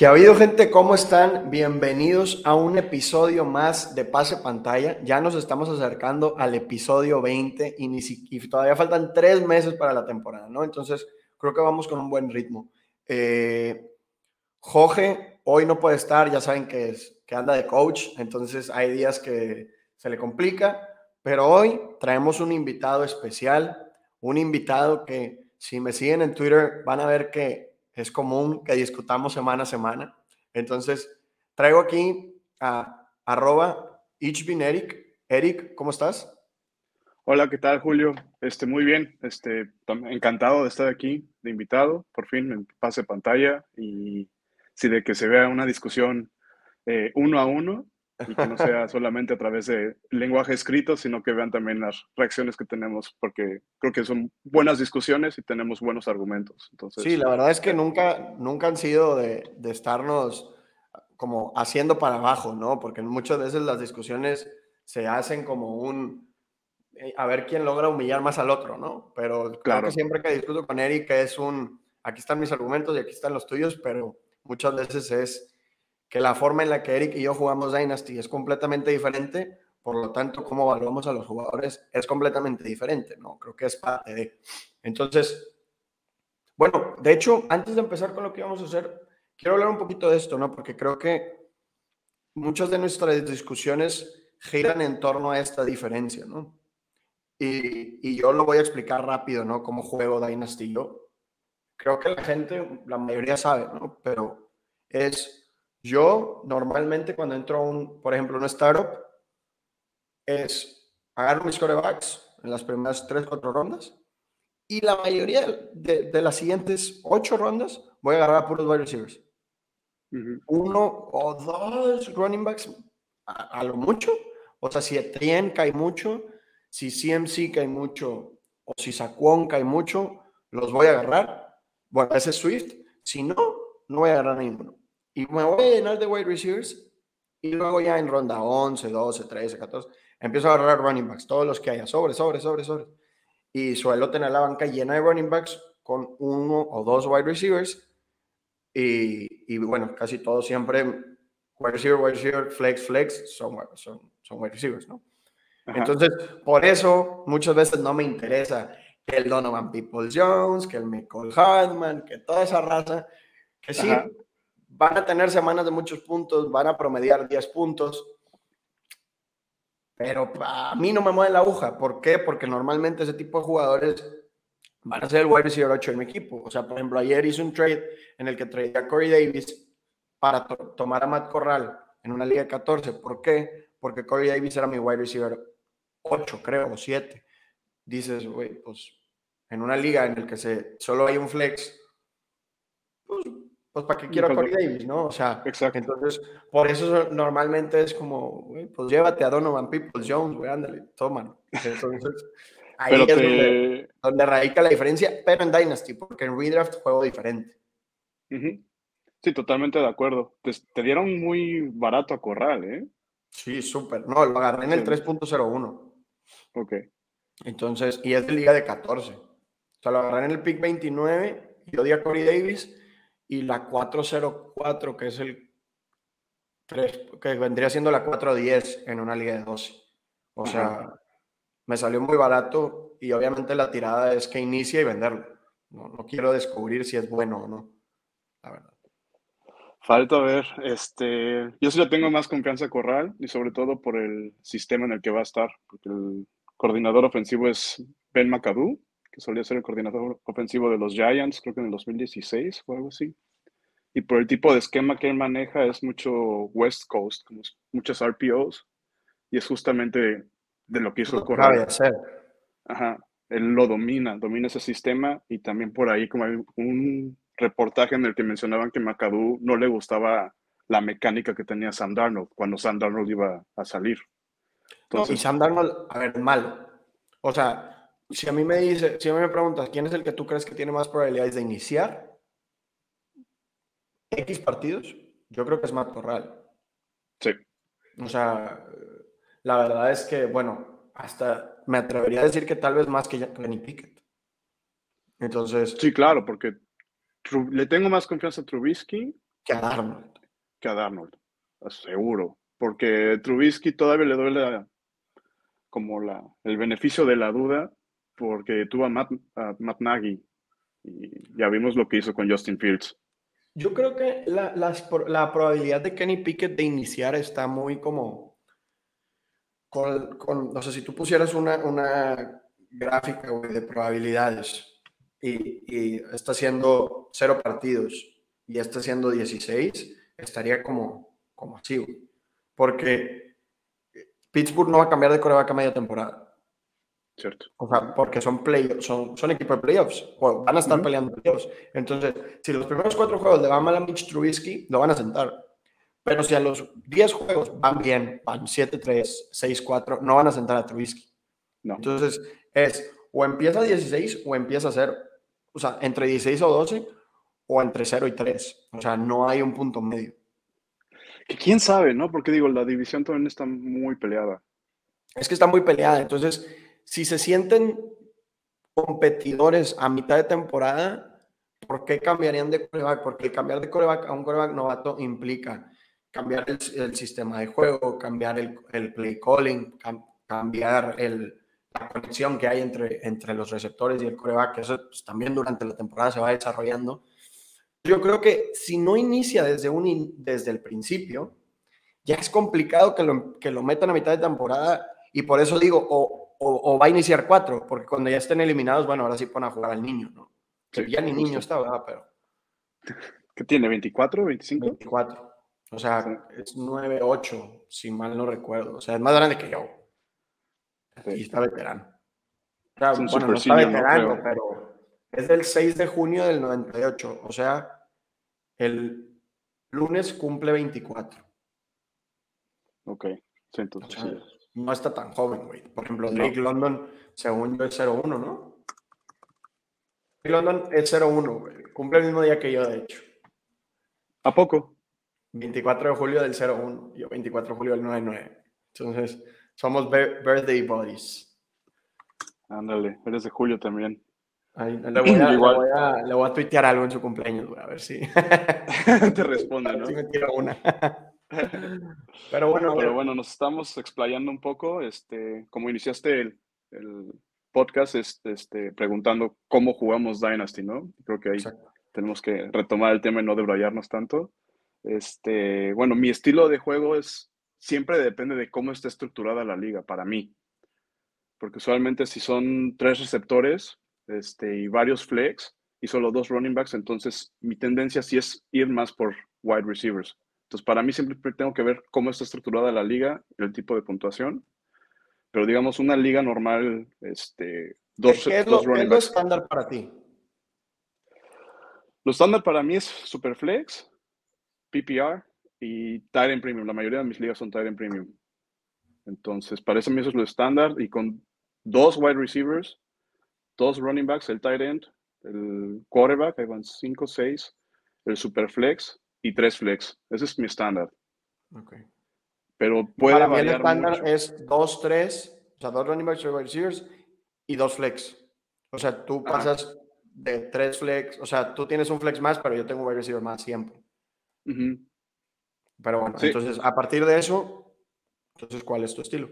Que ha habido gente, ¿cómo están? Bienvenidos a un episodio más de Pase Pantalla. Ya nos estamos acercando al episodio 20 y, ni todavía faltan tres meses para la temporada, ¿no? Entonces, creo que vamos con un buen ritmo. Eh, Jorge hoy no puede estar, ya saben que, es, que anda de coach, entonces hay días que se le complica, pero hoy traemos un invitado especial, un invitado que si me siguen en Twitter van a ver que es común que discutamos semana a semana. Entonces, traigo aquí a arroba Eric. Eric, ¿cómo estás? Hola, ¿qué tal, Julio? Este, muy bien, este, encantado de estar aquí de invitado, por fin en pase pantalla y sí, de que se vea una discusión eh, uno a uno y que no sea solamente a través de lenguaje escrito, sino que vean también las reacciones que tenemos, porque creo que son buenas discusiones y tenemos buenos argumentos. Entonces, sí, la verdad es que nunca, nunca han sido de, de estarnos como haciendo para abajo, ¿no? Porque muchas veces las discusiones se hacen como un, eh, a ver quién logra humillar más al otro, ¿no? Pero claro que siempre que discuto con Eric es un, aquí están mis argumentos y aquí están los tuyos, pero muchas veces es que la forma en la que Eric y yo jugamos Dynasty es completamente diferente, por lo tanto, cómo evaluamos a los jugadores es completamente diferente, ¿no? Creo que es parte de. Entonces, bueno, de hecho, antes de empezar con lo que vamos a hacer, quiero hablar un poquito de esto, ¿no? Porque creo que muchas de nuestras discusiones giran en torno a esta diferencia, ¿no? Y, y yo lo voy a explicar rápido, ¿no? Cómo juego Dynasty yo. Creo que la gente, la mayoría sabe, ¿no? Pero es yo normalmente cuando entro a un, por ejemplo, una startup, es agarro mis corebacks en las primeras 3, 4 rondas y la mayoría de, las siguientes 8 rondas voy a agarrar a puros wide receivers. Uno o dos running backs a, lo mucho. O sea, si Etienne cae mucho, si CMC cae mucho o si Saquon cae mucho, los voy a agarrar. Bueno, ese es Swift. Si no, no voy a agarrar ninguno. Y me voy a llenar de wide receivers y luego ya en ronda 11, 12, 13, 14, empiezo a agarrar running backs, todos los que haya, sobre, sobre, sobre, sobre. Y suelo tener la banca llena de running backs con uno o dos wide receivers. Y, y bueno, casi todos siempre wide receiver, wide receiver, flex, flex, son, son, son wide receivers, ¿no? Entonces, por eso muchas veces no me interesa que el Donovan People Jones, que el Michael Hartman, que toda esa raza, que sí, van a tener semanas de muchos puntos, van a promediar 10 puntos, pero a mí no me mueve la aguja. ¿Por qué? Porque normalmente ese tipo de jugadores van a ser el wide receiver 8 en mi equipo. O sea, por ejemplo, ayer hice un trade en el que traía a Corey Davis para tomar a Matt Corral en una liga de 14. ¿Por qué? Porque Corey Davis era mi wide receiver 8, creo, o 7. Dices, güey, pues en una liga en la que solo hay un flex, pues pues para qué quiero a Corey Davis, ¿no? O sea, Exacto. entonces, por eso normalmente es como, güey, pues llévate a Donovan Peoples Jones, güey, ándale, tómalo. Entonces, ahí es donde, radica la diferencia, pero en Dynasty, porque en Redraft juego diferente. Sí, totalmente de acuerdo. Te, dieron muy barato a Corral, ¿eh? Sí, súper. No, lo agarré en el 3.01. Ok. Entonces, y es de liga de 14. O sea, lo agarré en el pick 29 y yo di a Corey Davis y la 404, que es el 3, que vendría siendo la 410 en una liga de 12. O sea, me salió muy barato y obviamente la tirada es que inicie y venderlo. No, no quiero descubrir si es bueno o no, la verdad. Falta ver, este, yo sí le tengo más confianza a Corral y sobre todo por el sistema en el que va a estar, porque el coordinador ofensivo es Ben McAdoo, que solía ser el coordinador ofensivo de los Giants, creo que en el 2016 o algo así. Y por el tipo de esquema que él maneja es mucho West Coast, como muchas RPOs, y es justamente de lo que hizo Corral. Ajá, él lo domina, domina ese sistema y también por ahí como hay un reportaje en el que mencionaban que McAdoo no le gustaba la mecánica que tenía Sam Darnold cuando Sam Darnold iba a salir. Entonces, y Sam Darnold, a ver, malo. O sea, si a mí me dice, si a mí me preguntas quién es el que tú crees que tiene más probabilidades de iniciar X partidos, yo creo que es Matt Corral. Sí. O sea, la verdad es que, bueno, hasta me atrevería a decir que tal vez más que Kenny Pickett. Entonces. Sí, claro, porque le tengo más confianza a Trubisky Que a Darnold. Que a Darnold, seguro. Porque Trubisky todavía le duele como la, el beneficio de la duda porque tuvo a Matt, Nagy y ya vimos lo que hizo con Justin Fields. Yo creo que la, la, probabilidad de Kenny Pickett de iniciar está muy como con, con no sé, si tú pusieras una, una gráfica de probabilidades y, y, está haciendo cero partidos y está haciendo 16, estaría como, como así, Porque Pittsburgh no va a cambiar de coreback a media temporada. Cierto. O sea, porque son, play, son, son equipos de playoffs, van a estar peleando playoffs. Entonces, si los primeros cuatro juegos le van mal a Mitch Trubisky, lo van a sentar. Pero si a los 10 juegos van bien, van 7-3, 6-4, no van a sentar a Trubisky. No. Entonces, es o empieza a 16 o empieza a ser, o sea, entre 16 o 12 o entre 0 y 3. O sea, no hay un punto medio. Que quién sabe, ¿no? Porque digo, la división también está muy peleada. Es que está muy peleada. Entonces, si se sienten competidores a mitad de temporada, ¿por qué cambiarían de coreback? Porque cambiar de coreback a un coreback novato implica cambiar el, sistema de juego, cambiar el, play calling, cambiar la conexión que hay entre, entre los receptores y el coreback, que eso pues, también durante la temporada se va desarrollando. Yo creo que si no inicia desde, un, desde el principio, ya es complicado que lo, que lo metan a mitad de temporada y por eso digo, o, o, va a iniciar cuatro, porque cuando ya estén eliminados, bueno, ahora sí pone a jugar al niño, ¿no? Que ya ni niño está, ¿verdad? Pero. ¿Qué tiene? ¿24, 25? 24. O sea, es 9, 8, si mal no recuerdo. O sea, es más grande que yo. Y está veterano. O sea, bueno, no está veterano, pero es del 6 de junio del 98. O sea, el lunes cumple 24. Ok, entonces no está tan joven, güey. Por ejemplo, Drake London, según yo, es 0-1, ¿no? Drake London es 0-1, güey. Cumple el mismo día que yo, de hecho. ¿A poco? 24 de julio del 01, yo 24 de julio del 99. Entonces, somos birthday buddies. Ándale, eres de julio también. le, voy a, Igual. Le, voy a, tuitear algo en su cumpleaños, güey, a ver si. Te responde, ¿no? Si me tiro una. Pero bueno, Pero bueno, nos estamos explayando un poco. Este, como iniciaste el, el podcast, este, preguntando cómo jugamos Dynasty, ¿no? Creo que ahí tenemos que retomar el tema y no debrayarnos tanto. Este, bueno, mi estilo de juego es siempre depende de cómo está estructurada la liga para mí. Porque usualmente si son tres receptores este, y varios flex y solo dos running backs, entonces mi tendencia sí es ir más por wide receivers. Entonces, para mí siempre tengo que ver cómo está estructurada la liga, el tipo de puntuación. Pero digamos, una liga normal, este, dos, ¿Qué es lo, ¿qué es estándar para ti? Lo estándar para mí es Superflex, PPR y Tyrant Premium. La mayoría de mis ligas son Tyrant Premium. Entonces, para eso, eso es lo estándar. Y con dos wide receivers, dos running backs, el tight end, el quarterback, ahí van 5, 6, el superflex y tres flex. Ese es mi estándar. Ok. Pero puede Para mí el estándar es dos, tres, o sea, dos running backs, receivers y dos flex. O sea, tú pasas de tres flex, o sea, tú tienes un flex más, pero yo tengo un wide receiver más siempre. Pero bueno, entonces, a partir de eso, entonces, ¿cuál es tu estilo?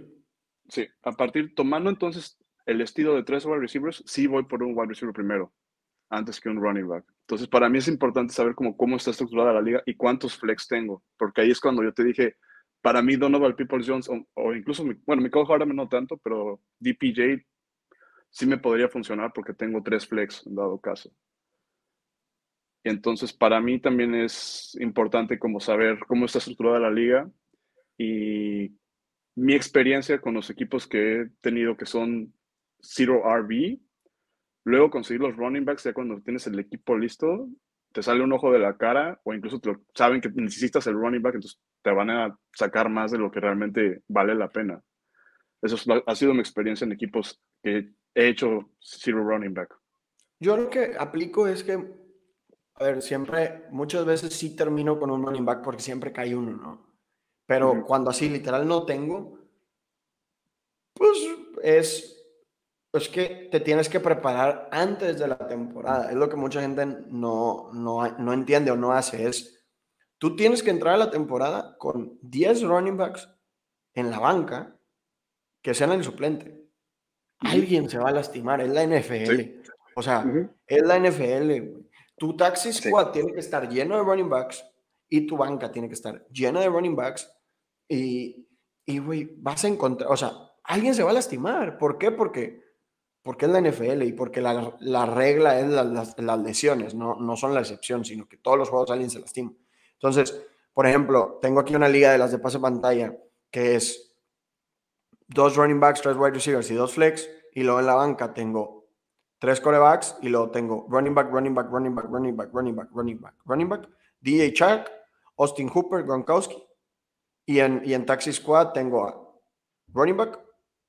Sí, a partir, tomando entonces el estilo de tres wide receivers, sí voy por un wide receiver primero, antes que un running back. Entonces, para mí es importante saber cómo, cómo está estructurada la liga y cuántos flex tengo, porque ahí es cuando yo te dije, para mí Donovan People Jones, o, incluso, mi, bueno, mi cojo ahora no tanto, pero DPJ sí me podría funcionar porque tengo tres flex en dado caso. Entonces, para mí también es importante como saber cómo está estructurada la liga y mi experiencia con los equipos que he tenido que son Zero RB, Luego conseguir los running backs, ya cuando tienes el equipo listo, te sale un ojo de la cara o incluso te saben que necesitas el running back, entonces te van a sacar más de lo que realmente vale la pena. Eso ha sido mi experiencia en equipos que he hecho zero running back. Yo lo que aplico es que, a ver, siempre, muchas veces sí termino con un running back porque siempre cae uno, ¿no? Pero cuando así literal no tengo, pues es es que te tienes que preparar antes de la temporada. Es lo que mucha gente no, no, no entiende o no hace. Es, Tú tienes que entrar a la temporada con 10 running backs en la banca que sean el suplente. Alguien se va a lastimar, es la NFL. O sea, es la NFL, Tu taxi squad tiene que estar lleno de running backs y tu banca tiene que estar llena de running backs y, y güey, vas a encontrar, o sea, alguien se va a lastimar. ¿Por qué? Porque, porque es la NFL y porque la, la regla es las, las lesiones, no, no son la excepción, sino que todos los juegos alguien se lastima. Entonces, por ejemplo, tengo aquí una liga de las de pase pantalla que es dos running backs, tres wide receivers y dos flex, y luego en la banca tengo tres corebacks y luego tengo running back, running back, running back, running back, running back, running back, running back, DJ Chark, Austin Hooper, Gronkowski, y en, y en Taxi Squad tengo a running back,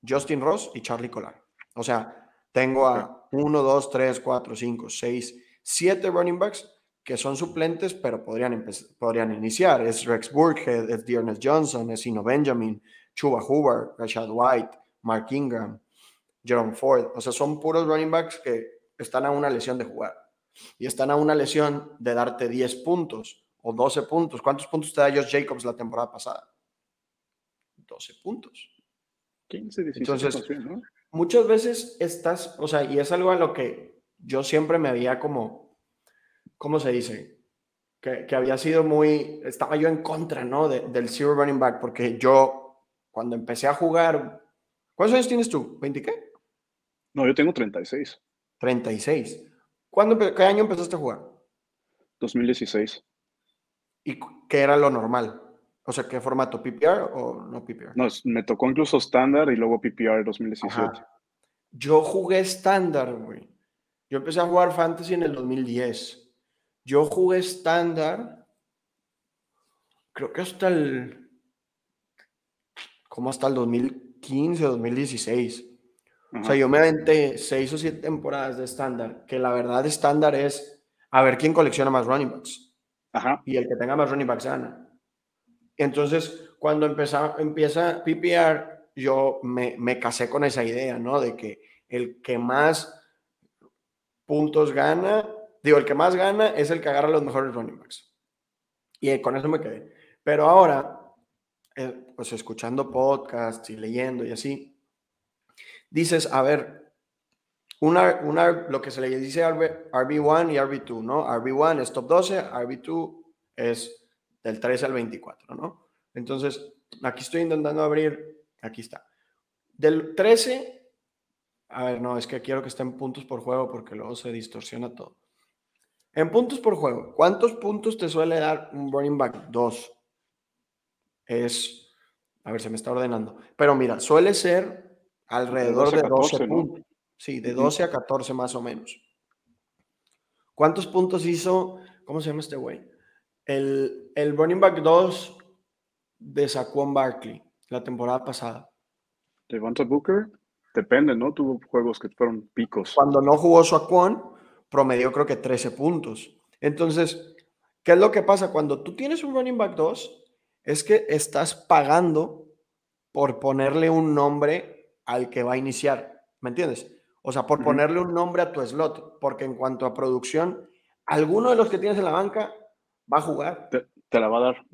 Justin Ross y Charlie Collar. O sea, tengo a 1, 2, 3, 4, 5, 6, 7 running backs que son suplentes, pero podrían, podrían iniciar. Es Rex Burkhead, es Dearness Johnson, es Ino Benjamin, Chuba Hubbard, Rashad White, Mark Ingram, Jerome Ford. O sea, son puros running backs que están a una lesión de jugar. Y están a una lesión de darte 10 puntos o 12 puntos. ¿Cuántos puntos te da Josh Jacobs la temporada pasada? 12 puntos. 15, 16. Entonces, muchas veces estás, o sea, y es algo a lo que yo siempre me había como ¿cómo se dice? Que, había sido muy, estaba yo en contra, ¿no? del zero running back, porque yo, cuando empecé a jugar, ¿cuántos años tienes tú? ¿20 qué? No, yo tengo 36. 36. ¿Cuándo, ¿Qué año empezaste a jugar? 2016. ¿Y qué era lo normal? O sea, ¿qué formato? ¿PPR o no PPR? No, me tocó incluso estándar y luego PPR 2017. Yo jugué estándar, güey. Yo empecé a jugar fantasy en el 2010. Yo jugué estándar, creo que hasta el, como hasta el 2015, 2016. O sea, yo me aventé seis o siete temporadas de estándar, que la verdad estándar es a ver quién colecciona más running backs. Ajá. Y el que tenga más running backs gana. Entonces, cuando empieza, PPR, yo me, me casé con esa idea, ¿no? De que el que más puntos gana Digo, el que más gana es el que agarra los mejores running backs. Y con eso me quedé. Pero ahora, eh, pues escuchando podcasts y leyendo y así, dices, a ver, una, una, lo que se le dice RB1 y RB2, ¿no? RB1 es top 12, RB2 es del 13 al 24, ¿no? Entonces, aquí estoy intentando abrir, aquí está. Del 13, a ver, no, es que quiero que estén puntos por juego porque luego se distorsiona todo. En puntos por juego, ¿cuántos puntos te suele dar un running back? Dos. Es, a ver, se me está ordenando. Pero mira, suele ser alrededor de 12, puntos. Sí, de 12 a 14 más o menos. ¿Cuántos puntos hizo, cómo se llama este güey? El, el running back 2 de Saquon Barkley la temporada pasada. Devonta Booker, depende, ¿no? Tuvo juegos que fueron picos. Cuando no jugó Saquon, promedió creo que 13 puntos. Entonces, ¿qué es lo que pasa cuando tú tienes un running back 2? Es que estás pagando por ponerle un nombre al que va a iniciar, ¿me entiendes? O sea, por ponerle un nombre a tu slot, porque en cuanto a producción, alguno de los que tienes en la banca va a jugar. Te, la va a dar.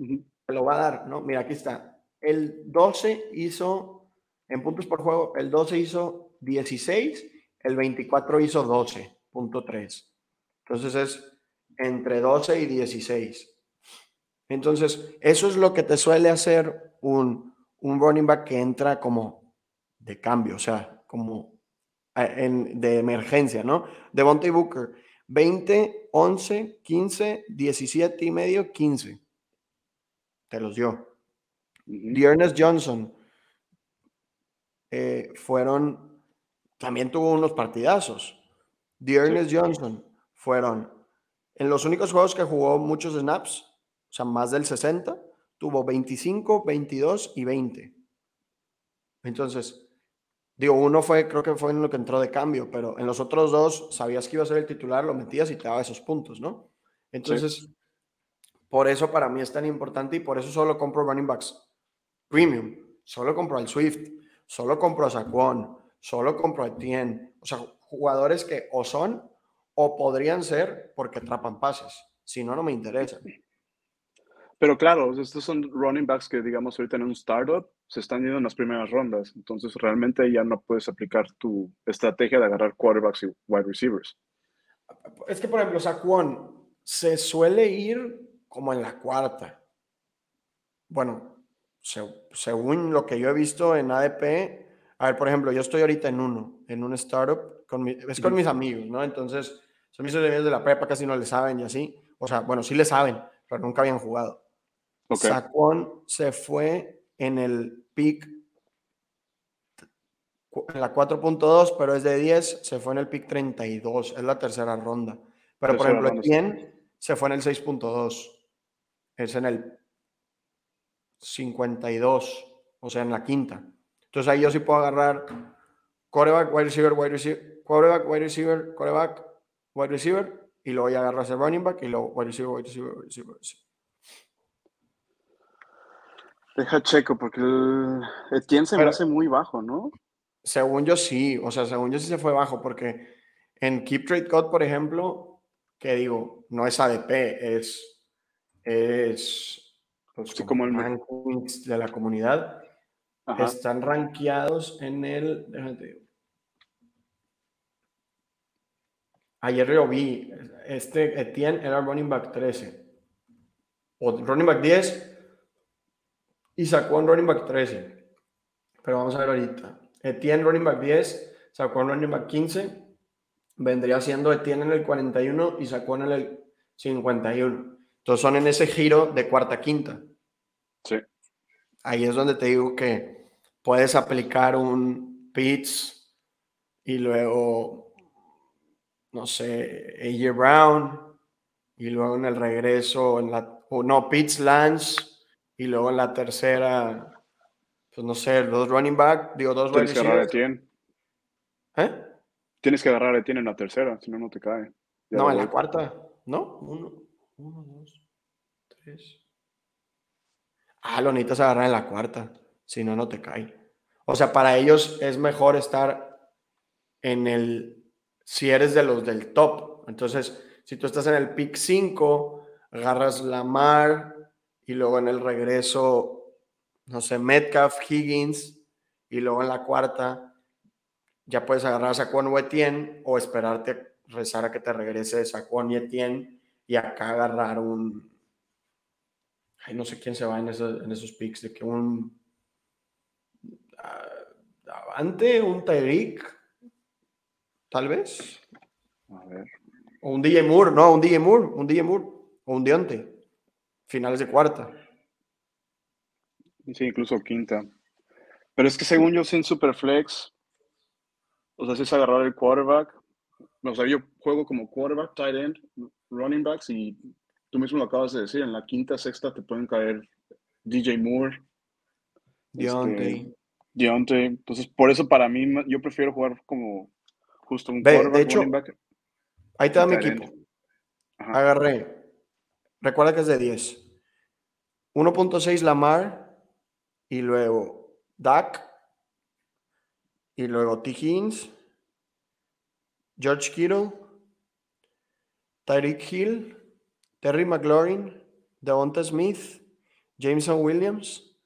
Te lo va a dar, ¿no? Mira, aquí está. El 12 hizo, en puntos por juego, el 12 hizo 16, el 24 hizo 12. Entonces es entre 12 y 16. Entonces, eso es lo que te suele hacer un, un running back que entra como de cambio, o sea, como eh, en, de emergencia, ¿no? Devontae Booker, 20, 11, 15, 17 y medio, 15. Te los dio. Uh Johnson eh, fueron, también tuvo unos partidazos. Dearness Johnson fueron en los únicos juegos que jugó muchos snaps, o sea, más del 60, tuvo 25, 22 y 20. Entonces, digo, uno fue, creo que fue en lo que entró de cambio, pero en los otros dos sabías que iba a ser el titular, lo metías y te daba esos puntos, ¿no? Entonces, por eso para mí es tan importante y por eso solo compro running backs premium, solo compro al Swift, solo compro a Saquon, solo compro a Etienne, o sea, jugadores que o son o podrían ser porque atrapan pases. Si no, no me interesan. Pero claro, estos son running backs que, digamos, ahorita en un startup se están yendo en las primeras rondas. Entonces, realmente ya no puedes aplicar tu estrategia de agarrar quarterbacks y wide receivers. Es que, por ejemplo, Saquon se suele ir como en la cuarta. Bueno, según lo que yo he visto en ADP, a ver, por ejemplo, yo estoy ahorita en uno, en un startup, con es con mis amigos, ¿no? Entonces, son mis amigos de la prepa, casi no le saben y así. O sea, bueno, sí le saben, pero nunca habían jugado. Okay. se fue en el pick, en la 4.2, pero es de 10, se fue en el pick 32, es la tercera ronda. Pero, por ejemplo, Etienne se fue en el 6.2, es en el 52, o sea, en la quinta. Entonces ahí yo sí puedo agarrar coreback, wide receiver, wide receiver, quarterback, wide receiver, coreback, wide receiver, y luego ya agarro ese running back y luego wide receiver, wide receiver, wide receiver. Wide receiver. Deja checo, porque el Etienne se me hace muy bajo, ¿no? Según yo sí, o sea, según yo sí se fue bajo, porque en Keep Trade Code, por ejemplo, que digo, no es ADP, es, es pues, como el de la comunidad están rankeados en el. Déjate. Ayer lo vi. Este Etienne era running back 13. O running back 10. Y sacó un running back 13. Pero vamos a ver ahorita. Etienne running back 10. Sacó un running back 15. Vendría siendo Etienne en el 41 y sacó en el 51. Entonces son en ese giro de cuarta quinta. Sí. Ahí es donde te digo que puedes aplicar un Pitts y luego, no sé, AJ Brown y luego en el regreso, en la, o no, Pitts Lance y luego en la tercera, pues no sé, dos running back, digo dos Tienes que agarrar a. ¿Eh? Tienes que agarrar a Etienne en la tercera, si no, no te cae. no, en la cuarta, ¿no? Uno, uno, dos, tres. Ah, lo necesitas agarrar en la cuarta si no, no te cae. O sea, para ellos es mejor estar en el, si eres de los del top. Entonces, si tú estás en el pick 5, agarras la mar y luego en el regreso, no sé, Metcalf, Higgins, y luego en la cuarta ya puedes agarrar a Saquon o Etienne o esperarte, rezar a que te regrese Saquon y Etienne y acá agarrar un... Ay, no sé quién se va en esos, en esos picks, de que un Avante, un Tyreek, tal vez. A ver. O un DJ Moore, no, un DJ Moore, un DJ Moore, o un Dionte. Finales de cuarta. Sí, incluso quinta. Pero es que según yo, sin Superflex, o sea, si es agarrar el quarterback, o sea, yo juego como quarterback, tight end, running backs, y tú mismo lo acabas de decir, en la quinta, sexta te pueden caer DJ Moore. Dionte. Este, entonces, por eso para mí, yo prefiero jugar como justo un Ve, de hecho, Ahí te da mi equipo. Agarré. Recuerda que es de 10. 1.6 Lamar y luego Dak y luego T. Higgins, George Kittle, Tyreek Hill, Terry McLaurin, Devonta Smith, Jameson Williams,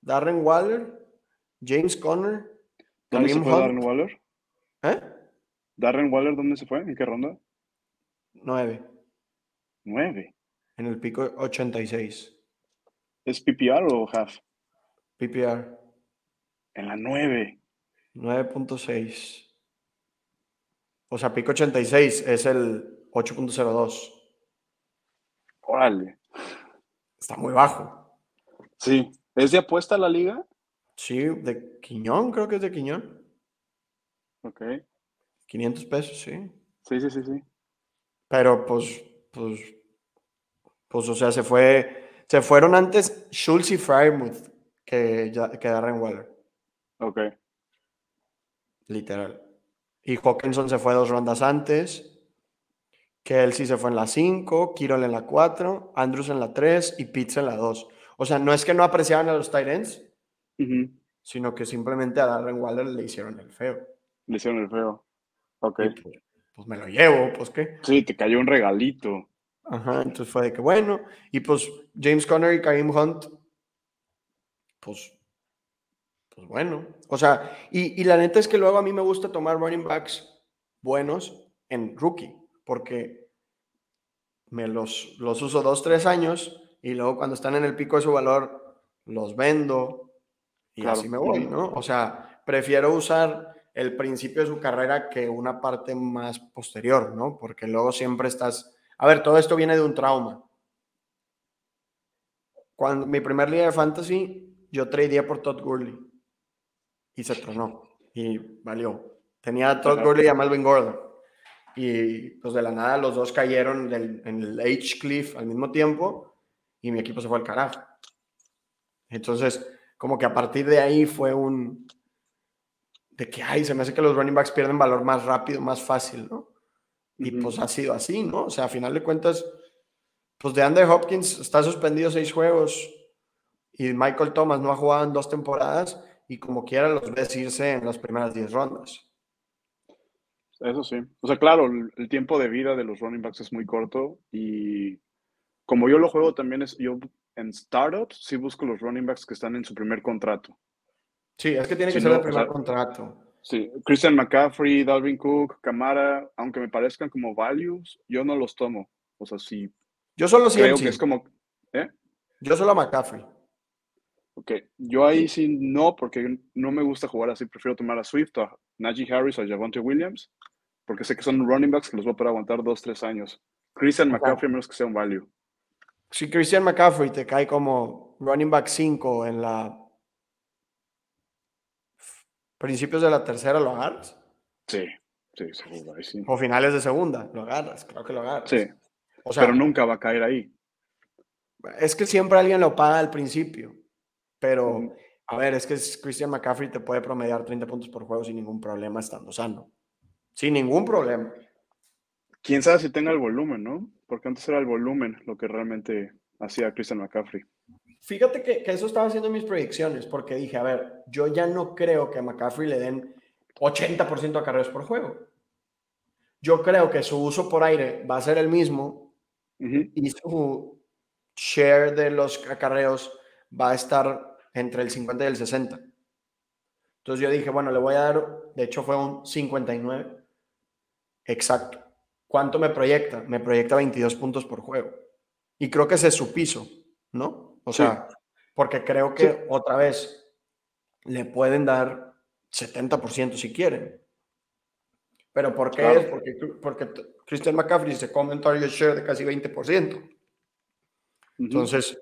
Darren Waller James Conner. ¿Dónde se fue Darren Waller? ¿Eh? ¿Darren Waller dónde se fue? ¿En qué ronda? Nueve. ¿Nueve? En el pico 86. ¿Es PPR o half? PPR. En la nueve. 9.6. O sea, pico 86 es el 8.02. Órale. Está muy bajo. Sí. ¿Es de apuesta la liga? Sí, de Quiñón, creo que es de Quiñón. Ok. 500 pesos, sí. Sí, sí, sí, sí. Pero pues, pues, pues, o sea, se fue, se fueron antes Schultz y Frymouth que, que Darren Waller. Ok. Literal. Y Hawkinson se fue dos rondas antes. Kelsey se fue en la 5, Kirol en la 4, Andrews en la 3 y Pitts en la 2. O sea, no es que no apreciaban a los Tyrants, sino que simplemente a Darren Waller le hicieron el feo. Le hicieron el feo. Ok. Pues, pues, me lo llevo, pues qué. Sí, te cayó un regalito. Ajá, entonces fue de que bueno, y pues James Conner y Kareem Hunt, pues, pues bueno. O sea, y, y la neta es que luego a mí me gusta tomar running backs buenos en rookie, porque me los, los uso dos, tres años y luego cuando están en el pico de su valor, los vendo y así me voy, ¿no? O sea, prefiero usar el principio de su carrera que una parte más posterior, ¿no? Porque luego siempre estás... A ver, todo esto viene de un trauma. Cuando mi primer día de fantasy, yo tradeé por Todd Gurley y se tronó y valió. Tenía a Todd Gurley y a Melvin Gordon. Y pues de la nada los dos cayeron en el H Cliff al mismo tiempo y mi equipo se fue al carajo. Entonces, como que a partir de ahí fue un, de que, ay, se me hace que los running backs pierden valor más rápido, más fácil, ¿no? Y pues ha sido así, ¿no? O sea, a final de cuentas, pues de Andrew Hopkins está suspendido seis juegos y Michael Thomas no ha jugado en dos temporadas y como quiera los ves irse en las primeras diez rondas. Eso sí. O sea, claro, el tiempo de vida de los running backs es muy corto y como yo lo juego también es, yo en startups sí busco los running backs que están en su primer contrato. Sí, es que tiene que ser el primer contrato. Sí, Christian McCaffrey, Dalvin Cook, Camara, aunque me parezcan como values, yo no los tomo. O sea, sí. Yo solo creo que es como. ¿eh? Yo solo a McCaffrey. Ok, yo ahí sí no, porque no me gusta jugar así. Prefiero tomar a Swift, a Najee Harris, a Javonte Williams, porque sé que son running backs que los voy a poder aguantar dos, tres años. Christian McCaffrey, menos que sea un value. Si Christian McCaffrey te cae como running back 5 en la principios de la tercera, ¿lo agarras? Sí, sí, seguro, sí. O finales de segunda, lo agarras, creo que lo agarras. Sí, o sea, pero nunca va a caer ahí. Es que siempre alguien lo paga al principio, pero a ver, es que Christian McCaffrey te puede promediar 30 puntos por juego sin ningún problema estando sano. Sin ningún problema. Quién sabe si tenga el volumen, ¿no? Porque antes era el volumen lo que realmente hacía Christian McCaffrey. Fíjate que, eso estaba haciendo mis proyecciones, porque dije, a ver, yo ya no creo que a McCaffrey le den 80% a carreras por juego. Yo creo que su uso por aire va a ser el mismo y su share de los acarreos va a estar entre el 50 y el 60. Entonces yo dije, bueno, le voy a dar, de hecho fue un 59 exacto. ¿Cuánto me proyecta? Me proyecta 22 puntos por juego. Y creo que ese es su piso, ¿no? O sea, porque creo que otra vez le pueden dar 70% si quieren. ¿Pero por qué es? Porque, porque Christian McCaffrey se come un target share de casi 20%. Entonces,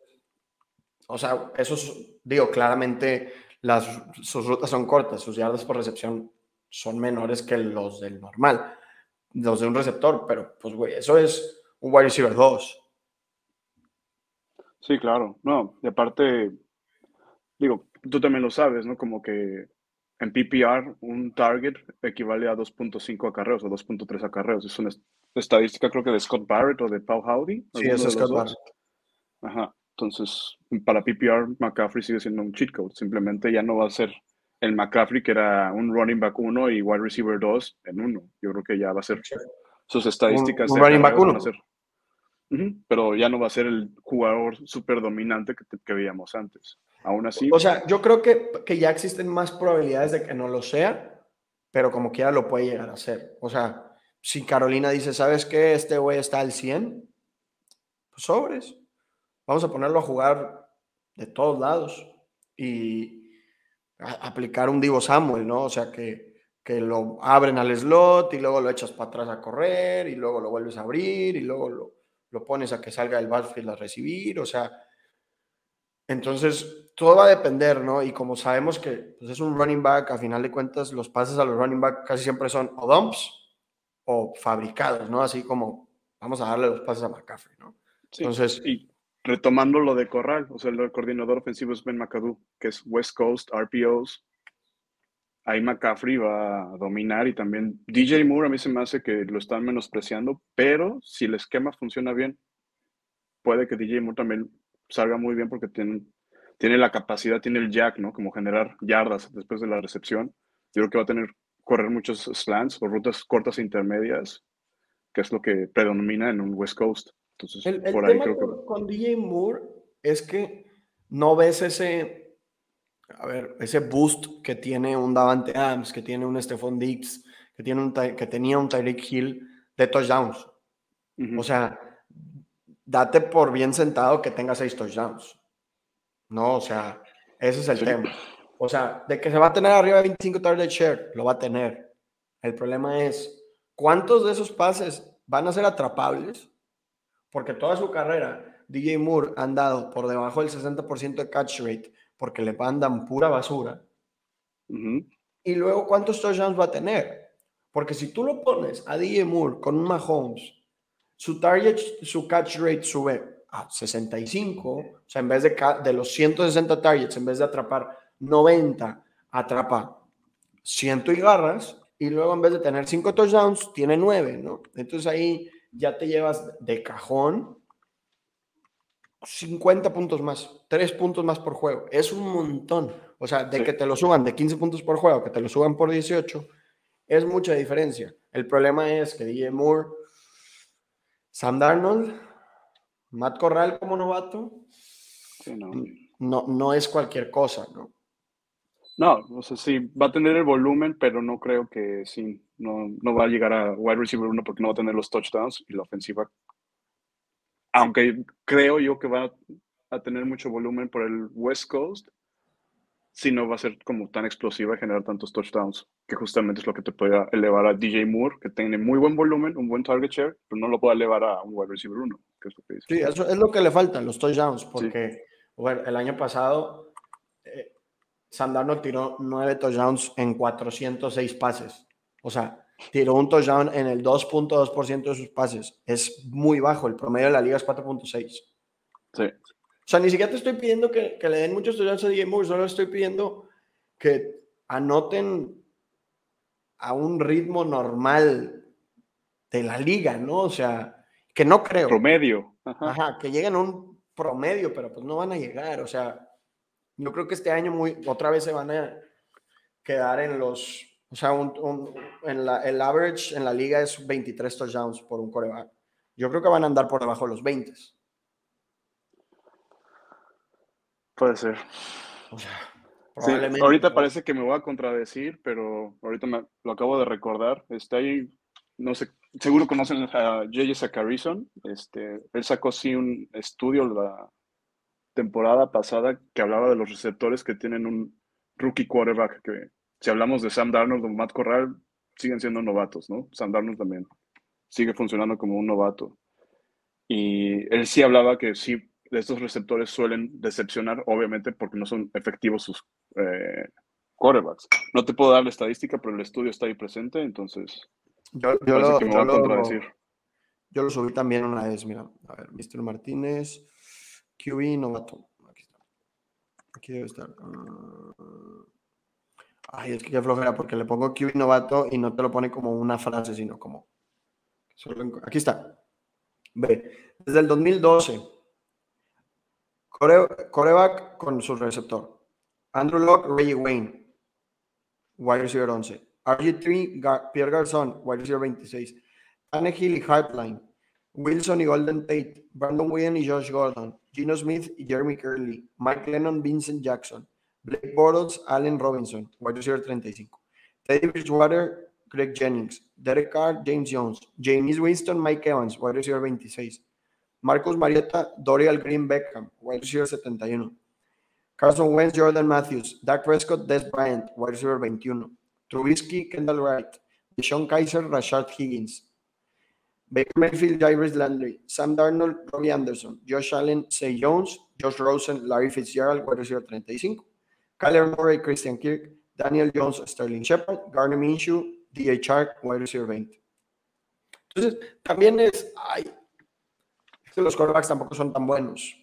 o sea, eso digo, claramente las, sus rutas son cortas, sus yardas por recepción son menores que los del normal los de un receptor, pero pues, güey, eso es un wide receiver 2. Sí, claro. No, de aparte, digo, tú también lo sabes, ¿no? Como que en PPR un target equivale a 2.5 acarreos o 2.3 acarreos. Es una estadística creo que de Scott Barrett o de Paul Howdy. Sí, es Scott Barrett. Ajá. Entonces, para PPR, McCaffrey sigue siendo un cheat code. Simplemente ya no va a ser el McCaffrey, que era un running back 1 y wide receiver 2 en uno. Yo creo que ya va a ser sus estadísticas. Un, running back 1. Pero ya no va a ser el jugador súper dominante que, que, veíamos antes. Aún así. O sea, yo creo que, que ya existen más probabilidades de que no lo sea, pero como quiera lo puede llegar a ser. O sea, si Carolina dice, ¿sabes qué? Este güey está al 100, pues sobres. Vamos a ponerlo a jugar de todos lados. Y, aplicar un Divo Samuel, ¿no? O sea, que, que lo abren al slot y luego lo echas para atrás a correr y luego lo vuelves a abrir y luego lo, lo pones a que salga el backfield a recibir, o sea, entonces todo va a depender, ¿no? Y como sabemos que pues, es un running back, a final de cuentas los pases a los running back casi siempre son o dumps o fabricados, ¿no? Así como vamos a darle los pases a McCaffrey, ¿no? Entonces, retomando lo de Corral, o sea, el coordinador ofensivo es Ben McAdoo, que es West Coast, RPOs. Ahí McCaffrey va a dominar y también DJ Moore a mí se me hace que lo están menospreciando, pero si el esquema funciona bien, puede que DJ Moore también salga muy bien porque tiene, tiene la capacidad, tiene el jack, ¿no? Como generar yardas después de la recepción. Yo creo que va a tener correr muchos slants o rutas cortas e intermedias, que es lo que predomina en un West Coast. Entonces, El, el por ahí tema creo que... con DJ Moore es que no ves ese, a ver, ese boost que tiene un Davante Adams, que tiene un Stephon Diggs, que, tiene un, que tenía un Tyreek Hill de touchdowns. Ujú. O sea, date por bien sentado que tenga seis touchdowns. No, o sea, ese es el Sí. tema. O sea, de que se va a tener arriba de 25 target share, lo va a tener. El problema es, ¿cuántos de esos pases van a ser atrapables? Porque toda su carrera, DJ Moore han dado por debajo del 60% de catch rate porque le mandan pura basura. Ujú. Y luego, ¿cuántos touchdowns va a tener? Porque si tú lo pones a DJ Moore con un Mahomes, su target, su catch rate sube a 65, o sea, en vez de los 160 targets, en vez de atrapar 90, atrapa 100 y garras, y luego en vez de tener 5 touchdowns, tiene 9, ¿no? Entonces ahí ya te llevas de cajón 50 puntos más, 3 puntos más por juego. Es un montón. O sea, de Sí. que te lo suban de 15 puntos por juego, que te lo suban por 18, es mucha diferencia. El problema es que DJ Moore, Sam Darnold, Matt Corral como novato, Sí, no. no, no es cualquier cosa, ¿no? No, o sea, sí, va a tener el volumen, pero no creo que sí, no, no va a llegar a wide receiver 1 porque no va a tener los touchdowns y la ofensiva, aunque creo yo que va a tener mucho volumen por el West Coast, sí no va a ser como tan explosiva y generar tantos touchdowns, que justamente es lo que te puede elevar a DJ Moore, que tiene muy buen volumen, un buen target share, pero no lo puede elevar a un wide receiver 1, que es lo que dice. Sí, eso es lo que le faltan, los touchdowns, porque bueno, el año pasado eh, tiró 9 touchdowns en 406 pases. O sea, tiró un touchdown en el 2.2% de sus pases. Es muy bajo, el promedio de la liga es 4.6. Sí, O sea, ni siquiera te estoy pidiendo que, que le den muchos touchdowns a DJ Moore, solo estoy pidiendo que anoten a un ritmo normal de la liga, ¿no? O sea, que no creo. promedio. Ajá. Ajá, que lleguen a un promedio, pero pues no van a llegar. O sea, yo creo que este año muy, otra vez se van a quedar en los, o sea, un- un- en la, el average en la liga es 23 touchdowns por un coreback. Yo creo que van a andar por debajo de los 20. Puede ser. O sea, Sí, ahorita ¿no? parece que me voy a contradecir, pero ahorita me, lo acabo de recordar. Está ahí, no sé, seguro conocen a J.J. Zacharyson. Este, él sacó sí un estudio la temporada pasada que hablaba de los receptores que tienen un rookie quarterback, que si hablamos de Sam Darnold o Matt Corral, siguen siendo novatos, ¿no? Sam Darnold también sigue funcionando como un novato. Y él sí hablaba que sí, estos receptores suelen decepcionar, obviamente, porque no son efectivos sus eh, quarterbacks. No te puedo dar la estadística, pero el estudio está ahí presente, entonces Yo, yo lo, que me lo- yo lo subí también una vez, mira. A ver, Mr. Martínez, QB novato. Aquí está. Aquí debe estar. Ah, Ay, es que qué flojera, porque le pongo QB novato y no te lo pone como una frase, sino como. Aquí está. Ve, desde el 2012. core- Coreback con su receptor. Andrew Locke, Reggie Wayne. Wide receiver 11. RG3, Gar- Pierre Garzón, wide receiver 26. Tannehill y Hartline. Wilson y Golden Tate. Brandon Williams y Josh Gordon. Gino Smith y Jeremy Curley. Mike Lennon, Vincent Jackson. Blake Bortles, Allen Robinson, wide receiver 35. Teddy Bridgewater, Greg Jennings. Derek Carr, James Jones. James Winston, Mike Evans, wide receiver 26. Marcus Marietta, Dorial Green Beckham, wide receiver 71. Carson Wentz, Jordan Matthews. Dak Prescott, Des Bryant, wide receiver 21. Trubisky, Kendall Wright. Deshaun Kaiser, Rashad Higgins. Baker Mayfield, Jairus Landry, Sam Darnold, Robbie Anderson, Josh Allen, Say Jones, Josh Rosen, Larry Fitzgerald, wide receiver 35, Kyler Murray, Christian Kirk, Daniel Jones, Sterling Shepard, Garner Minshew. Chark, wide receiver 20. Entonces, también es, ay, es que los quarterbacks tampoco son tan buenos.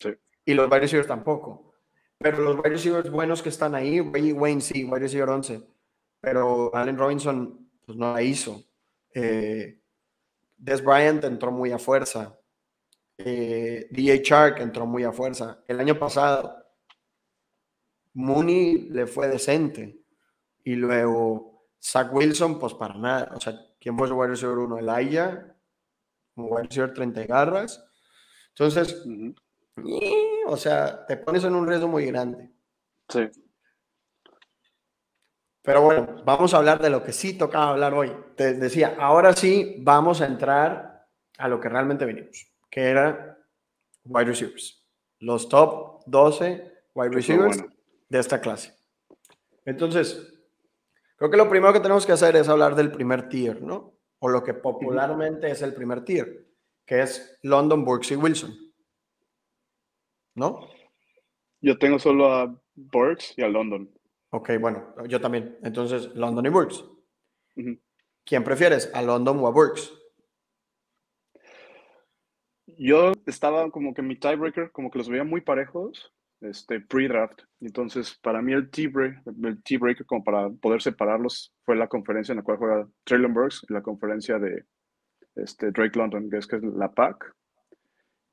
Sí. Y los wide receivers tampoco. Pero los wide receivers buenos que están ahí, Reggie Wayne sí, wide receiver 11. Pero Allen Robinson, pues no la hizo. Eh, Des Bryant entró muy a fuerza. Eh, Chark entró muy a fuerza. El año pasado, Mooney le fue decente. Y luego Zach Wilson, pues para nada. O sea, ¿quién fue su wide receiver uno? Elijah. un wide receiver 30 garras. Entonces, o sea, te pones en un riesgo muy grande. Sí. Pero bueno, vamos a hablar de lo que sí tocaba hablar hoy. Te decía, ahora sí vamos a entrar a lo que realmente venimos, que era wide receivers. Los top 12 wide receivers de esta clase. Entonces, creo que lo primero que tenemos que hacer es hablar del primer tier, ¿no? O lo que popularmente es el primer tier, que es London, Burks y Wilson. ¿No? Yo tengo solo a Burks y a London. Ok, bueno, yo también. Entonces, London y Burks. ¿Quién prefieres, a London o a Burks? Yo estaba como que mi tiebreaker, como que los veía muy parejos, este, pre-draft. Entonces, para mí el tiebreaker, como para poder separarlos, fue la conferencia en la cual juega Traylon Burks y la conferencia de este, Drake London, que es, que es la PAC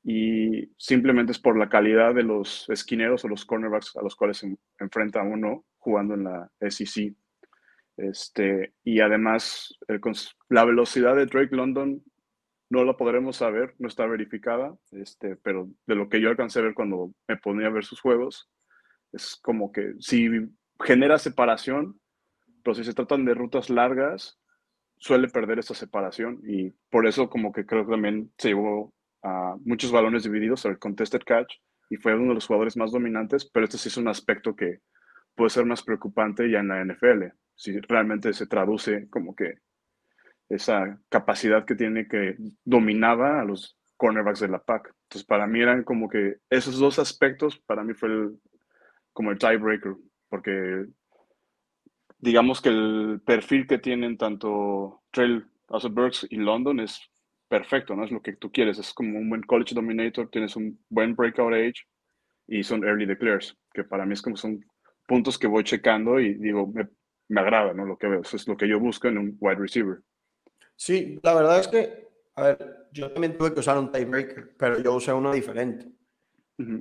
y simplemente es por la calidad de los esquineros o los cornerbacks a los cuales se enfrenta uno jugando en la SEC. Este, y además, la velocidad de Drake London no la podremos saber, no está verificada, este, pero de lo que yo alcancé a ver cuando me ponía a ver sus juegos, es como que si genera separación, pero si se tratan de rutas largas, suele perder esa separación y por eso como que creo que también se llevó muchos balones divididos, el contested catch, y fue uno de los jugadores más dominantes, pero este sí es un aspecto que puede ser más preocupante ya en la NFL, si realmente se traduce como que esa capacidad que tiene que dominaba a los cornerbacks de la PAC. Entonces, para mí eran como que esos dos aspectos, para mí fue el, como el tiebreaker, porque digamos que el perfil que tienen tanto Trail Burks y London es perfecto, ¿no? Es lo que tú quieres, es como un buen college dominator, tienes un buen breakout age y son early declares, que para mí es como son puntos que voy checando y digo, me, me agrada, ¿no? Lo que veo, eso es lo que yo busco en un wide receiver. Sí, la verdad es que, a ver, yo también tuve que usar un tiebreaker, pero yo usé uno diferente.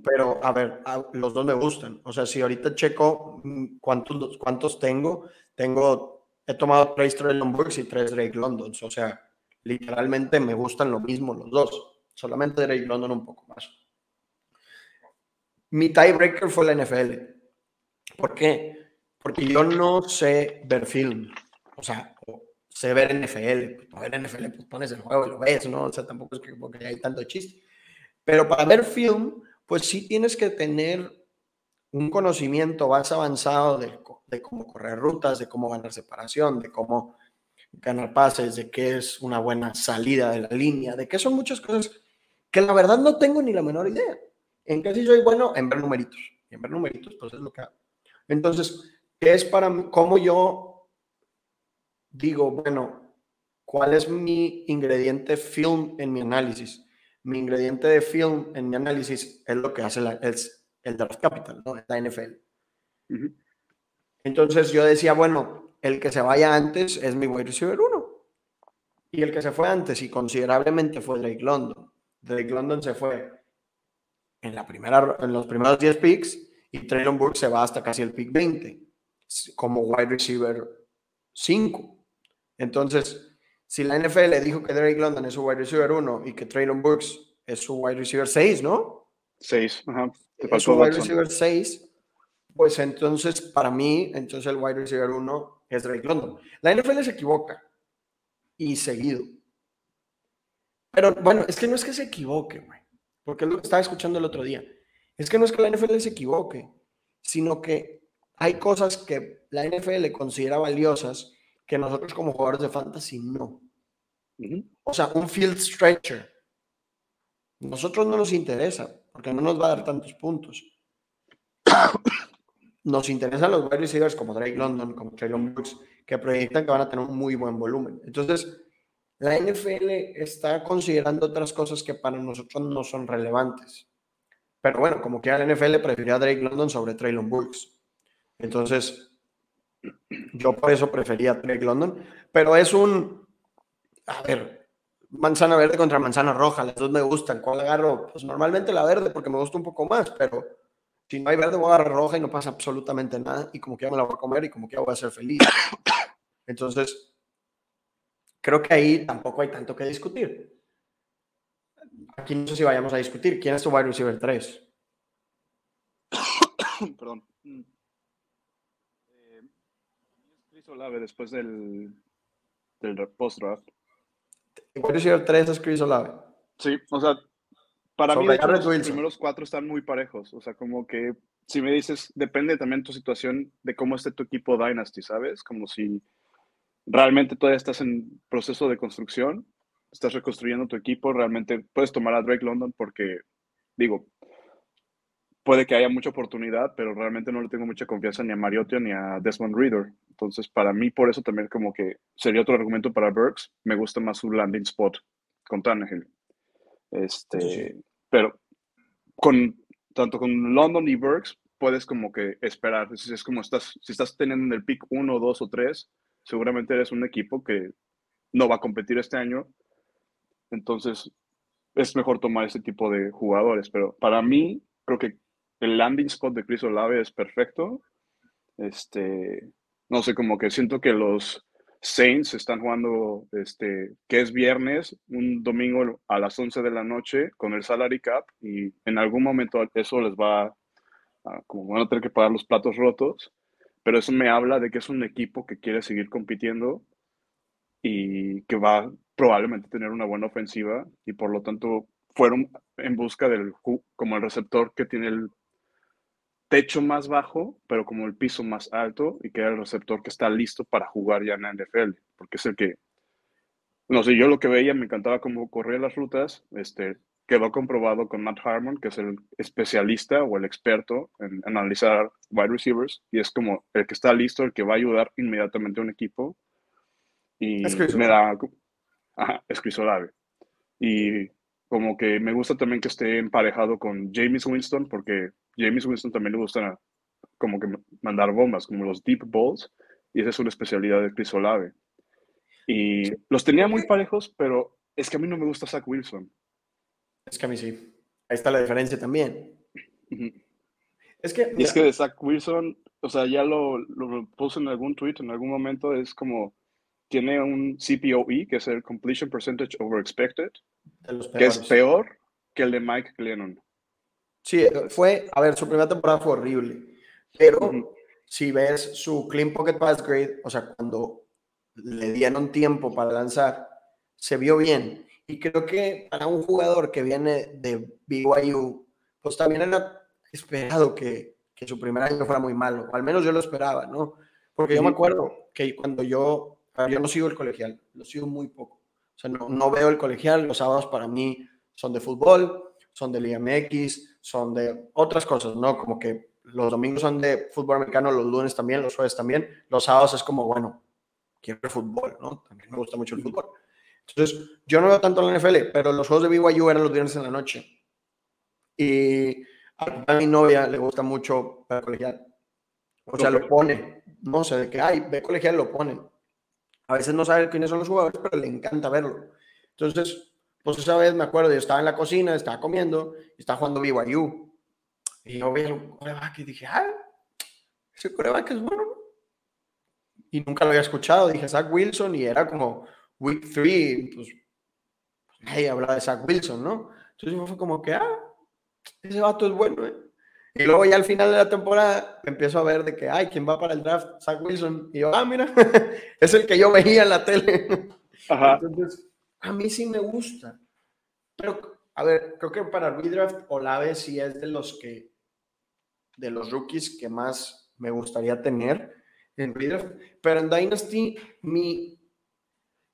Pero, a ver, los dos me gustan. O sea, si ahorita checo mm, cuántos, cuántos tengo, tengo, he tomado tres Burks y tres Drake Londons. O sea, literalmente me gustan lo mismo los dos, solamente Drake London un poco más. Mi tiebreaker fue la NFL. ¿Por qué? Porque yo no sé ver film. O sea, sé ver NFL. Para ver NFL, pues pones el juego y lo ves, ¿no? O sea, tampoco es que porque hay tanto chiste. Pero para ver film, pues sí tienes que tener un conocimiento más avanzado de, de cómo correr rutas, de cómo ganar separación, de cómo ganar pases, de qué es una buena salida de la línea, de qué son muchas cosas que la verdad no tengo ni la menor idea. En qué sí soy bueno en ver numeritos. en ver numeritos, pues es lo que hago. Entonces, ¿qué es para mí? ¿Cómo yo digo, bueno, cuál es mi ingrediente film en mi análisis? Mi ingrediente de film en mi análisis es lo que hace la, es el draft capital, ¿no? La NFL. Entonces yo decía, bueno, el que se vaya antes es mi wide receiver 1. Y el que se fue antes y considerablemente fue Drake London. Drake London se fue en, la primera, en los primeros 10 picks y Traylon Burke se va hasta casi el pick 20 como wide receiver 5. Entonces, si la NFL le dijo que Drake London es su wide receiver 1 y que Traylon Burks es su wide receiver 6, ¿no? 6, ajá. es su wide receiver 6, pues entonces para mí, entonces el wide receiver 1 es Drake London. La NFL se equivoca y seguido. Pero bueno, es que no es que se equivoque, güey, porque es lo que estaba escuchando el otro día. Es que no es que la NFL se equivoque, sino que hay cosas que la NFL considera valiosas que nosotros como jugadores de fantasy no. O sea, un field stretcher. Nosotros no nos interesa, porque no nos va a dar tantos puntos nos interesan los wide receivers como Drake London, como Traylon Brooks, que proyectan que van a tener un muy buen volumen. Entonces, la NFL está considerando otras cosas que para nosotros no son relevantes. Pero bueno, como que la NFL prefirió a Drake London sobre Traylon Brooks. Entonces, yo por eso prefería Drake London. Pero es un, a ver, manzana verde contra manzana roja. Las dos me gustan. ¿Cuál agarro? Pues normalmente la verde porque me gusta un poco más, pero si no hay verde, voy a agarrar roja y no pasa absolutamente nada. Y como que ya me la voy a comer y como que voy a ser feliz. Entonces, creo que ahí tampoco hay tanto que discutir. aquí no sé si vayamos a discutir. ¿Quién es tu wide receiver 3? Perdón. Olave después del, del post-draft. ¿El wide receiver 3 es Chris Olave? Sí, o sea, para mí los primeros cuatro están muy parejos. O sea, como que si me dices, depende también tu situación, de cómo esté tu equipo Dynasty, ¿sabes? Como si realmente todavía estás en proceso de construcción, estás reconstruyendo tu equipo, realmente puedes tomar a Drake London porque, digo, puede que haya mucha oportunidad, pero realmente no le tengo mucha confianza ni a Mariotto ni a Desmond Reader. Entonces, para mí, por eso también como que sería otro argumento para Burks. Me gusta más su landing spot con Tannehill. Este, pero con tanto con London y Burks puedes como que esperar. Es, es como estás, si estás teniendo en el pick 1, 2 o 3, seguramente eres un equipo que no va a competir este año. Entonces, es mejor tomar ese tipo de jugadores. Pero para mí, creo que el landing spot de Chris Olave es perfecto. Este, no sé, como que siento que los Saints están jugando, este, que es viernes, un domingo a las 11 de la noche con el salary cap y en algún momento eso les va a, como van a tener que pagar los platos rotos pero eso me habla de que es un equipo que quiere seguir compitiendo y que va probablemente tener una buena ofensiva y por lo tanto fueron en busca del como el receptor que tiene el techo más bajo, pero como el piso más alto y que era el receptor que está listo para jugar ya en la NFL, porque es el que no sé, yo lo que veía me encantaba cómo corría las rutas, este quedó comprobado con Matt Harmon, que es el especialista o el experto en analizar wide receivers, y es como el que está listo, el que va a ayudar inmediatamente a un equipo. Y me da. Ajá, es Chris Y como que me gusta también que esté emparejado con James Winston, porque James Winston también le gusta como que mandar bombas, como los deep balls, y esa es una especialidad de Chris Olave. Y los tenía muy parejos, pero es que a mí no me gusta Zach Wilson. Es que a mí sí. Ahí está la diferencia también. Es que. Y es que de Zach Wilson, o sea, ya lo, lo puse en algún tweet en algún momento, es como. Tiene un CPOE, que es el Completion Percentage Over Expected, que es peor que el de Mike Glennon. Sí, fue. A ver, su primera temporada fue horrible. Pero si ves su Clean Pocket Pass Grade, o sea, cuando le dieron tiempo para lanzar, se vio bien. Y creo que para un jugador que viene de BYU, pues también era esperado que, que su primer año fuera muy malo, o al menos yo lo esperaba, ¿no? Porque yo me acuerdo que cuando yo, yo no sigo el colegial, lo sigo muy poco. O sea, no, no veo el colegial, los sábados para mí son de fútbol, son del IMX, son de otras cosas, ¿no? Como que los domingos son de fútbol americano, los lunes también, los jueves también, los sábados es como, bueno, quiero el fútbol, ¿no? También me gusta mucho el fútbol. Entonces, yo no veo tanto la NFL, pero los juegos de BYU eran los viernes en la noche. Y a mi novia le gusta mucho ver colegial. O sea, lo pone. No sé, de que, ay, ve colegial, lo ponen. A veces no sabe quiénes son los jugadores, pero le encanta verlo. Entonces, pues esa vez me acuerdo, yo estaba en la cocina, estaba comiendo, estaba jugando BYU. Y yo vi el coreback y dije, ah, ese coreback es bueno. Y nunca lo había escuchado. Dije, Zach Wilson, y era como week 3, pues, nadie hablaba de Zach Wilson, ¿no? Entonces fue como que, ah, ese vato es bueno, ¿eh? Y luego ya al final de la temporada empiezo a ver de que, ay, ¿quién va para el draft? Zach Wilson. Y yo, ah, mira, es el que yo veía en la tele. Ajá. Entonces, a mí sí me gusta. Pero, a ver, creo que para redraft Olave sí es de los que, de los rookies que más me gustaría tener en redraft. Pero en Dynasty, mi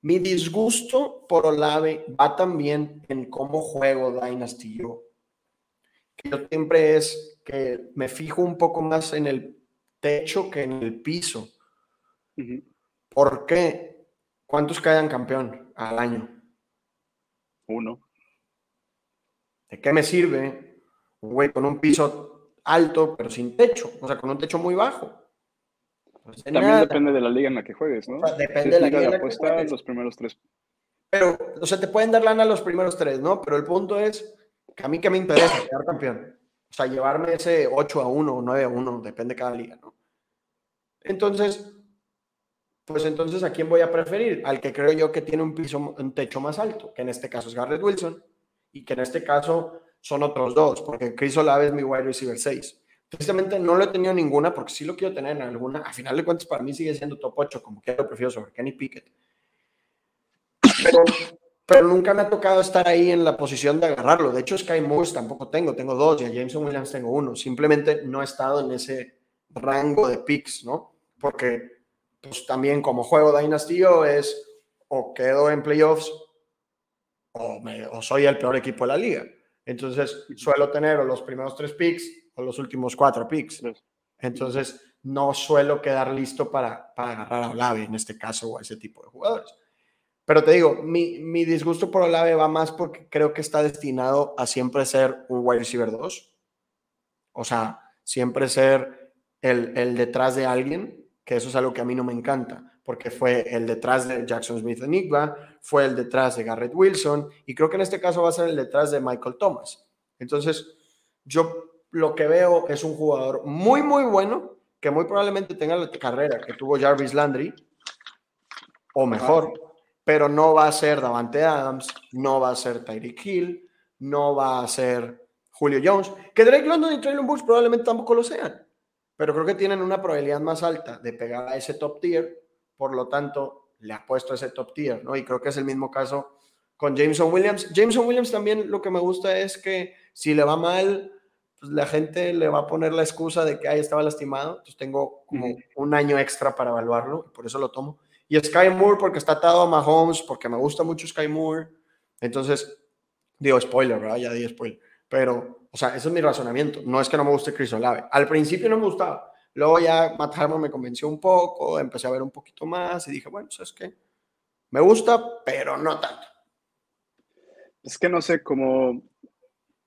mi disgusto por Olave va también en cómo juego Dynasty yo. Que yo siempre es que me fijo un poco más en el techo que en el piso. ¿Por qué? ¿Cuántos quedan campeón al año? Uno. ¿De qué me sirve un güey con un piso alto pero sin techo? O sea, con un techo muy bajo. Pues También depende de la liga en la que juegues, ¿no? depende de la liga, en la que juegues. los primeros tres. Pero, o sea, te pueden dar lana los primeros tres, ¿no? Pero el punto es que a mí que me interesa quedar campeón. O sea, llevarme ese 8 a 1 o 9 a 1, depende de cada liga, ¿no? Entonces, pues entonces, ¿a quién voy a preferir? Al que creo yo que tiene un piso, un techo más alto, que en este caso es Garrett Wilson, y que en este caso son otros dos, porque Chris Olave es mi wide receiver 6. Precisamente no lo he tenido ninguna porque sí lo quiero tener en alguna. A final de cuentas, para mí sigue siendo top 8, como que lo prefiero sobre Kenny Pickett. Pero, pero nunca me ha tocado estar ahí en la posición de agarrarlo. De hecho, Sky Moore tampoco tengo, tengo dos y a Jameson Williams tengo uno. Simplemente no he estado en ese rango de picks, ¿no? Porque pues también como juego Dynasty es o quedo en playoffs o, me, o soy el peor equipo de la liga. Entonces suelo tener los primeros tres picks o los últimos cuatro picks. Entonces no suelo quedar listo para, para agarrar a Olave en este caso o a ese tipo de jugadores. Pero te digo, mi, mi disgusto por Olave va más porque creo que está destinado a siempre ser un wide receiver 2. O sea, siempre ser el, el detrás de alguien, que eso es algo que a mí no me encanta porque fue el detrás de Jackson Smith Enigma, fue el detrás de Garrett Wilson y creo que en este caso va a ser el detrás de Michael Thomas. Entonces, yo lo que veo es un jugador muy, muy bueno que muy probablemente tenga la carrera que tuvo Jarvis Landry o mejor, pero no va a ser Davante Adams, no va a ser Tyreek Hill, no va a ser Julio Jones, que Drake London y Traylon Burks probablemente tampoco lo sean, pero creo que tienen una probabilidad más alta de pegar a ese top tier por lo tanto, le ha puesto ese top tier, ¿no? Y creo que es el mismo caso con Jameson Williams. Jameson Williams también lo que me gusta es que si le va mal, pues la gente le va a poner la excusa de que ahí estaba lastimado. Entonces tengo como un año extra para evaluarlo, y por eso lo tomo. Y Sky Moore porque está atado a Mahomes, porque me gusta mucho Sky Moore. Entonces, digo spoiler, ¿verdad? Ya di spoiler. Pero, o sea, ese es mi razonamiento. No es que no me guste Chris Olave. Al principio no me gustaba. Luego ya Matt Harmon me convenció un poco, empecé a ver un poquito más y dije, bueno, ¿sabes qué? Me gusta, pero no tanto. Es que no sé, cómo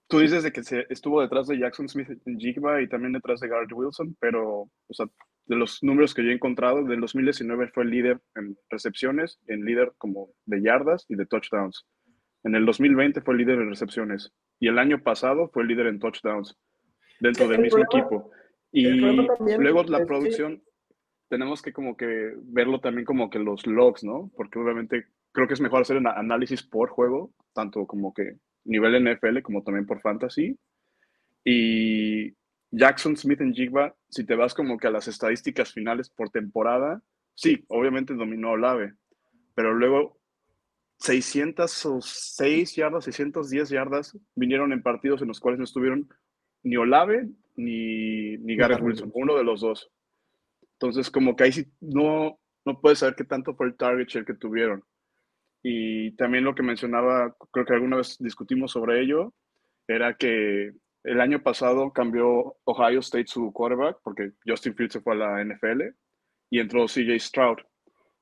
tú dices de que estuvo detrás de Jackson Smith en Jigba y también detrás de Garrett Wilson, pero o sea, de los números que yo he encontrado, del 2019 fue el líder en recepciones, en líder como de yardas y de touchdowns. En el 2020 fue el líder en recepciones y el año pasado fue el líder en touchdowns dentro del mismo equipo. Y luego la producción, tenemos que como que verlo también como que los logs, ¿no? Porque obviamente creo que es mejor hacer un análisis por juego, tanto como que nivel NFL como también por fantasy. Y Jackson Smith en Jigba, si te vas como que a las estadísticas finales por temporada, sí, obviamente dominó Olave, pero luego 606 yardas, 610 yardas vinieron en partidos en los cuales no estuvieron ni Olave ni, ni Garrett Wilson, uno de los dos. Entonces, como que ahí sí no, no puedes saber qué tanto fue el target share que tuvieron. Y también lo que mencionaba, creo que alguna vez discutimos sobre ello, era que el año pasado cambió Ohio State su quarterback porque Justin Fields se fue a la NFL y entró CJ Stroud,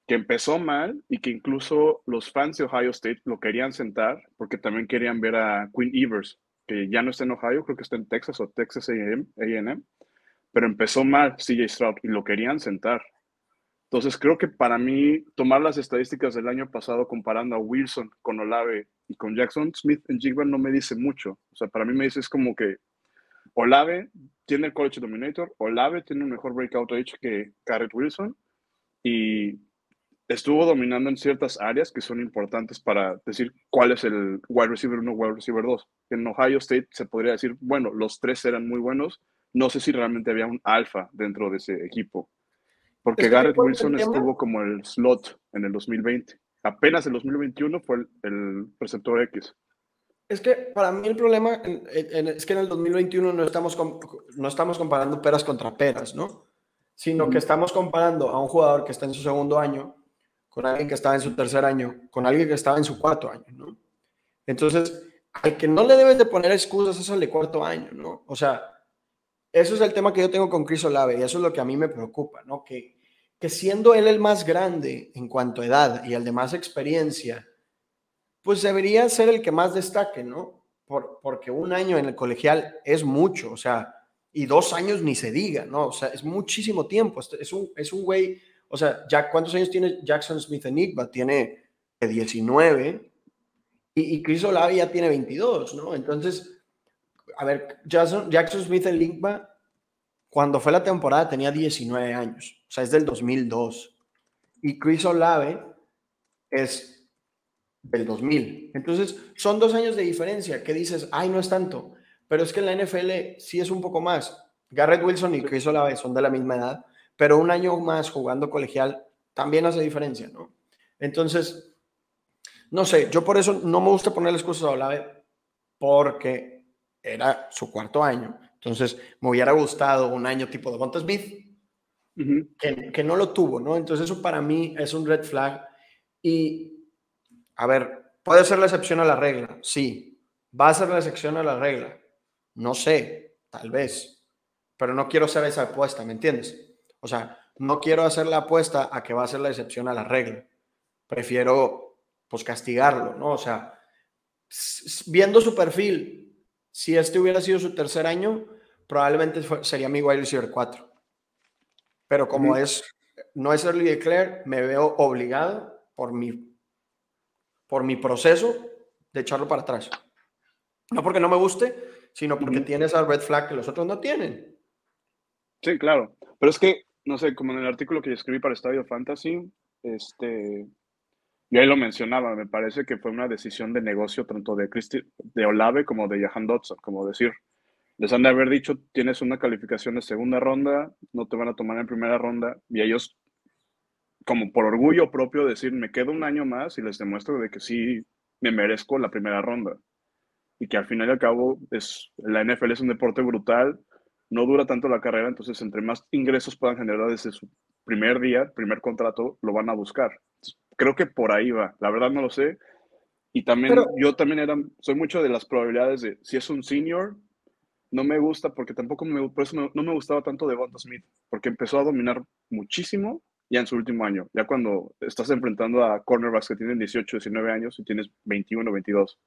que empezó mal y que incluso los fans de Ohio State lo querían sentar porque también querían ver a Quinn Evers, que ya no está en Ohio, creo que está en Texas o Texas AM, pero empezó mal CJ Stroud y lo querían sentar. Entonces creo que para mí tomar las estadísticas del año pasado comparando a Wilson con Olave y con Jackson Smith en Jigba no me dice mucho. O sea, para mí me dice es como que Olave tiene el college dominator, Olave tiene un mejor breakout age que Garrett Wilson y estuvo dominando en ciertas áreas que son importantes para decir cuál es el wide receiver 1, wide receiver 2. En Ohio State se podría decir, bueno, los tres eran muy buenos, no sé si realmente había un alfa dentro de ese equipo. Porque Garrett Wilson estuvo como el slot en el 2020. Apenas en el 2021 fue el, receptor X. Es que para mí el problema es que en el 2021 no estamos, no estamos comparando peras contra peras, ¿no? Sino que estamos comparando a un jugador que está en su segundo año con alguien que estaba en su tercer año, con alguien que estaba en su cuarto año, ¿no? Entonces, al que no le debes de poner excusas es al de cuarto año, ¿no? O sea, eso es el tema que yo tengo con Chris Olave y eso es lo que a mí me preocupa, ¿no? Que, que siendo él el más grande en cuanto a edad y el de más experiencia, pues debería ser el que más destaque, ¿no? Por, porque un año en el colegial es mucho, o sea, y dos años ni se diga, ¿no? O sea, es muchísimo tiempo. Es un, es un güey o sea, ¿cuántos años tiene Jackson Smith Enigma? Tiene 19 y, y Chris Olave ya tiene 22, ¿no? Entonces, a ver, Jackson, Jackson Smith Enigma, cuando fue la temporada tenía 19 años, o sea, es del 2002. Y Chris Olave es del 2000. Entonces, son dos años de diferencia que dices, ay, no es tanto, pero es que en la NFL sí es un poco más. Garrett Wilson y Chris Olave son de la misma edad, pero un año más jugando colegial también hace diferencia, ¿no? Entonces, no sé, yo por eso no me gusta ponerle excusas a Olave porque era su cuarto año. Entonces, me hubiera gustado un año tipo de Bonta Smith, que, que no lo tuvo, ¿no? Entonces, eso para mí es un red flag. Y, a ver, puede ser la excepción a la regla, sí. ¿Va a ser la excepción a la regla? No sé, tal vez. Pero no quiero hacer esa apuesta, ¿me entiendes? O sea, no quiero hacer la apuesta a que va a ser la excepción a la regla. Prefiero, pues, castigarlo, ¿no? O sea, viendo su perfil, si este hubiera sido su tercer año, probablemente sería mi wide receiver 4. Pero como es, no es early declare, me veo obligado por mi, por mi proceso de echarlo para atrás. No porque no me guste, sino porque tiene esa red flag que los otros no tienen. Sí, claro. Pero es que, no sé, como en el artículo que escribí para Estadio Fantasy, este, yo ahí lo mencionaba, me parece que fue una decisión de negocio tanto de, Christi, de Olave como de Jahan Dodson, como decir, les han de haber dicho, tienes una calificación de segunda ronda, no te van a tomar en primera ronda, y ellos, como por orgullo propio, decir, me quedo un año más y les demuestro de que sí me merezco la primera ronda. Y que al final y al cabo, es, la NFL es un deporte brutal, no dura tanto la carrera, entonces entre más ingresos puedan generar desde su primer día, primer contrato, lo van a buscar creo que por ahí va. La verdad no lo sé. Y también, yo también era, soy mucho de las probabilidades de, si es un senior, no me gusta porque tampoco me, por eso no, me gustaba tanto de Devonta Smith, porque empezó a dominar muchísimo ya en su último año, ya cuando estás enfrentando a cornerbacks que tienen 18, 19 años y tienes 21, 22.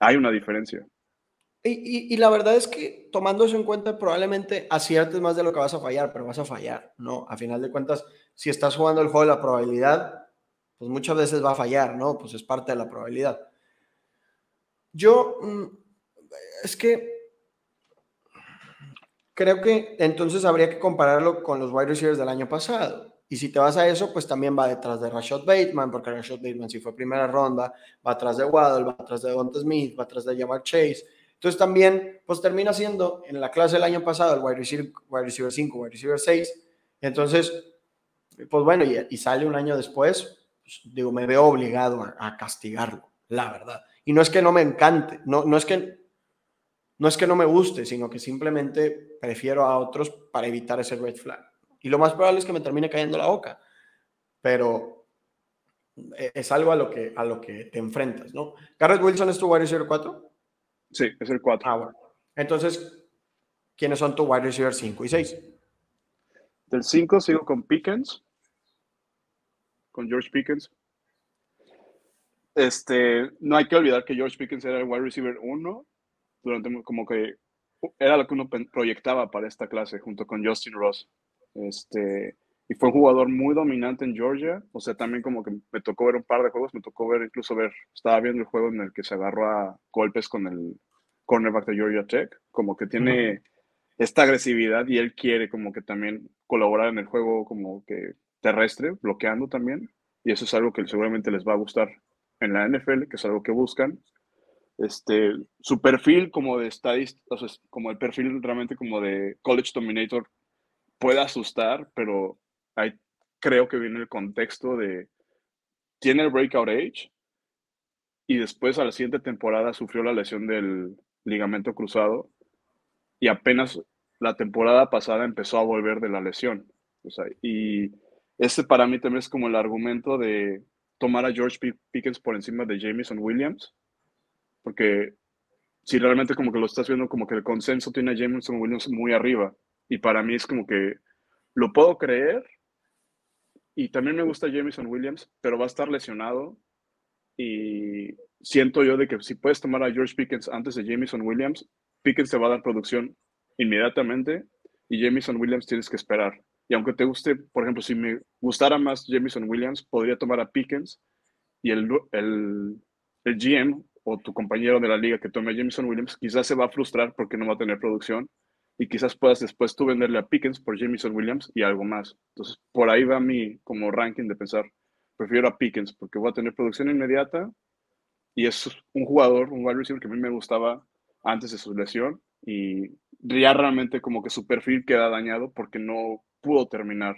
Hay una diferencia. Y, y, la verdad es que tomando eso en cuenta, probablemente aciertes más de lo que vas a fallar, pero vas a fallar, ¿no? A final de cuentas, si estás jugando el juego de la probabilidad, pues muchas veces va a fallar, ¿no? Pues es parte de la probabilidad. Yo, mm, es que creo que entonces habría que compararlo con los wide receivers del año pasado. Y si te vas a eso, pues también va detrás de Rashad Bateman, porque Rashad Bateman si fue primera ronda, va atrás de Waddle, va atrás de Devonta Smith, va atrás de Jamar Chase. Entonces también, pues termina siendo en la clase del año pasado el wide receiver, wide receiver 5, wide receiver 6. Entonces, pues bueno, y sale un año después, pues, digo, me veo obligado a, castigarlo, la verdad. Y no es que no me encante, no, no, es que, no es que no me guste, sino que simplemente prefiero a otros para evitar ese red flag. Y lo más probable es que me termine cayendo la boca, pero e, es algo a lo que, a lo que te enfrentas, ¿no? ¿Garrett Wilson es tu wide receiver 4? Sí, es el 4. Ah, Entonces, ¿quiénes son tu wide receiver 5 y 6? Del 5 sigo con Pickens con George Pickens. Este, no hay que olvidar que George Pickens era el wide receiver 1 durante como que era lo que uno proyectaba para esta clase junto con Justin Ross. Este, y fue un jugador muy dominante en Georgia, o sea, también como que me tocó ver un par de juegos, me tocó ver incluso ver, estaba viendo el juego en el que se agarró a golpes con el cornerback de Georgia Tech, como que tiene esta agresividad y él quiere como que también colaborar en el juego como que terrestre, bloqueando también, y eso es algo que seguramente les va a gustar en la NFL, que es algo que buscan. Este, su perfil como de estadista, como el perfil realmente como de College Dominator puede asustar, pero ahí creo que viene el contexto de, tiene el breakout age y después a la siguiente temporada sufrió la lesión del ligamento cruzado y apenas la temporada pasada empezó a volver de la lesión. O sea, y ese para mí también es como el argumento de tomar a George Pickens por encima de Jameson Williams, porque si realmente como que lo estás viendo como que el consenso tiene a Jameson Williams muy arriba, y para mí es como que lo puedo creer, y también me gusta Jameson Williams, pero va a estar lesionado, y siento yo de que si puedes tomar a George Pickens antes de Jameson Williams, Pickens te va a dar producción inmediatamente, y Jameson Williams tienes que esperar. Y aunque te guste, por ejemplo, si me gustara más Jamison Williams, podría tomar a Pickens y el, el, el GM o tu compañero de la liga que tome a Jamison Williams quizás se va a frustrar porque no va a tener producción y quizás puedas después tú venderle a Pickens por Jamison Williams y algo más. Entonces, por ahí va mi como ranking de pensar, prefiero a Pickens porque voy a tener producción inmediata y es un jugador, un wide receiver que a mí me gustaba antes de su lesión y ya realmente como que su perfil queda dañado porque no pudo terminar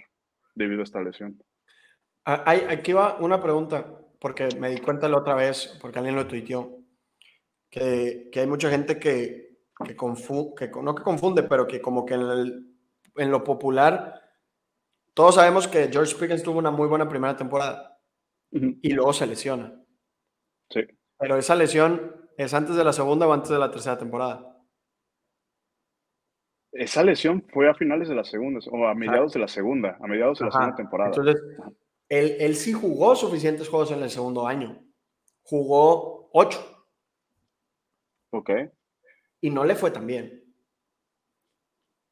debido a esta lesión. Ah, aquí va una pregunta, porque me di cuenta la otra vez, porque alguien lo tuiteó, que, que hay mucha gente que, que, que no que confunde, pero que como que en, en lo popular, todos sabemos que George Pickens tuvo una muy buena primera temporada y luego se lesiona. Sí. Pero esa lesión es antes de la segunda o antes de la tercera temporada. Esa lesión fue a finales de la segunda, o a mediados de la segunda, a mediados de la segunda temporada. Entonces, él, él, sí jugó suficientes juegos en el segundo año. Jugó ocho. Ok. Y no le fue tan bien.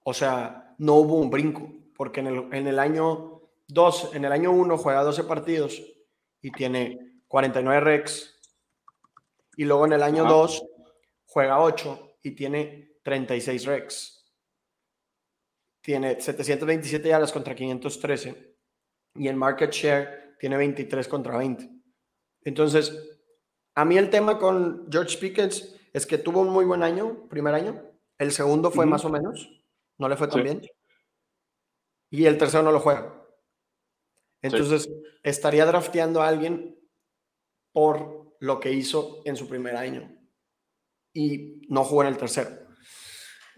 O sea, no hubo un brinco, porque en el, en el año 2, en el año 1 juega 12 partidos y tiene 49 recs. Y luego en el año 2 juega 8 y tiene 36 recs tiene 727 yardas contra 513 y el market share tiene 23 contra 20. Entonces, a mí el tema con George Pickens es que tuvo un muy buen año, primer año, el segundo fue más o menos, no le fue tan bien, y el tercero no lo juega. Entonces, estaría drafteando a alguien por lo que hizo en su primer año y no jugó en el tercero.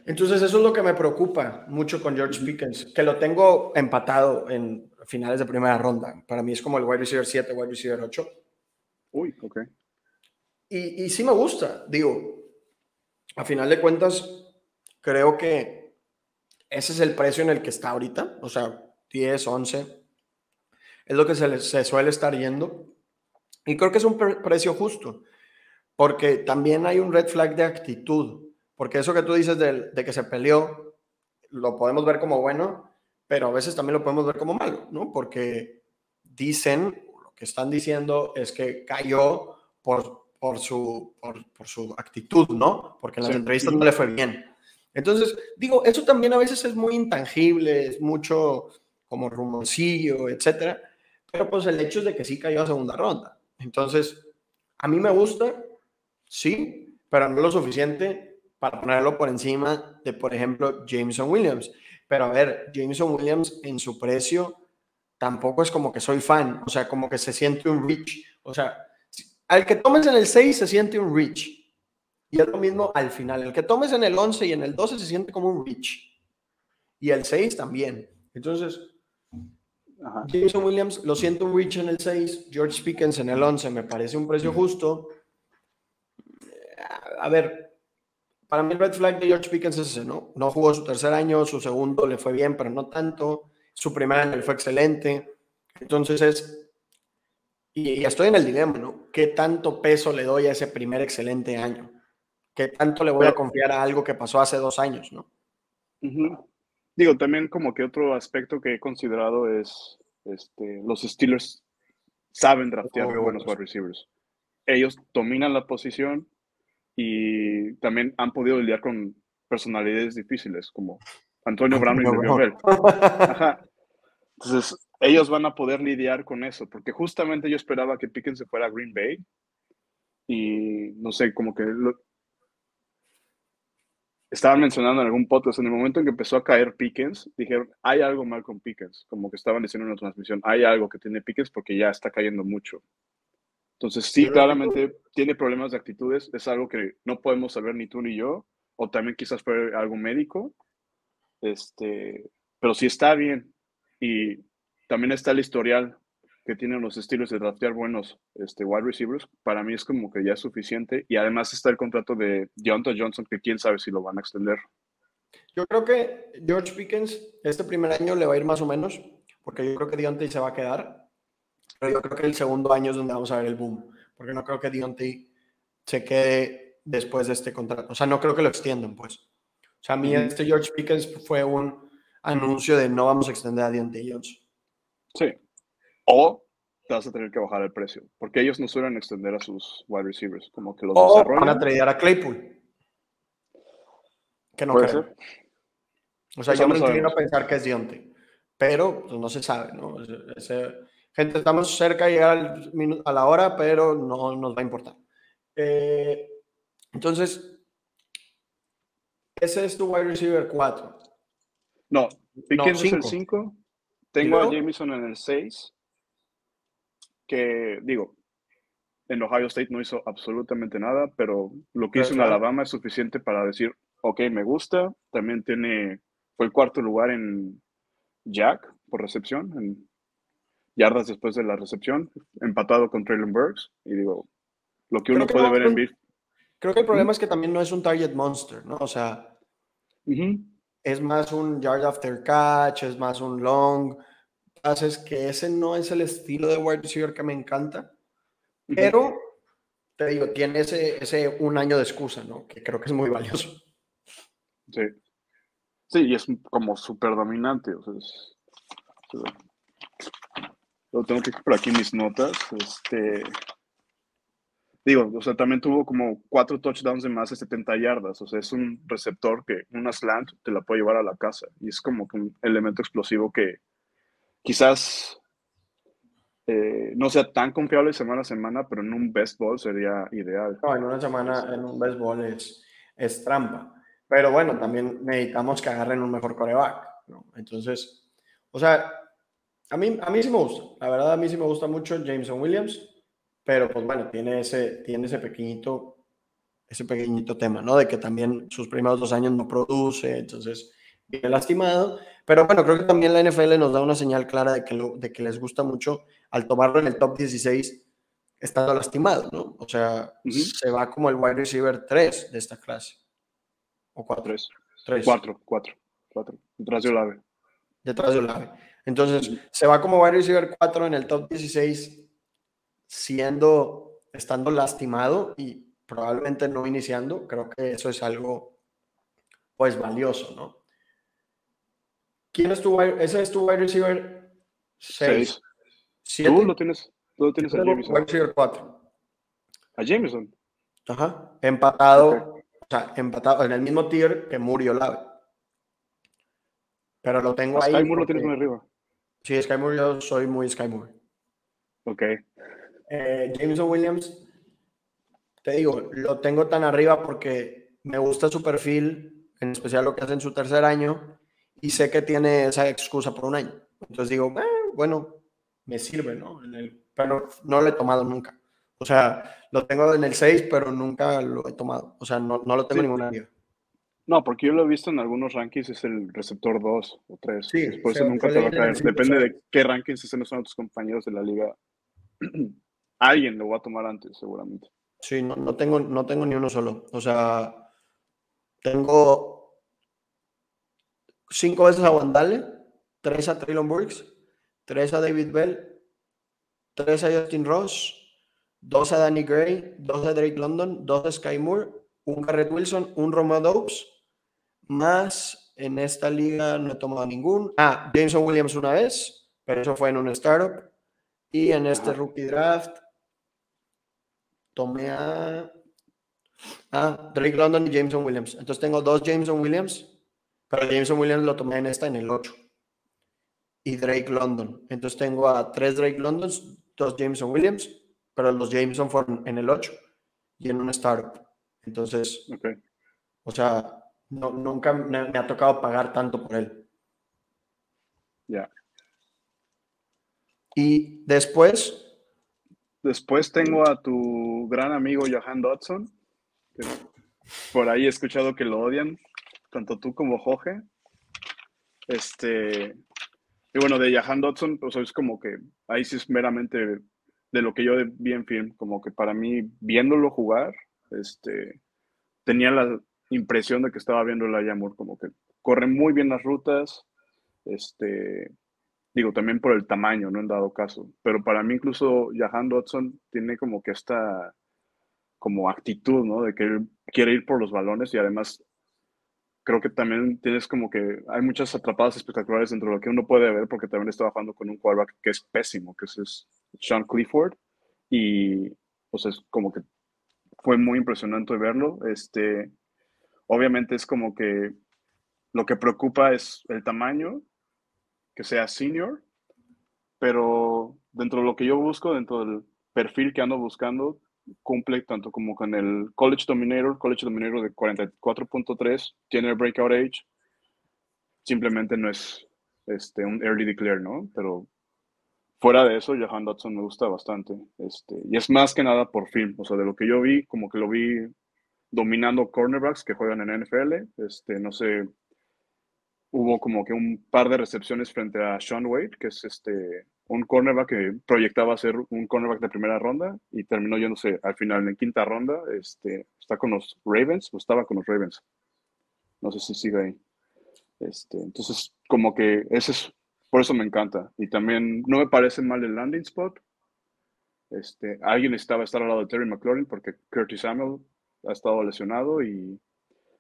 Entonces, eso es lo que me preocupa mucho con George Pickens, que lo tengo empatado en finales de primera ronda. Para mí es como el wide receiver 7, wide receiver 8. Uy, ok. Y, y sí me gusta, digo, a final de cuentas, creo que ese es el precio en el que está ahorita, o sea, 10, 11, es lo que se, se suele estar yendo. Y creo que es un precio justo, porque también hay un red flag de actitud porque eso que tú dices de, que se peleó, lo podemos ver como bueno, pero a veces también lo podemos ver como malo, ¿no? Porque dicen, lo que están diciendo es que cayó por, por, su, por, su actitud, ¿no? Porque en las entrevistas no le fue bien. Entonces, digo, eso también a veces es muy intangible, es mucho como rumoncillo, etcétera. Pero pues el hecho es de que sí cayó a segunda ronda. Entonces, a mí me gusta, sí, pero no lo suficiente para ponerlo por encima de, por ejemplo, Jameson Williams. Pero a ver, Jameson Williams en su precio tampoco es como que soy fan, o sea, como que se siente un reach. O sea, al que tomes en el 6 se siente un reach. Y es lo mismo al final. El que tomes en el 11 y en el 12 se siente como un reach. Y el 6 también. Entonces, Jameson Williams lo siento un reach en el 6, George Pickens en el 11 me parece un precio justo. A ver, para mí el red flag de George Pickens es ese, ¿no? No jugó su tercer año, su segundo le fue bien, pero no tanto. Su primer año le fue excelente. Entonces es, y, ya estoy en el dilema, ¿no? ¿Qué tanto peso le doy a ese primer excelente año? ¿Qué tanto le voy a confiar a algo que pasó hace dos años, ¿no? Digo, también como que otro aspecto que he considerado es, este, los Steelers saben draftear buenos wide receivers. Ellos dominan la posición, y también han podido lidiar con personalidades difíciles como Antonio Brown y Le'Veon Entonces, ellos van a poder lidiar con eso, porque justamente yo esperaba que Pickens se fuera a Green Bay y no sé, como que estaban mencionando en algún podcast, en el momento en que empezó a caer Pickens, dijeron, hay algo mal con Pickens, como que estaban diciendo en la transmisión, hay algo que tiene Pickens porque ya está cayendo mucho. Entonces, sí, claramente tiene problemas de actitudes, es algo que no podemos saber ni tú ni yo, o también quizás fue algo médico, este, pero si está bien. Y también está el historial que tienen los estilos de draftear buenos este, wide receivers, para mí es como que ya es suficiente. Y además está el contrato de Deontay Johnson, que quién sabe si lo van a extender. Yo creo que George Pickens este primer año le va a ir más o menos, porque yo creo que Deontay se va a quedar. Pero yo creo que el segundo año es donde vamos a ver el boom, porque no creo que Dionte se quede después de este contrato. O sea, no creo que lo extiendan, pues. O sea, a mí este George Pickens fue un anuncio de no vamos a extender a Deontay Jones. Sí. O te vas a tener que bajar el precio, porque ellos no suelen extender a sus wide receivers, como que los o van a tradear a Claypool. Que no creo. O sea, yo me inclino a pensar que es Dionte, pero pues, no se sabe, ¿no? Ese, Gente, estamos cerca de llegar a la hora, pero no nos va a importar. Eh, entonces, ese es tu wide receiver 4. No, Pickens es el 5. Tengo a Jameson en el 6. Que digo, en Ohio State no hizo absolutamente nada, pero lo que hizo en Alabama es suficiente para decir, ok, me gusta. También tiene, fue el cuarto lugar en Jack por recepción, en yardas después de la recepción, empatado con Traylon Burks. Y digo, lo que uno puede ver en Biff. Creo que el problema es que también no es un target monster, ¿no? O sea, es más un yard after catch, es más un long. Haces que ese no es el estilo de wide receiver que me encanta. Pero, te digo, tiene ese, ese un año de excusa, ¿no? Que creo que es muy valioso. Sí. Sí, y es como súper dominante. O sea, lo tengo que por aquí mis notas. Este, digo, o sea, también tuvo como cuatro touchdowns de más de 70 yardas. O sea, es un receptor que una slant te la puede llevar a la casa. Y es como un elemento explosivo que quizás eh, no sea tan confiable semana a semana, pero en un best ball sería ideal. No, en una semana, en un best ball es, es trampa. Pero bueno, también necesitamos que agarren un mejor coreback. ¿no? Entonces, o sea, a mí, a mí sí me gusta. La verdad, a mí sí me gusta mucho Jameson Williams. Pero pues bueno, tiene ese, tiene ese pequeñito, ese pequeñito tema, ¿no? De que también sus primeros dos años no produce, entonces viene lastimado. Pero bueno, creo que también la NFL nos da una señal clara de que, de que les gusta mucho al tomarlo en el top 16 estando lastimado, ¿no? O sea, se va como el wide receiver 3 de esta clase. ¿O 4? 3. 4, 4, 4. Detrás de Olave. Detrás de Olave. Entonces, se va como wide receiver 4 en el top 16 siendo, estando lastimado y probablemente no iniciando. Creo que eso es algo, pues, valioso, ¿no? ¿Quién es tu Ese es tu wide receiver 6. Tú lo tienes, tú lo tienes a Jameson. Wide receiver 4. A Jameson. Ajá. Empatado, o sea, empatado en el mismo tier que Murió Lave. Pero lo tengo ahí. Sky Moore lo tienes muy arriba. Sí, Sky Moore, yo soy muy Sky Moore. Ok. Eh, Jameson Williams, te digo, lo tengo tan arriba porque me gusta su perfil, en especial lo que hace en su tercer año, y sé que tiene esa excusa por un año. Entonces digo, eh, bueno, me sirve, ¿no? pero no lo he tomado nunca. O sea, lo tengo en el 6, pero nunca lo he tomado. O sea, no, no lo tengo en ninguna liga. No, porque yo lo he visto en algunos rankings, es el receptor 2 o 3. Sí, por eso nunca te va a caer. Depende de qué rankings estén los otros compañeros de la liga. Alguien lo va a tomar antes, seguramente. Sí, no, no, tengo, no tengo ni uno solo. O sea, tengo cinco veces a Wandale, tres a Traylon Burks, tres a David Bell, tres a Justin Ross, dos a Danny Gray, dos a Drake London, dos a Sky Moore, un Garrett Wilson, un Roma Dobbs, más en esta liga no he tomado ningún. Ah, Jameson Williams una vez, pero eso fue en un startup. Y en este rookie draft tomé a, Drake London y Jameson Williams. Entonces tengo dos Jameson Williams, pero Jameson Williams lo tomé en esta en el 8. Y Drake London. Entonces tengo a tres Drake Londons, dos Jameson Williams, pero los Jameson fueron en el 8 y en un startup. Entonces, o sea, no, nunca me, ha tocado pagar tanto por él. Ya. Y después, Después tengo a tu gran amigo Johan Dodson. por ahí he escuchado que lo odian, tanto tú como Jorge. Este, y bueno, de Johan Dodson, pues es como que ahí sí es meramente de lo que yo vi en film, como que para mí, viéndolo jugar, este, tenía la impresión de que estaba viendo la Yamur, como que corre muy bien las rutas, este, Digo, también por el tamaño, no en dado caso. Pero para mí incluso Jahan Dodson tiene como que esta como actitud, ¿no? De que él quiere ir por los balones y además creo que también tienes como que hay muchas atrapadas espectaculares dentro de lo que uno puede ver porque también está trabajando con un quarterback que es pésimo, que es Sean Clifford y pues es como que fue muy impresionante verlo. Este, obviamente es como que lo que preocupa es el tamaño que sea senior, pero dentro de lo que yo busco, dentro del perfil que ando buscando, cumple tanto como con el College Dominator, College Dominator de 44.3, tiene el Breakout Age, simplemente no es este, un early declare, ¿no? Pero fuera de eso, Johan Dodson me gusta bastante. Este, y es más que nada por film. O sea, de lo que yo vi, como que lo vi dominando cornerbacks que juegan en NFL. Este, no sé, hubo como que un par de recepciones frente a Sean Wade, que es este, un cornerback que proyectaba ser un cornerback de primera ronda y terminó yéndose al final en quinta ronda. Este, está con los Ravens o estaba con los Ravens. No sé si sigue ahí. Este, entonces, como que ese es, por eso me encanta. Y también no me parece mal el landing spot. Este, alguien estaba estar al lado de Terry McLaurin porque Curtis Samuel ha estado lesionado y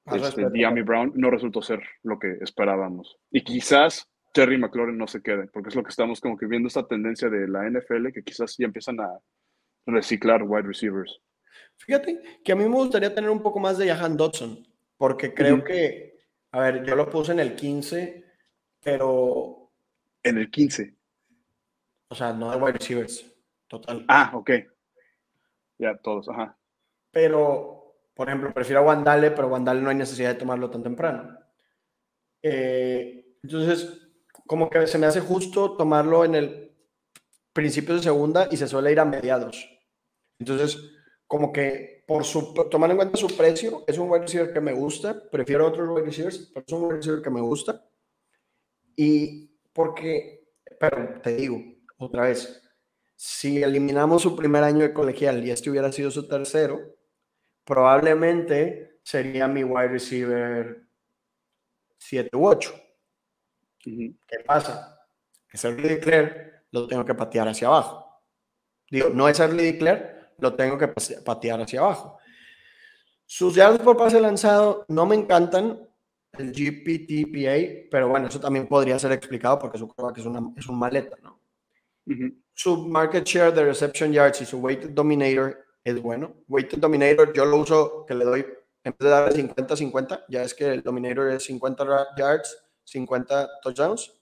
este, Diami Brown no resultó ser lo que esperábamos. Y quizás Terry McLaurin no se quede, porque es lo que estamos como que viendo esta tendencia de la NFL que quizás ya empiezan a reciclar wide receivers. Fíjate que a mí me gustaría tener un poco más de Jahan Dodson, porque creo que a ver, yo lo puse en el 15, pero. En el 15. O sea, no de wide receivers. Total. Ah, ok. Ya, todos, ajá. Pero, por ejemplo, prefiero a Wandale, pero Wandale no hay necesidad de tomarlo tan temprano. Eh, entonces, como que se me hace justo tomarlo en el principio de segunda y se suele ir a mediados. Entonces, como que por su, tomando en cuenta su precio, es un wide receiver que me gusta. Prefiero otros wide receivers, pero es un wide receiver que me gusta. Y porque, pero te digo, otra vez, si eliminamos su primer año de colegial y este hubiera sido su tercero, probablemente sería mi wide receiver 7 u 8. ¿Qué pasa? Es early declare, lo tengo que patear hacia abajo. Digo, no es early declare, lo tengo que patear hacia abajo. Sus yardas por pase lanzado no me encantan, el GPTPA, pero bueno, eso también podría ser explicado porque su que es, una, es un maleta, ¿no? Su market share de reception yards y su weighted dominator es bueno. Weighted dominator yo lo uso que le doy, en vez de darle 50-50, ya es que el dominator es 50 yards, 50 touchdowns.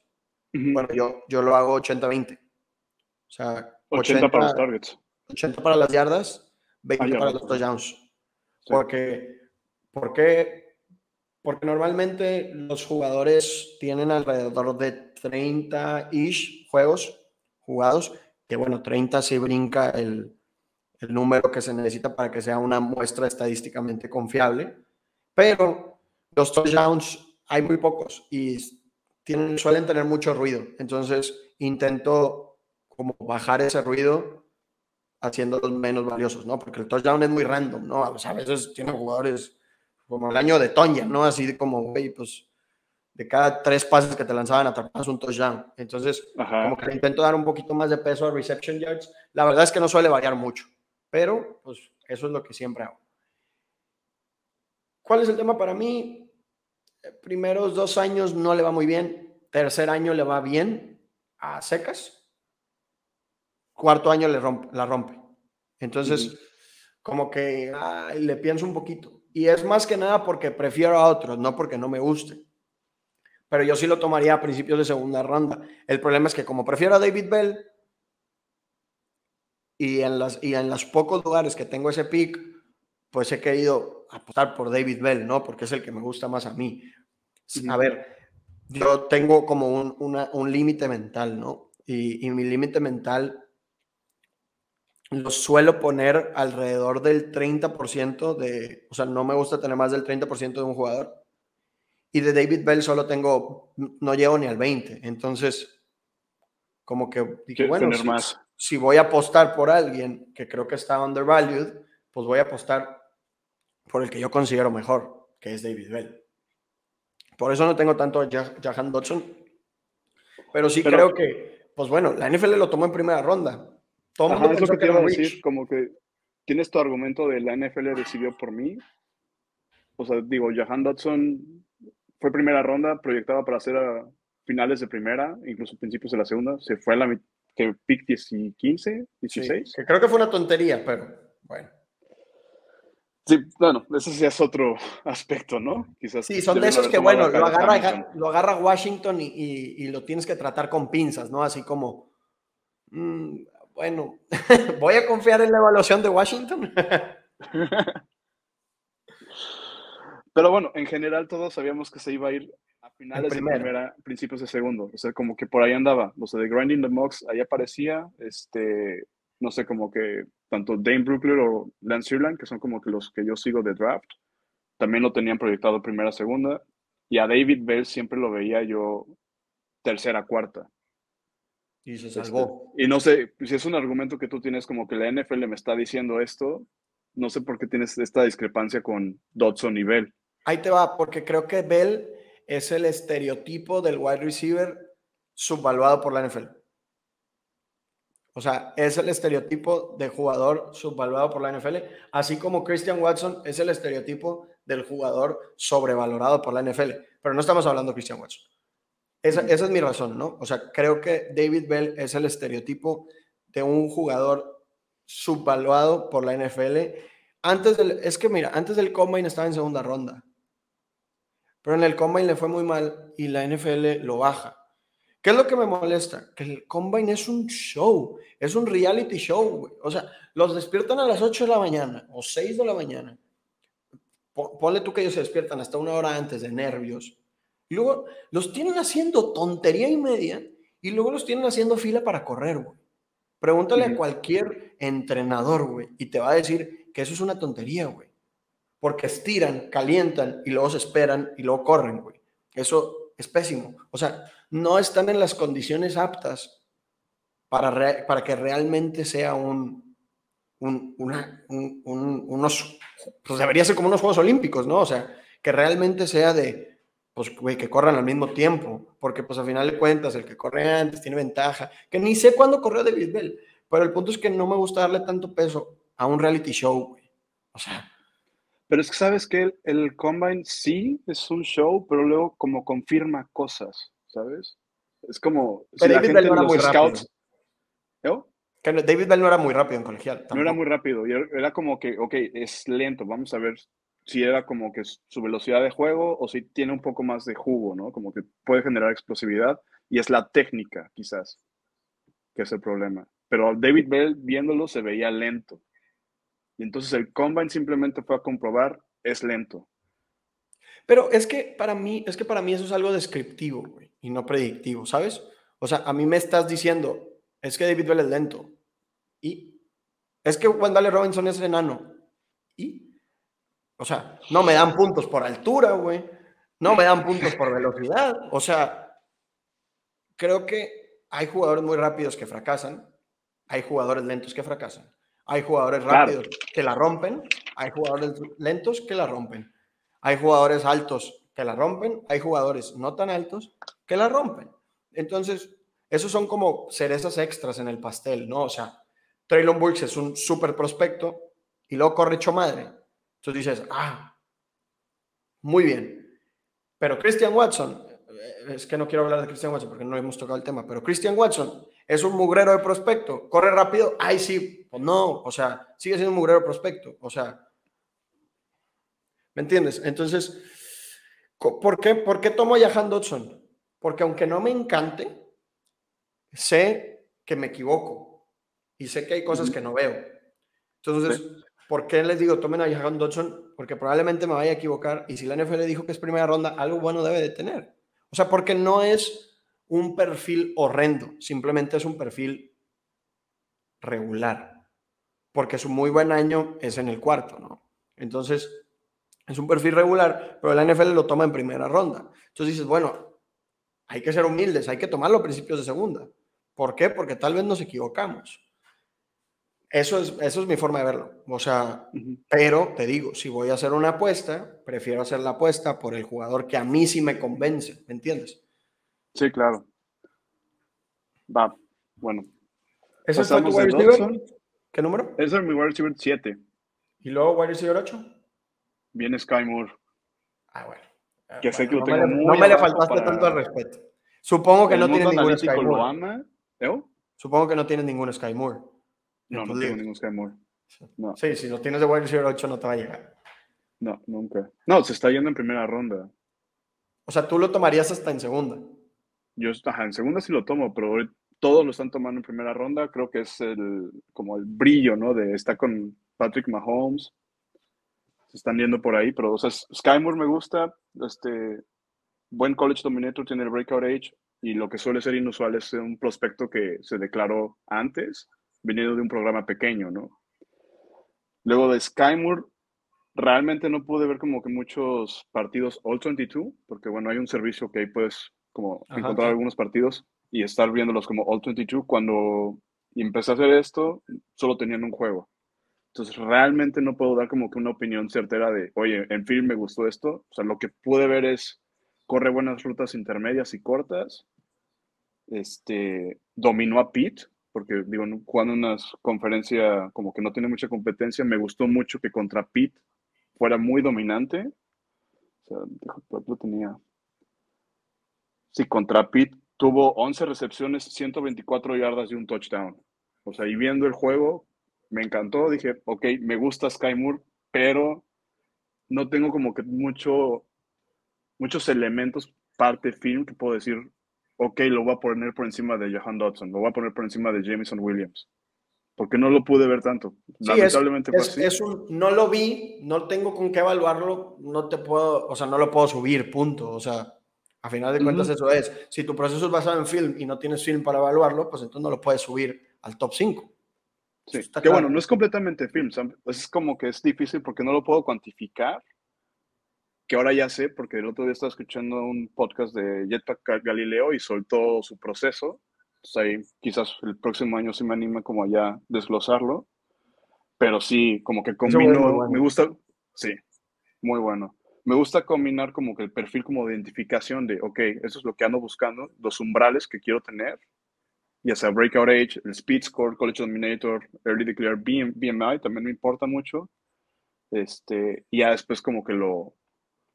Bueno, yo, yo lo hago 80-20. O sea, 80, para los targets. 80 para las yardas, 20 para los touchdowns. Porque, porque, porque normalmente los jugadores tienen alrededor de 30-ish juegos jugados, que bueno, 30 si brinca el, el número que se necesita para que sea una muestra estadísticamente confiable, pero los touchdowns hay muy pocos y tienen, suelen tener mucho ruido. Entonces intento como bajar ese ruido haciéndolos menos valiosos, ¿no? Porque el touchdown es muy random, ¿no? a veces tiene jugadores como el año de Tonya, ¿no? Así como, güey, pues de cada tres pases que te lanzaban atrapas un touchdown. Entonces, como que intento dar un poquito más de peso a reception yards. La verdad es que no suele variar mucho, pero pues eso es lo que siempre hago. ¿Cuál es el tema para mí? Primeros dos años no le va muy bien, tercer año le va bien a secas cuarto año le rompe, la rompe. Entonces, como que le pienso un poquito. Y es más que nada porque prefiero a otros, no porque no me guste. Pero yo sí lo tomaría a principios de segunda ronda. El problema es que como prefiero a David Bell y en, las, y en los pocos lugares que tengo ese pick, pues he querido apostar por David Bell, ¿no? Porque es el que me gusta más a mí. A ver, yo tengo como un, un límite mental, ¿no? Y, y mi límite mental lo suelo poner alrededor del 30% de, o sea, no me gusta tener más del 30% de un jugador. Y de David Bell solo tengo, no llego ni al 20. Entonces, como que dije, bueno, si, más. Si voy a apostar por alguien que creo que está undervalued, pues voy a apostar por el que yo considero mejor, que es David Bell. Por eso no tengo tanto a Jahan Dodson. Pero sí creo que, pues bueno, la NFL lo tomó en primera ronda es lo que te iba a decir, como que tienes tu argumento de la NFL decidió por mí. O sea, digo, Jahan Dodson fue primera ronda, proyectada para hacer a finales de primera, incluso principios de la segunda. Se fue a la que pick 15, 16. que creo que fue una tontería, pero bueno. Sí, bueno, ese sí es otro aspecto, ¿no? Quizás sí, son de esos que, bueno, lo agarra, lo agarra Washington y, y, lo tienes que tratar con pinzas, ¿no? Así como, mm, bueno, voy a confiar en la evaluación de Washington. Pero bueno, en general todos sabíamos que se iba a ir finales de primera, principios de segundo. O sea, como que por ahí andaba. O sea, de Grinding the Mox, ahí aparecía, este, no sé, como que tanto Dane Brookler o Lance Sirland, que son como que los que yo sigo de draft, también lo tenían proyectado primera, segunda. Y a David Bell siempre lo veía yo tercera, cuarta. Y se este, salvó. y no sé, si es un argumento que tú tienes como que la NFL me está diciendo esto, no sé por qué tienes esta discrepancia con Dodson y Bell. Ahí te va, porque creo que Bell es el estereotipo del wide receiver subvaluado por la NFL. O sea, es el estereotipo de jugador subvaluado por la NFL, así como Christian Watson es el estereotipo del jugador sobrevalorado por la NFL. Pero no estamos hablando de Christian Watson. Esa, es mi razón, ¿no? O sea, creo que David Bell es el estereotipo de un jugador subvaluado por la NFL. Antes del, es que mira, antes del Combine estaba en segunda ronda. Pero en el Combine le fue muy mal y la NFL lo baja. ¿Qué es lo que me molesta? Que el Combine es un show, es un reality show, O sea, los despiertan a las 8 de la mañana o 6 de la mañana. Ponle tú que ellos se despiertan hasta una hora antes de nervios y luego los tienen haciendo tontería y media y luego los tienen haciendo fila para correr, güey. Pregúntale a cualquier entrenador, güey, y te va a decir que eso es una tontería, güey. Porque estiran, calientan y luego se esperan y luego corren, güey. Eso es pésimo. O sea, no están en las condiciones aptas para, para que realmente sea un, un, una, un, unos, pues debería ser como unos Juegos Olímpicos, ¿no? O sea, que realmente sea de, pues, güey, que corran al mismo tiempo, porque pues al final de cuentas el que corre antes tiene ventaja, que ni sé cuándo corrió David Bell, pero el punto es que no me gusta darle tanto peso a un reality show, güey. O sea. Pero es que sabes que el, Combine sí es un show, pero luego como confirma cosas, ¿sabes? Es como... Pero David Bell no era muy scouts, rápido. Que David Bell no era muy rápido en colegial. No era muy rápido, era como que, ok, es lento, vamos a ver si era como que su velocidad de juego o si tiene un poco más de jugo, ¿no? Como que puede generar explosividad y es la técnica, quizás, que es el problema. Pero David Bell viéndolo se veía lento. Y entonces el combine simplemente fue a comprobar, es lento. Pero es que para mí, es que para mí eso es algo descriptivo, y no predictivo, ¿sabes? O sea, a mí me estás diciendo, es que David Bell es lento. Y es que Wendell Robinson es enano. ¿Y? O sea, no me dan puntos por altura, güey. No me dan puntos por velocidad. O sea, creo que hay jugadores muy rápidos que fracasan. Hay jugadores lentos que fracasan. Hay jugadores rápidos que la rompen. Hay jugadores lentos que la rompen. Hay jugadores altos que la rompen. Hay jugadores no tan altos que la rompen. Entonces, esos son como cerezas extras en el pastel, ¿no? O sea, Traylon Burks es un súper prospecto y luego corre hecho madre entonces dices, ah, muy bien. Pero Christian Watson, eh, es que no quiero hablar de Christian Watson porque no hemos tocado el tema, pero Christian Watson es un mugrero de prospecto, corre rápido, ay sí, pues no, o sea, sigue siendo un mugrero de prospecto, o sea, ¿me entiendes? Entonces, ¿por qué, ¿por qué tomo a Jahan Dodson? Porque aunque no me encante, sé que me equivoco y sé que hay cosas que no veo. Entonces, ¿Por qué les digo tomen a Jahan Dodson? Porque probablemente me vaya a equivocar y si la NFL dijo que es primera ronda, algo bueno debe de tener. O sea, porque no es un perfil horrendo, simplemente es un perfil regular. Porque su muy buen año es en el cuarto, ¿no? Entonces, es un perfil regular, pero la NFL lo toma en primera ronda. Entonces dices, bueno, hay que ser humildes, hay que tomarlo a principios de segunda. ¿Por qué? Porque tal vez nos equivocamos. Eso es, eso es mi forma de verlo. O sea, pero te digo, si voy a hacer una apuesta, prefiero hacer la apuesta por el jugador que a mí sí me convence, ¿me entiendes? Sí, claro. Va, bueno. ¿Ese es tu wide receiver? ¿Qué número? Ese es mi wide receiver 7. ¿Y luego wide receiver 8? Viene Sky Moore. Ah, bueno. Que sé que no, tengo me, muy no me le faltaste tanto al respeto. Supongo que no tiene ningún Sky Moore. Ama. Supongo que no tiene ningún Sky Moore. No, no tengo ningún Sky Moore. No. Sí, si no tienes de wide receiver 8 no te va a llegar. No, nunca. No, se está yendo en primera ronda. O sea, tú lo tomarías hasta en segunda. Yo, en segunda sí lo tomo, pero todos lo están tomando en primera ronda. Creo que es el, como el brillo, ¿no? De estar con Patrick Mahomes. Se están yendo por ahí, pero, o sea, Skymore me gusta. Este, buen college dominator, tiene el breakout age. Y lo que suele ser inusual es un prospecto que se declaró antes, viniendo de un programa pequeño, ¿no? Luego de Skymore, realmente no pude ver como que muchos partidos All 22, porque bueno, hay un servicio que ahí puedes como encontrar algunos partidos y estar viéndolos como All 22. Cuando empecé a hacer esto, solo tenían un juego. Entonces, realmente no puedo dar como que una opinión certera de, oye, en film me gustó esto. O sea, lo que pude ver es, corre buenas rutas intermedias y cortas. Este, dominó a Pete, porque digo, jugando una conferencia como que no tiene mucha competencia, me gustó mucho que contra Pete fuera muy dominante. O sea, lo tenía. Sí, contra Pitt tuvo 11 recepciones, 124 yardas y un touchdown. O sea, y viendo el juego, me encantó. Dije, ok, me gusta Sky Moore, pero no tengo como que mucho, muchos elementos parte film que puedo decir, ok, lo voy a poner por encima de Johan Dodson, lo voy a poner por encima de Jameson Williams porque no lo pude ver tanto. Lamentablemente es, no lo vi, no tengo con qué evaluarlo, no te puedo, o sea, no lo puedo subir, punto. O sea, a final de cuentas eso es. Si tu proceso es basado en film y no tienes film para evaluarlo, pues entonces no lo puedes subir al top 5. Sí, que bueno, no es completamente film, es como que es difícil porque no lo puedo cuantificar, que ahora ya sé, porque el otro día estaba escuchando un podcast de Jetpack Galileo y soltó su proceso ahí quizás el próximo año sí me anima como ya desglosarlo. Pero sí, como que combino, me gusta, sí, muy bueno. Me gusta combinar como que el perfil como de identificación de, ok, eso es lo que ando buscando, los umbrales que quiero tener, ya sea Breakout Age, el Speed Score, College Dominator, Early Declare BMI, también me importa mucho. Este, y ya después como que lo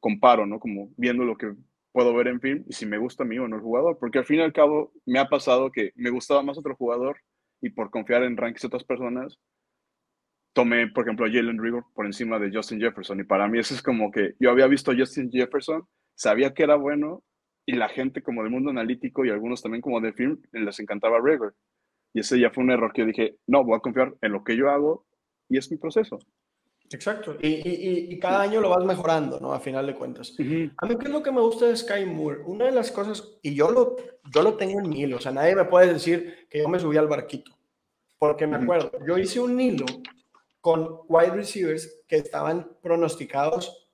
comparo, ¿no? Como viendo lo que puedo ver en film y si me gusta a mí o no el jugador, porque al fin y al cabo me ha pasado que me gustaba más otro jugador y por confiar en rankings de otras personas, tomé, por ejemplo, a Jalen Rigor por encima de Justin Jefferson y para mí eso es como que yo había visto a Justin Jefferson, sabía que era bueno y la gente como del mundo analítico y algunos también como de film les encantaba Rigor. Y ese ya fue un error que yo dije, no, voy a confiar en lo que yo hago y es mi proceso. Exacto. Y, cada año lo vas mejorando, ¿no? A final de cuentas. A mí, ¿qué es lo que me gusta de Sky Moore? Una de las cosas, y yo lo, yo lo tengo en mi hilo, o sea, nadie me puede decir que yo me subí al barquito. Porque me acuerdo, yo hice un hilo con wide receivers que estaban pronosticados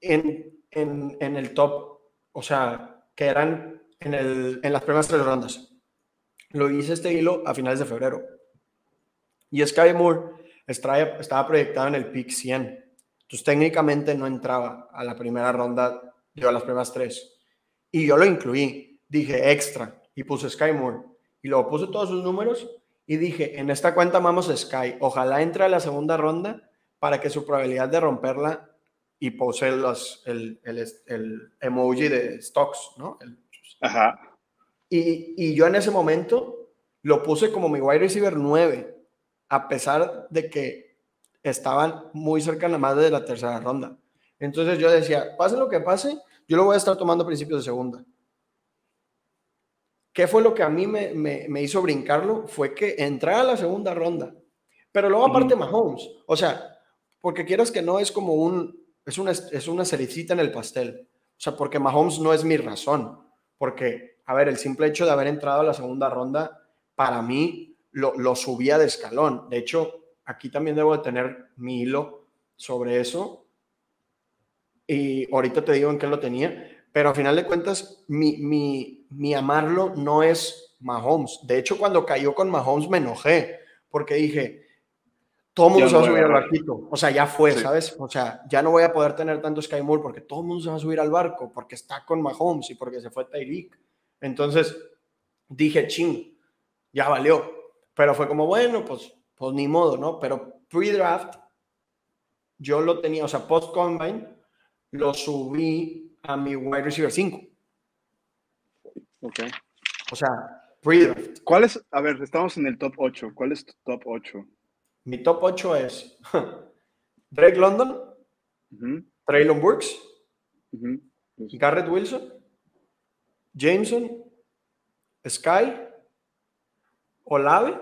en, en, el top, o sea, que eran en, el, en las primeras tres rondas. Lo hice este hilo a finales de febrero. Y Sky Moore estaba proyectado en el pick 100. Entonces técnicamente no entraba a la primera ronda, yo a las primeras tres. Y yo lo incluí, dije extra y puse Sky Moore. Y luego puse todos sus números y dije, en esta cuenta vamos a Sky, ojalá entre a la segunda ronda para que su probabilidad de romperla y puse los, el, el, el, emoji de stocks, ¿no? Ajá. Y, y, yo en ese momento lo puse como mi wide receiver 9 a pesar de que estaban muy cerca nada más de la tercera ronda. Entonces yo decía, pase lo que pase, yo lo voy a estar tomando a principios de segunda. ¿Qué fue lo que a mí me, hizo brincarlo? Fue que entrara a la segunda ronda. Pero luego aparte Mahomes, o sea, porque quieras que no es como un, es una, es una cericita en el pastel. O sea, porque Mahomes no es mi razón. Porque, a ver, el simple hecho de haber entrado a la segunda ronda, para mí lo, subía de escalón. De hecho, aquí también debo de tener mi hilo sobre eso. Y ahorita te digo en qué lo tenía. Pero a final de cuentas, mi, mi, mi amarlo no es Mahomes. De hecho, cuando cayó con Mahomes me enojé porque dije, todo el mundo se va a subir al barquito. O sea, ya fue, ¿sabes? O sea, ya no voy a poder tener tanto Sky Moore porque todo el mundo se va a subir al barco porque está con Mahomes y porque se fue Tyreek. Entonces dije, ching, ya valió. Pero fue como, bueno, pues, pues ni modo, ¿no? Pero pre-draft, yo lo tenía, o sea, post-combine, lo subí a mi wide receiver 5. Ok. O sea, pre-draft. ¿Cuál es? A ver, estamos en el top 8. ¿Cuál es tu top 8? Mi top 8 es Drake London, Traylon Burks, Garrett Wilson, Jameson, Sky, Olave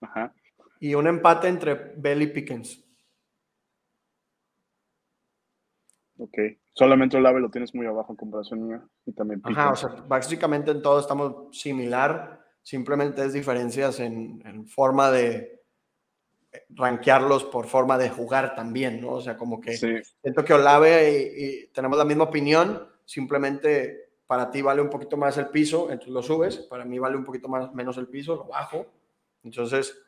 Ajá. y un empate entre Bell y Pickens. Ok. Solamente el AVE lo tienes muy abajo en comparación mía y también Ajá, o sea, básicamente en todo estamos similar, simplemente es diferencias en, en forma de eh, rankearlos por forma de jugar también, ¿no? O sea, como que Sí, siento que Olave y, y tenemos la misma opinión, simplemente para ti vale un poquito más el piso, entonces lo subes, para mí vale un poquito más, menos el piso, lo bajo. Entonces,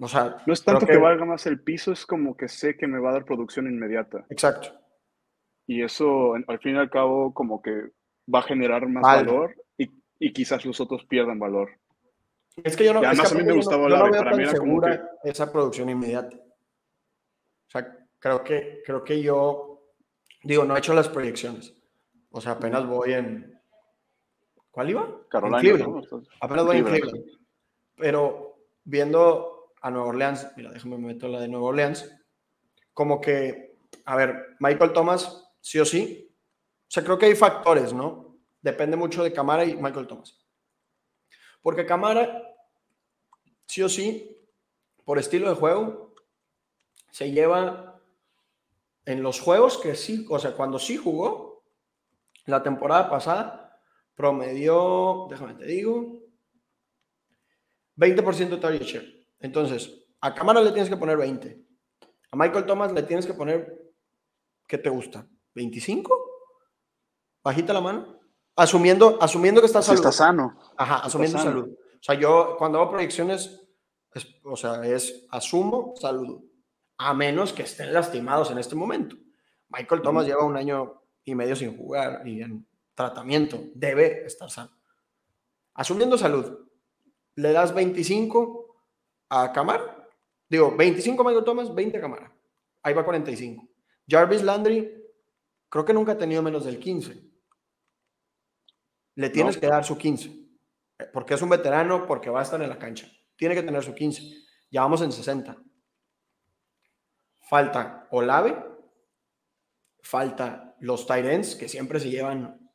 o sea, no es tanto que... valga más el piso, es como que sé que me va a dar producción inmediata. Exacto. Y eso, en- al fin y al cabo, como que va a generar más Vale. valor y, y quizás los otros pierdan valor. Es que yo no, Y es que además a mí me no- gustaba no veo para tan mí era como segura esa producción inmediata. O sea, creo que, creo que yo, digo, no he hecho las proyecciones. O sea, apenas voy en... ¿Cuál iba? En Carolina, Cleveland. ¿no? Apenas voy en Cleveland. Cleveland. Pero viendo a Nueva Orleans, mira, déjame meter la de Nueva Orleans, como que, a ver, Michael Thomas, sí o sí. O sea, creo que hay factores, ¿no? Depende mucho de Camara y Michael Thomas. Porque Camara, sí o sí, por estilo de juego, se lleva en los juegos que sí, o sea, cuando sí jugó, la temporada pasada, promedió, déjame te digo, 20% de target share. Entonces, a Camara le tienes que poner 20. A Michael Thomas le tienes que poner, ¿qué te gusta? ¿25? Bajita la mano. Asumiendo, asumiendo que está Si salud. está sano. Ajá, asumiendo sano. salud. O sea, yo cuando hago proyecciones, es- o sea, es asumo salud. A menos que estén lastimados en este momento. Michael Thomas lleva un año y medio sin jugar y en tratamiento. Debe estar sano. Asumiendo salud, le das 25 a Camara. Digo, 25 a Michael Thomas, 20 a Camara. Ahí va 45. Jarvis Landry, creo que nunca ha tenido menos del 15. Le tienes No. que dar su 15. eh, Porque es un veterano, porque va a estar en la cancha. Tiene que tener su 15. Ya vamos en 60. Falta Olave. Falta los Tyrants, que siempre se llevan,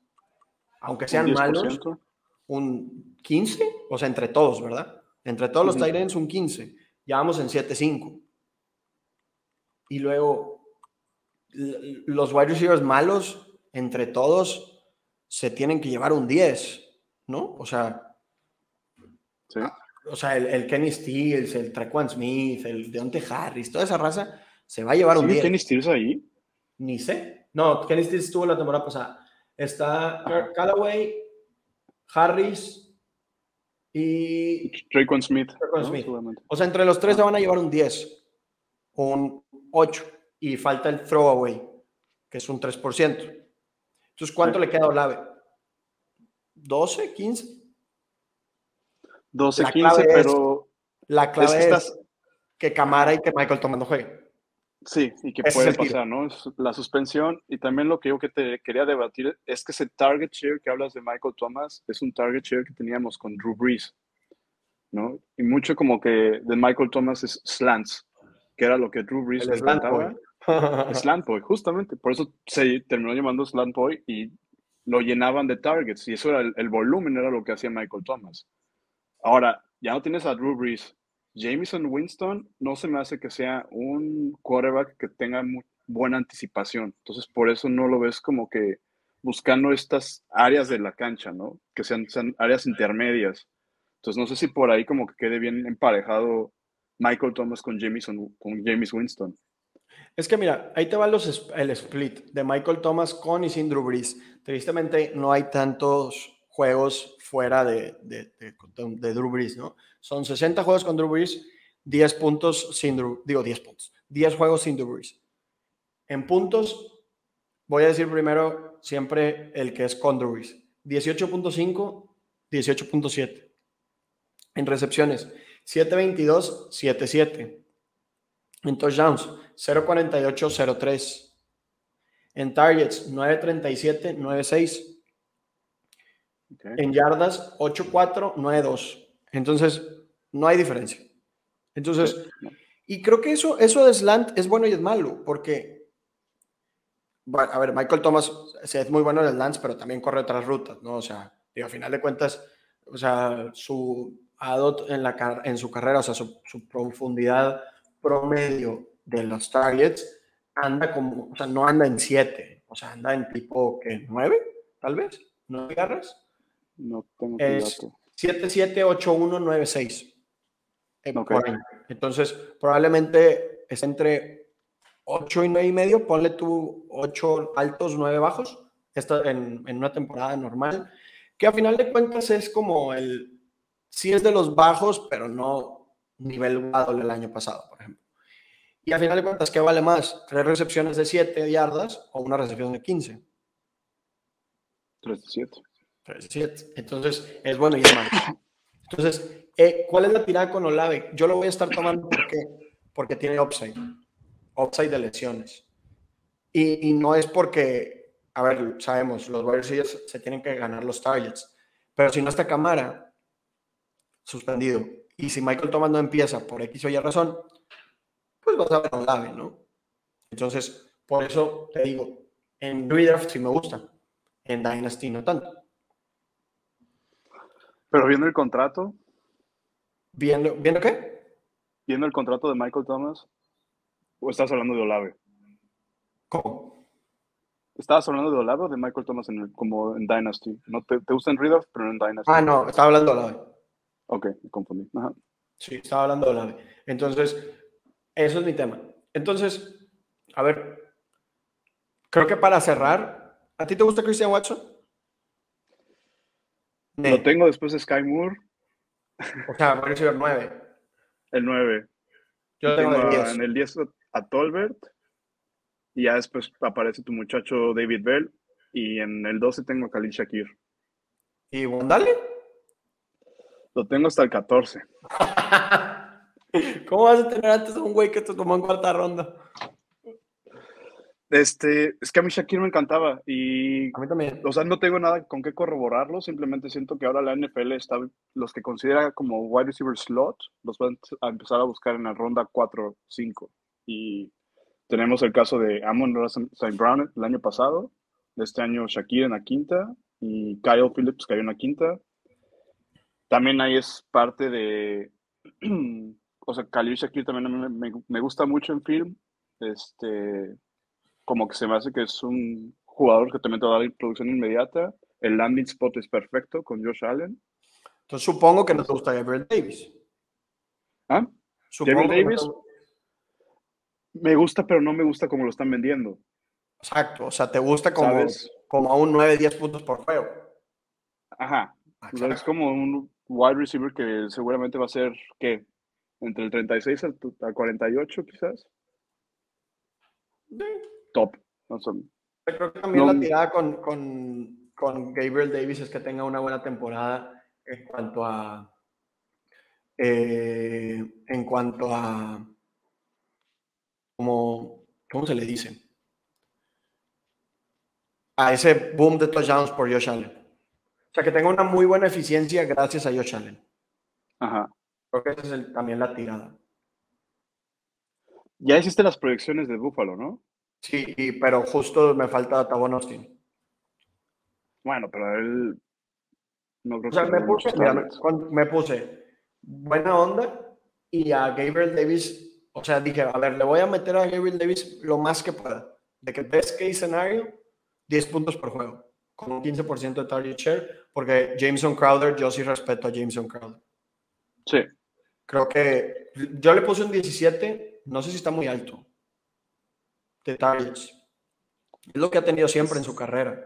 aunque sean Un malos, 10%. un 15, o sea, entre todos, ¿verdad? Entre todos los Ujú. Tyrants, un 15. Ya vamos en 7-5. Y luego, los wide receivers malos, entre todos, se tienen que llevar un 10, ¿no? O sea, Sí. o sea el, el Kenny Stills, el Trequan Smith, el Deontay Harris, toda esa raza se va a llevar un ¿Sigue 10. Kenny Stills ahí? Ni sé. No, Kenny Stills estuvo la temporada pasada. Está Ajá. Callaway, Harris y Traquan Smith. Tre'Quan ¿no? Smith. O sea, entre los tres se van a llevar un 10, un 8 y falta el throwaway, que es un 3%. Entonces, ¿cuánto Sí. le queda a Olave? ¿12, 15? 12, La 15, clave es- pero La clave que es, estás- que Camara y que Michael Thomas no jueguen. sí, y que Ese puede tiro. pasar, ¿no? La suspensión. Y también lo que yo que te quería debatir es que ese target share que hablas de Michael Thomas es un target share que teníamos con Drew Brees, ¿no? Y mucho como que de Michael Thomas es slants, que era lo que Drew Brees le encantaba. Slant Boy, justamente. Por eso se terminó llamando Slant Boy y lo llenaban de targets. Y eso era el, volumen, era lo que hacía Michael Thomas. Ahora, ya no tienes a Drew Brees. Jameson Winston no se me hace que sea un quarterback que tenga mu- buena anticipación. Entonces, por eso no lo ves como que buscando estas áreas de la cancha, ¿no? Que sean, sean áreas intermedias. Entonces, no sé si por ahí como que quede bien emparejado Michael Thomas con Jameson, con James Winston. Es que mira, ahí te va los, el split de Michael Thomas con y sin Drew Brees. Tristemente no hay tantos juegos fuera de, de, de- de Drew Brees, ¿no? Son 60 juegos con Drew Brees, 10 puntos sin Drew, digo 10 puntos, 10 juegos sin Drew Brees. En puntos, voy a decir primero siempre el que es con Drew Brees. 18.5, 18.7. En recepciones, 7.22, 7.7. En touchdowns, 0.48, 0.3. En targets, 9.37, 9.6. ¿ok? En yardas, 8.4, 9.2. Entonces, no hay diferencia. Entonces, y creo que eso, eso de slant es bueno y es malo, porque, a ver, Michael Thomas es muy bueno en slants, pero también corre otras rutas, ¿no? O sea, Y a final de cuentas, o sea, su ADOT en, la, en su carrera, o sea, su, profundidad promedio de los targets anda como, o sea, no anda en 7, o sea, anda en tipo que 9, tal vez, 9 garras. No tengo es 7, 7, 8, 1, 9, 6. Entonces, probablemente es entre 8 y 9 y medio, ponle tú 8 altos, 9 bajos, esto en, en una temporada normal, que a final de cuentas es como el, sí es de los bajos, pero no nivel Waddle el año pasado, por. Y a final de cuentas, ¿qué vale más? ¿Tres recepciones de 7 yardas o una recepción de 15? 3 de 7. 3 de 7. Entonces, es bueno y es malo. Entonces, eh, ¿cuál es la tirada con Olave? Yo lo voy a estar tomando porque, porque tiene upside. Upside de lesiones. Y, y no es porque, a ver, sabemos, los Warriors se tienen que ganar los targets. Pero si no está cámara, suspendido. Y si Michael Thomas no empieza por X o Y razón, pues vas a ver a Olave, ¿no? Entonces, por eso te digo, en Redraft sí me gusta, en Dynasty no tanto. Pero viendo el contrato. ¿Viendo, ¿viendo qué? Viendo el contrato de Michael Thomas. ¿O estás hablando de Olave? ¿Cómo? ¿Estabas hablando de Olave o de Michael Thomas en como en Dynasty? ¿No te, te gusta en Redraft, pero en Dynasty? Ah, no, estaba hablando de Olave. Ok, me confundí. Sí, estaba hablando de Olave. Entonces, eso es mi tema. Entonces, a ver, creo que para cerrar, ¿a ti te gusta Christian Watson? Lo tengo después de Sky Moore. O sea, va a recibir 9. El 9. Yo tengo, el 10. en el 10 a Tolbert. Y ya después aparece tu muchacho David Bell. Y en el 12 tengo a Khalil Shakir. ¿Y Wondale? Lo tengo hasta el 14. ¿Cómo vas a tener antes a un güey que te tomó en cuarta ronda? Este, es que a mí Shakir me encantaba y a mí también. O sea, no tengo nada con qué corroborarlo, simplemente siento que ahora la NFL está los que considera como wide receiver slot, los van a empezar a buscar en la ronda 4 5 y tenemos el caso de Amon St. Brown el año pasado, este año Shakir en la quinta y Kyle Phillips cayó en la quinta. También ahí es parte de o sea, Khalil Shakir también me, me gusta mucho en film. Este, como que se me hace que es un jugador que también te va a dar producción inmediata. El landing spot es perfecto con Josh Allen. Entonces supongo que no te gusta Gabriel Davis. ¿Ah? Gabriel Davis me gusta, pero no me gusta como lo están vendiendo. Exacto, o sea, te gusta como, como a un 9-10 puntos por juego. Ajá. es como un wide receiver que seguramente va a ser, ¿qué? Entre el 36 al 48 quizás. Sí top. Creo que también la tirada con, con, con, Gabriel Davis es que tenga una buena temporada en cuanto a. Eh, en cuanto a. Como, ¿Cómo se le dice? A ese boom de touchdowns por Josh Allen. O sea, que tenga una muy buena eficiencia gracias a Josh Allen. Ajá. Creo que esa es también la tirada. Ya hiciste las proyecciones de Buffalo, ¿no? Sí, pero justo me falta Tavon Austin. Bueno, pero él. No creo o sea, me, puse, me, puse buena onda y a Gabriel Davis, o sea, dije, a ver, le voy a meter a Gabriel Davis lo más que pueda. De que best case scenario, 10 puntos por juego, con un 15% de target share, porque Jameson Crowder, yo sí respeto a Jameson Crowder. Sí. Creo que yo le puse un 17, no sé si está muy alto detalles. Es lo que ha tenido siempre en su carrera.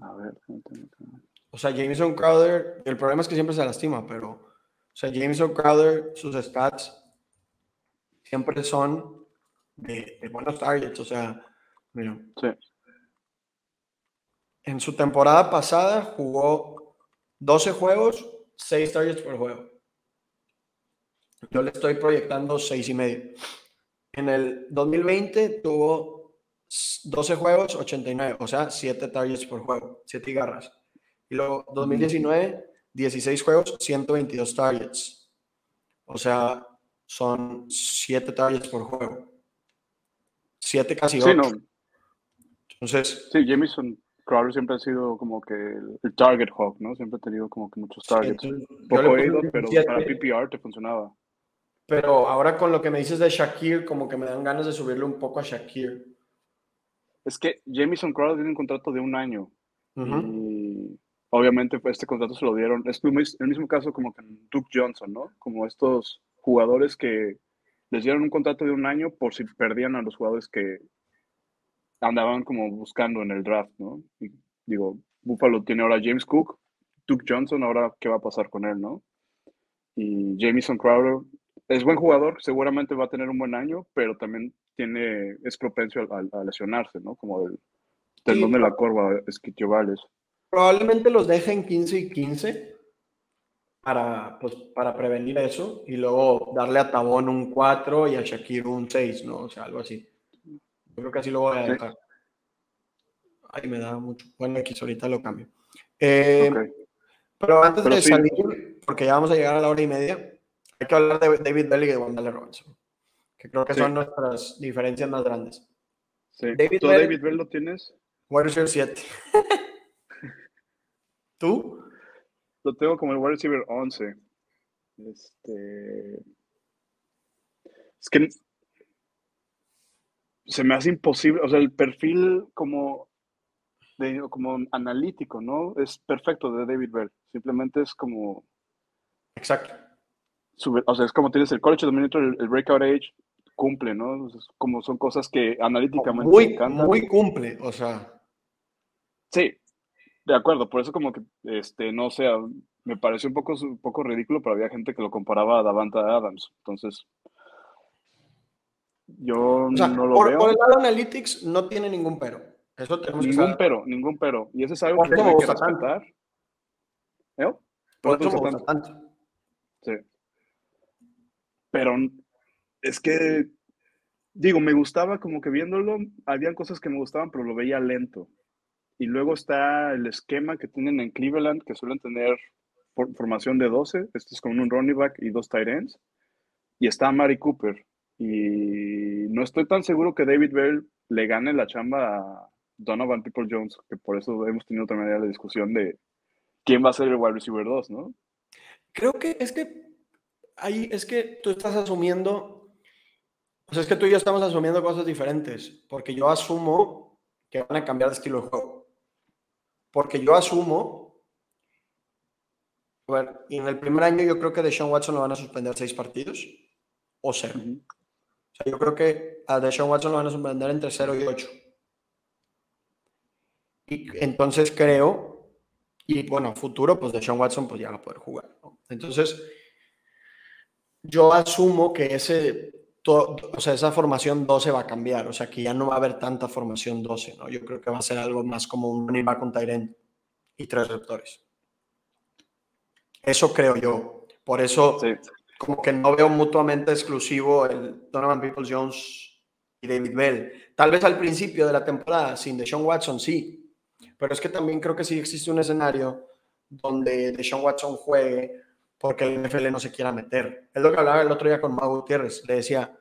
A ver. O sea, Jameson Crowder, el problema es que siempre se lastima, pero, o sea, Jameson Crowder, sus stats siempre son de, buenos targets. O sea, mira. Sí. En su temporada pasada jugó 12 juegos, 6 targets por juego. Yo le estoy proyectando seis y medio. En el 2020 tuvo 12 juegos, 89, o sea, 7 targets por juego, 7 garras. Y luego 2019, 16 juegos, 122 targets. O sea, son 7 targets por juego. 7 casi 8. Sí, no. Entonces. Sí, Jameson. Crowder siempre ha sido como que el, target hawk, ¿no? Siempre ha tenido como que muchos targets. Poco oído, pero para PPR te funcionaba. Pero ahora con lo que me dices de Shakir, como que me dan ganas de subirle un poco a Shakir. Es que Jamison Crowder tiene un contrato de un año. Y obviamente pues, este contrato se lo dieron. Es el mismo caso como que Duke Johnson, ¿no? Como estos jugadores que les dieron un contrato de un año por si perdían a los jugadores que andaban como buscando en el draft, ¿no? Y, digo, Buffalo tiene ahora James Cook, Duke Johnson, ahora qué va a pasar con él, ¿no? Y Jamison Crowder es buen jugador, seguramente va a tener un buen año, pero también tiene, es propenso a, lesionarse, ¿no? Como el tendón de la corva esquitiovales. Probablemente los dejen 15 y 15 para, pues, para prevenir eso y luego darle a Tabón un 4 y a Shakir un 6, ¿no? O sea, algo así. Yo creo que así lo voy a dejar. Ay, me da mucho. Bueno, aquí ahorita lo cambio. Eh, pero antes de salir, porque ya vamos a llegar a la hora y media, hay que hablar de David Bell y de Wendell Robinson, que creo que son nuestras diferencias más grandes. Sí. David ¿Tú Bell, David Bell lo tienes? Wide receiver 7. ¿Tú? Lo tengo como el wide receiver 11. Este... Es que se me hace imposible, o sea, el perfil como, como analítico, ¿no? Es perfecto de David Bell. Simplemente es como... Exacto. o sea, es como tienes el college dominator, el, el breakout age, cumple, ¿no? como son cosas que analíticamente... Muy, muy cumple, o sea... Sí, de acuerdo, por eso como que, este, no sé, me pareció un poco, un poco ridículo, pero había gente que lo comparaba a Davanta Adams. Entonces, yo no lo veo. Por el lado Analytics no tiene ningún pero. Eso tenemos ningún pero, ningún pero. Y eso es algo que tiene que respetar. ¿Eh? Por, eso me tanto. Sí. Pero es que, digo, me gustaba como que viéndolo, habían cosas que me gustaban, pero lo veía lento. Y luego está el esquema que tienen en Cleveland, que suelen tener formación de 12. Este es con un running back y dos tight ends. Y está Mari Cooper. Y no estoy tan seguro que David Bell le gane la chamba a Donovan People Jones, que por eso hemos tenido también la discusión de quién va a ser el wide receiver 2, ¿no? Creo que es que ahí es que tú estás asumiendo, o sea, es que tú y yo estamos asumiendo cosas diferentes, porque yo asumo que van a cambiar de estilo de juego. Porque yo asumo, bueno, y en el primer año yo creo que de Sean Watson lo van a suspender seis partidos o cero. Sea, yo creo que a Deshaun Watson lo van a suspender entre 0 y 8. Y entonces creo, y bueno, futuro, pues Deshaun Watson pues ya va a poder jugar. Entonces, yo asumo que ese, o sea, esa formación 12 va a cambiar, o sea, que ya no va a haber tanta formación 12, ¿no? Yo creo que va a ser algo más como un running con Tyrant y tres receptores. Eso creo yo. Por eso, como que no veo mutuamente exclusivo el Donovan Peoples Jones y David Bell. Tal vez al principio de la temporada, sin Deshaun Watson, sí. Pero es que también creo que sí existe un escenario donde Deshaun Watson juegue porque el NFL no se quiera meter. Es lo que hablaba el otro día con Mago Gutiérrez. Le decía,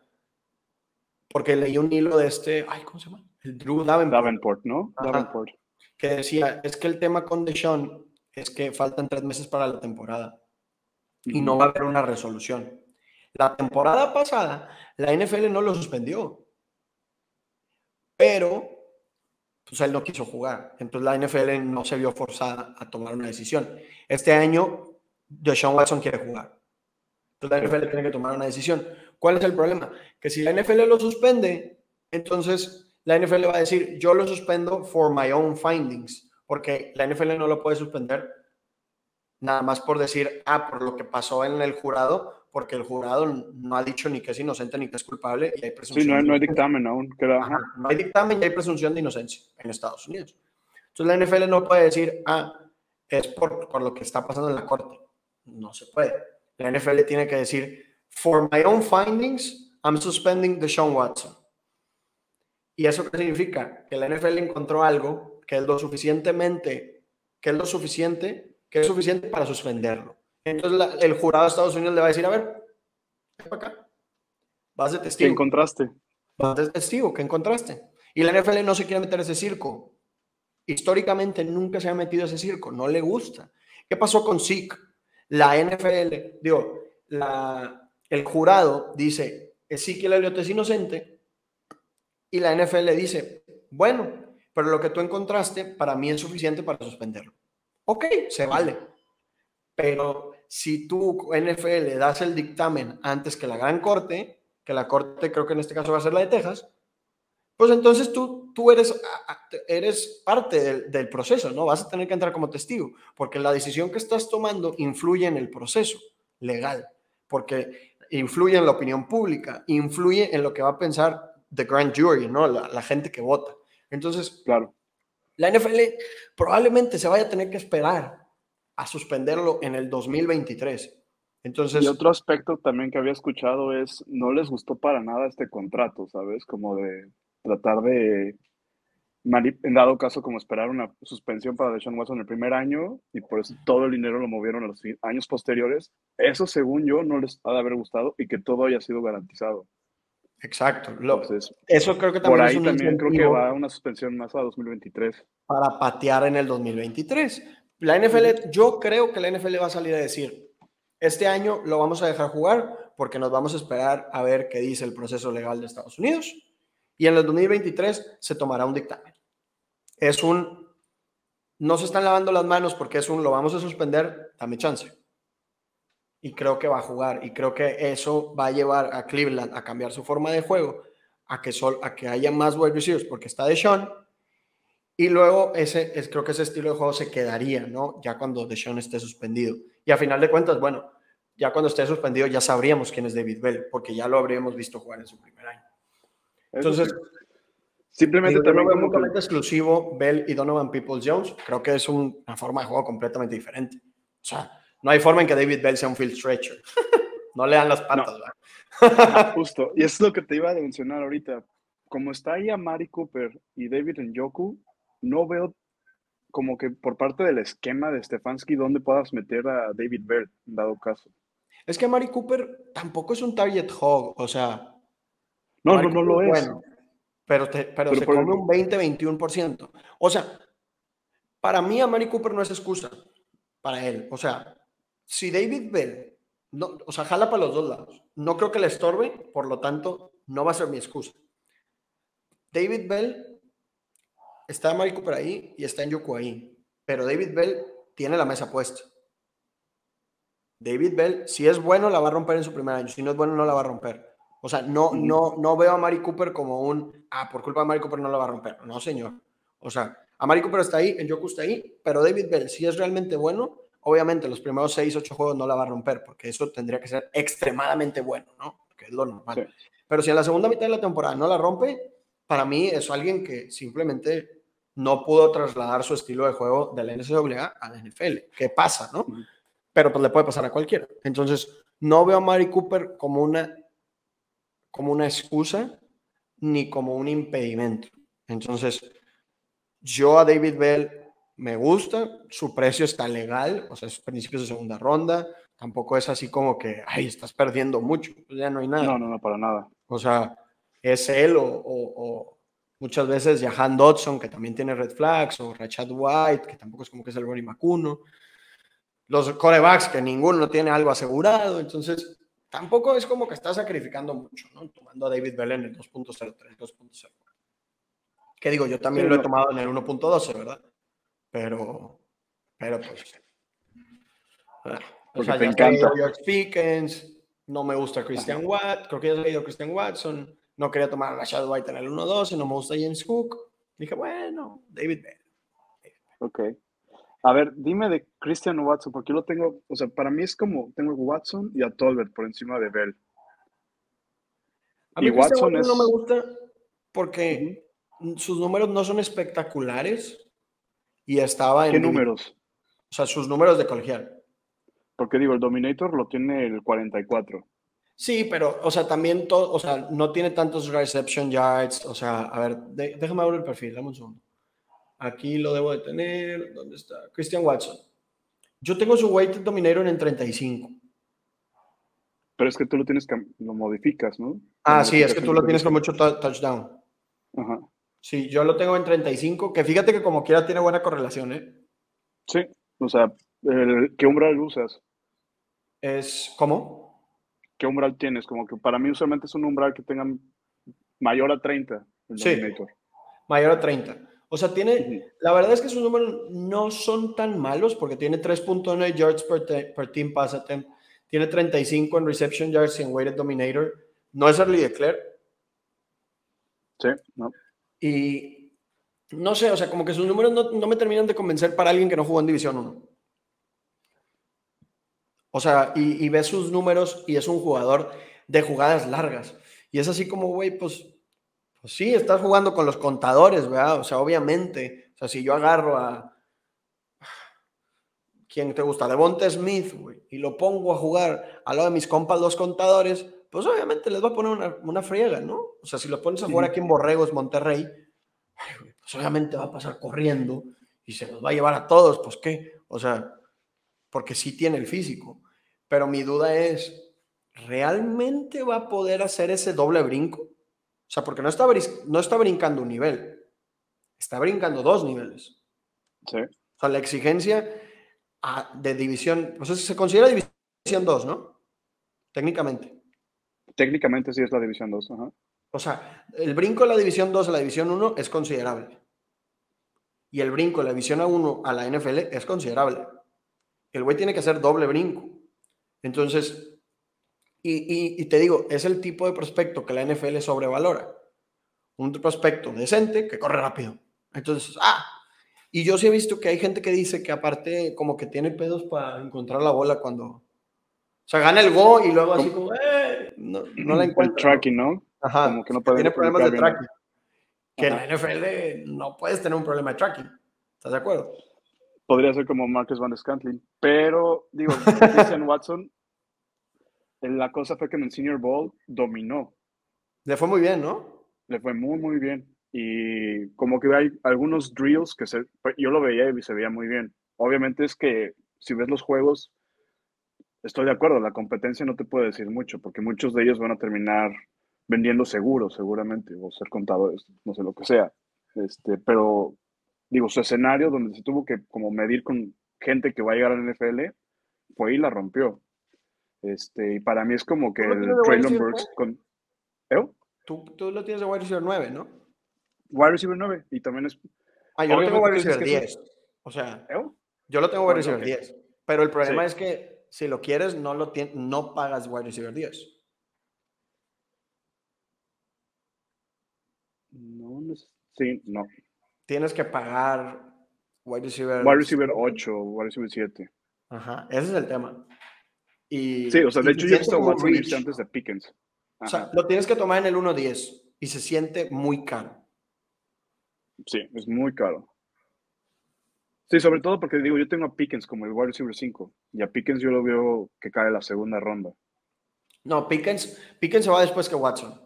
porque leí un hilo de este, ay, ¿cómo se llama? El Drew Davenport. Davenport, ¿no? Davenport. Que decía, es que el tema con Deshaun es que faltan tres meses para la temporada y no va a haber una resolución. La temporada pasada, la NFL no lo suspendió, pero pues él no quiso jugar. Entonces la NFL no se vio forzada a tomar una decisión. Este año Deshaun Watson quiere jugar. Entonces la NFL tiene que tomar una decisión. ¿Cuál es el problema? Que si la NFL lo suspende, entonces la NFL va a decir, yo lo suspendo for my own findings, porque la NFL no lo puede suspender nada más por decir, ah, por lo que pasó en el jurado, porque el jurado no ha dicho ni que es inocente ni que es culpable y hay presunción. Sí, no, no hay dictamen aún. no hay dictamen y hay presunción de inocencia en Estados Unidos. Entonces la NFL no puede decir, ah, es por, por lo que está pasando en la corte. No se puede. La NFL tiene que decir, for my own findings, I'm suspending the Sean Watson. ¿Y eso qué significa? Que la NFL encontró algo que es lo suficientemente, que es lo suficiente, que es suficiente para suspenderlo. Entonces el jurado de Estados Unidos le va a decir, a ver, ven para acá. Vas de testigo. ¿Qué encontraste? Vas de testigo, ¿qué encontraste? Y la NFL no se quiere meter ese circo. históricamente nunca se ha metido a ese circo, no le gusta. ¿Qué pasó con Zeke? La NFL, digo, la, el jurado dice, Ezekiel Elliott es inocente, y la NFL dice, bueno, pero lo que tú encontraste para mí es suficiente para suspenderlo. Ok, se vale. Pero si tú, NFL, das el dictamen antes que la gran corte, que la corte creo que en este caso va a ser la de Texas, pues entonces tú, tú eres, eres parte del, del, proceso, ¿no? Vas a tener que entrar como testigo, porque la decisión que estás tomando influye en el proceso legal, porque influye en la opinión pública, influye en lo que va a pensar the grand jury, ¿no? La, la gente que vota. Entonces, claro. La NFL probablemente se vaya a tener que esperar a suspenderlo en el 2023. Entonces, y otro aspecto también que había escuchado es, no les gustó para nada este contrato, ¿sabes? Como de tratar de, en dado caso, como esperar una suspensión para Deshaun Watson el primer año y por eso todo el dinero lo movieron a los años posteriores. Eso, según yo, no les ha de haber gustado y que todo haya sido garantizado. Exacto. Entonces, eso creo que también por ahí también creo que va una suspensión más a 2023. Para patear en el 2023. La NFL, yo creo que la NFL va a salir a decir, este año lo vamos a dejar jugar porque nos vamos a esperar a ver qué dice el proceso legal de Estados Unidos y en el 2023 se tomará un dictamen. Es un, no se están lavando las manos porque es un, lo vamos a suspender, dame chance. Y creo que va a jugar y creo que eso va a llevar a Cleveland a cambiar su forma de juego, a que, sol, a que haya más wide receivers porque está Deshaun. Y luego ese, es, creo que ese estilo de juego se quedaría, ¿no? Ya cuando Deshaun esté suspendido. Y a final de cuentas, bueno, ya cuando esté suspendido ya sabríamos quién es David Bell, porque ya lo habríamos visto jugar en su primer año. Entonces, simplemente también como que... exclusivo Bell y Donovan Peoples Jones, creo que es una forma de juego completamente diferente. O sea, no hay forma en que David Bell sea un field stretcher. no le dan las patas, Justo, y eso es lo que te iba a mencionar ahorita. Como está ahí a Mari Cooper y David Njoku, no veo como que por parte del esquema de Stefanski dónde puedas meter a David Bell, dado caso. Es que Mari Cooper tampoco es un target hog, o sea, no, no, no lo es. Bueno, pero, pero, se come un 20-21%. O sea, para mí a Mari Cooper no es excusa para él. O sea, si David Bell, no, o sea, jala para los dos lados. No creo que le estorbe, por lo tanto, no va a ser mi excusa. David Bell está Mari Cooper ahí y está en Yoku ahí. Pero David Bell tiene la mesa puesta. David Bell, si es bueno, la va a romper en su primer año. Si no es bueno, no la va a romper. O sea, no, no, no veo a Mari Cooper como un, ah, por culpa de Mari Cooper no la va a romper. No, señor. O sea, a Mari Cooper está ahí, en Yoku está ahí, pero David Bell, si es realmente bueno, obviamente los primeros 6, 8 juegos no la va a romper, porque eso tendría que ser extremadamente bueno, ¿no? Que es lo normal. Pero si en la segunda mitad de la temporada no la rompe, para mí es alguien que simplemente no pudo trasladar su estilo de juego de la NCAA a la NFL. ¿Qué pasa, no? Pero pues le puede pasar a cualquiera. Entonces, no veo a Mari Cooper como una como una excusa ni como un impedimento. Entonces, yo a David Bell me gusta, su precio está legal, o sea, es principios de segunda ronda, tampoco es así como que, ay, estás perdiendo mucho, pues ya no hay nada. No, no, no, para nada. O sea, es él o, muchas veces Jahan Dodson, que también tiene red flags, o Rachad White, que tampoco es como que es el Rory Macuno. Los corebacks, que ninguno tiene algo asegurado, entonces tampoco es como que está sacrificando mucho, ¿no? Tomando a David Bell en el 2.03, 2.0. Que digo, yo también lo he tomado en el 1.12, ¿verdad? Pero, pero pues. Ah, o sea, te encanta. George no me gusta Christian Watt, creo que ya he leído Christian Watson, no quería tomar a Rashad White en el 1.12, no me gusta James Cook. Dije, bueno, David Bell. Ok. A ver, dime de Christian Watson, porque yo lo tengo, o sea, para mí es como, tengo a Watson y a Tolbert por encima de Bell. A mí y Watson, no me gusta porque sus números no son espectaculares y estaba en... ¿Qué números? O sea, sus números de colegial. Porque digo, el Dominator lo tiene el 44. Sí, pero, o sea, también, todo, o sea, no tiene tantos reception yards. O sea, a ver, déjame abrir el perfil, dame un segundo. Aquí lo debo de tener. ¿Dónde está? Christian Watson. Yo tengo su weighted dominator en 35. Pero es que tú lo tienes que, lo modificas, ¿no? Ah, sí, es que tú lo tienes con mucho touchdown. Ajá. Sí, yo lo tengo en 35, que fíjate que como quiera tiene buena correlación, ¿eh? Sí, o sea, ¿qué umbral usas? Es, ¿cómo? ¿Qué umbral tienes? Como que para mí usualmente es un umbral que tenga mayor a 30. sí, mayor a 30. O sea, tiene, la verdad es que sus números no son tan malos porque tiene 3.9 yards per, team pass attempt, tiene 35 en reception yards y en weighted dominator. No es early declare. Sí, no. Y no sé, o sea, como que sus números no, me terminan de convencer para alguien que no jugó en División 1. O sea, y, ves sus números y es un jugador de jugadas largas. Y es así como, güey, pues, pues sí, estás jugando con los contadores, ¿verdad? O sea, obviamente. O sea, si yo agarro a. ¿Quién te gusta? Devonta Smith, güey, y lo pongo a jugar a lo de mis compas, los contadores, pues obviamente les va a poner una, una friega, ¿no? O sea, si lo pones a jugar aquí en Borregos, Monterrey, pues obviamente va a pasar corriendo y se los va a llevar a todos, pues qué, o sea, porque sí tiene el físico. Pero mi duda es, ¿realmente va a poder hacer ese doble brinco? O sea, porque no está, no está brincando un nivel, está brincando dos niveles. Sí. O sea, la exigencia ah, de división, pues se considera división 2, ¿no? Técnicamente. Técnicamente sí es la División 2. O sea, el brinco de la División 2 a la División 1 es considerable. Y el brinco de la División 1 a la NFL es considerable. El güey tiene que hacer doble brinco. Entonces, y, y, te digo, es el tipo de prospecto que la NFL sobrevalora. Un prospecto decente que corre rápido. Entonces, ah, y yo sí he visto que hay gente que dice que aparte como que tiene pedos para encontrar la bola cuando, o sea, gana el go y luego así como, eh, no, no la encuentra. El tracking, ¿no? Ajá. Como que no puede tiene problemas de tracking. Que en la NFL no puedes tener un problema de tracking. ¿Estás de acuerdo? Podría ser como Marcus Van Scantlin. Pero, digo, Christian Watson, la cosa fue que en el Senior Bowl dominó. Le fue muy bien, ¿no? Le fue muy, muy bien. Y como que hay algunos drills que se, yo lo veía y se veía muy bien. Obviamente es que si ves los juegos, Estoy de acuerdo, la competencia no te puede decir mucho, porque muchos de ellos van a terminar vendiendo seguros, seguramente, o ser contadores, no sé lo que sea. Este, pero, digo, su escenario donde se tuvo que como medir con gente que va a llegar al NFL, fue y la rompió. Este, y para mí es como que el Traylon Burks con... ¿Eh? Tú, tú, lo tienes de wide receiver 9, ¿no? Wide receiver 9, y también es... Ah, yo lo tengo wide receiver 10. O sea, ¿Eh? yo lo tengo wide receiver 10. Pero el problema es que si lo quieres, no, lo no pagas wide receiver 10. No, sí, no. Tienes que pagar wide receiver. Wide receiver 8, wide receiver 7. Ajá, ese es el tema. Y, sí, o sea, de hecho yo he visto Watson antes de Pickens. O sea, lo tienes que tomar en el 1.10 y se siente muy caro. Sí, es muy caro. Sí, sobre todo porque digo, yo tengo a Pickens como el wide receiver 5 y a Pickens yo lo veo que cae la segunda ronda. No, Pickens, Pickens se va después que Watson.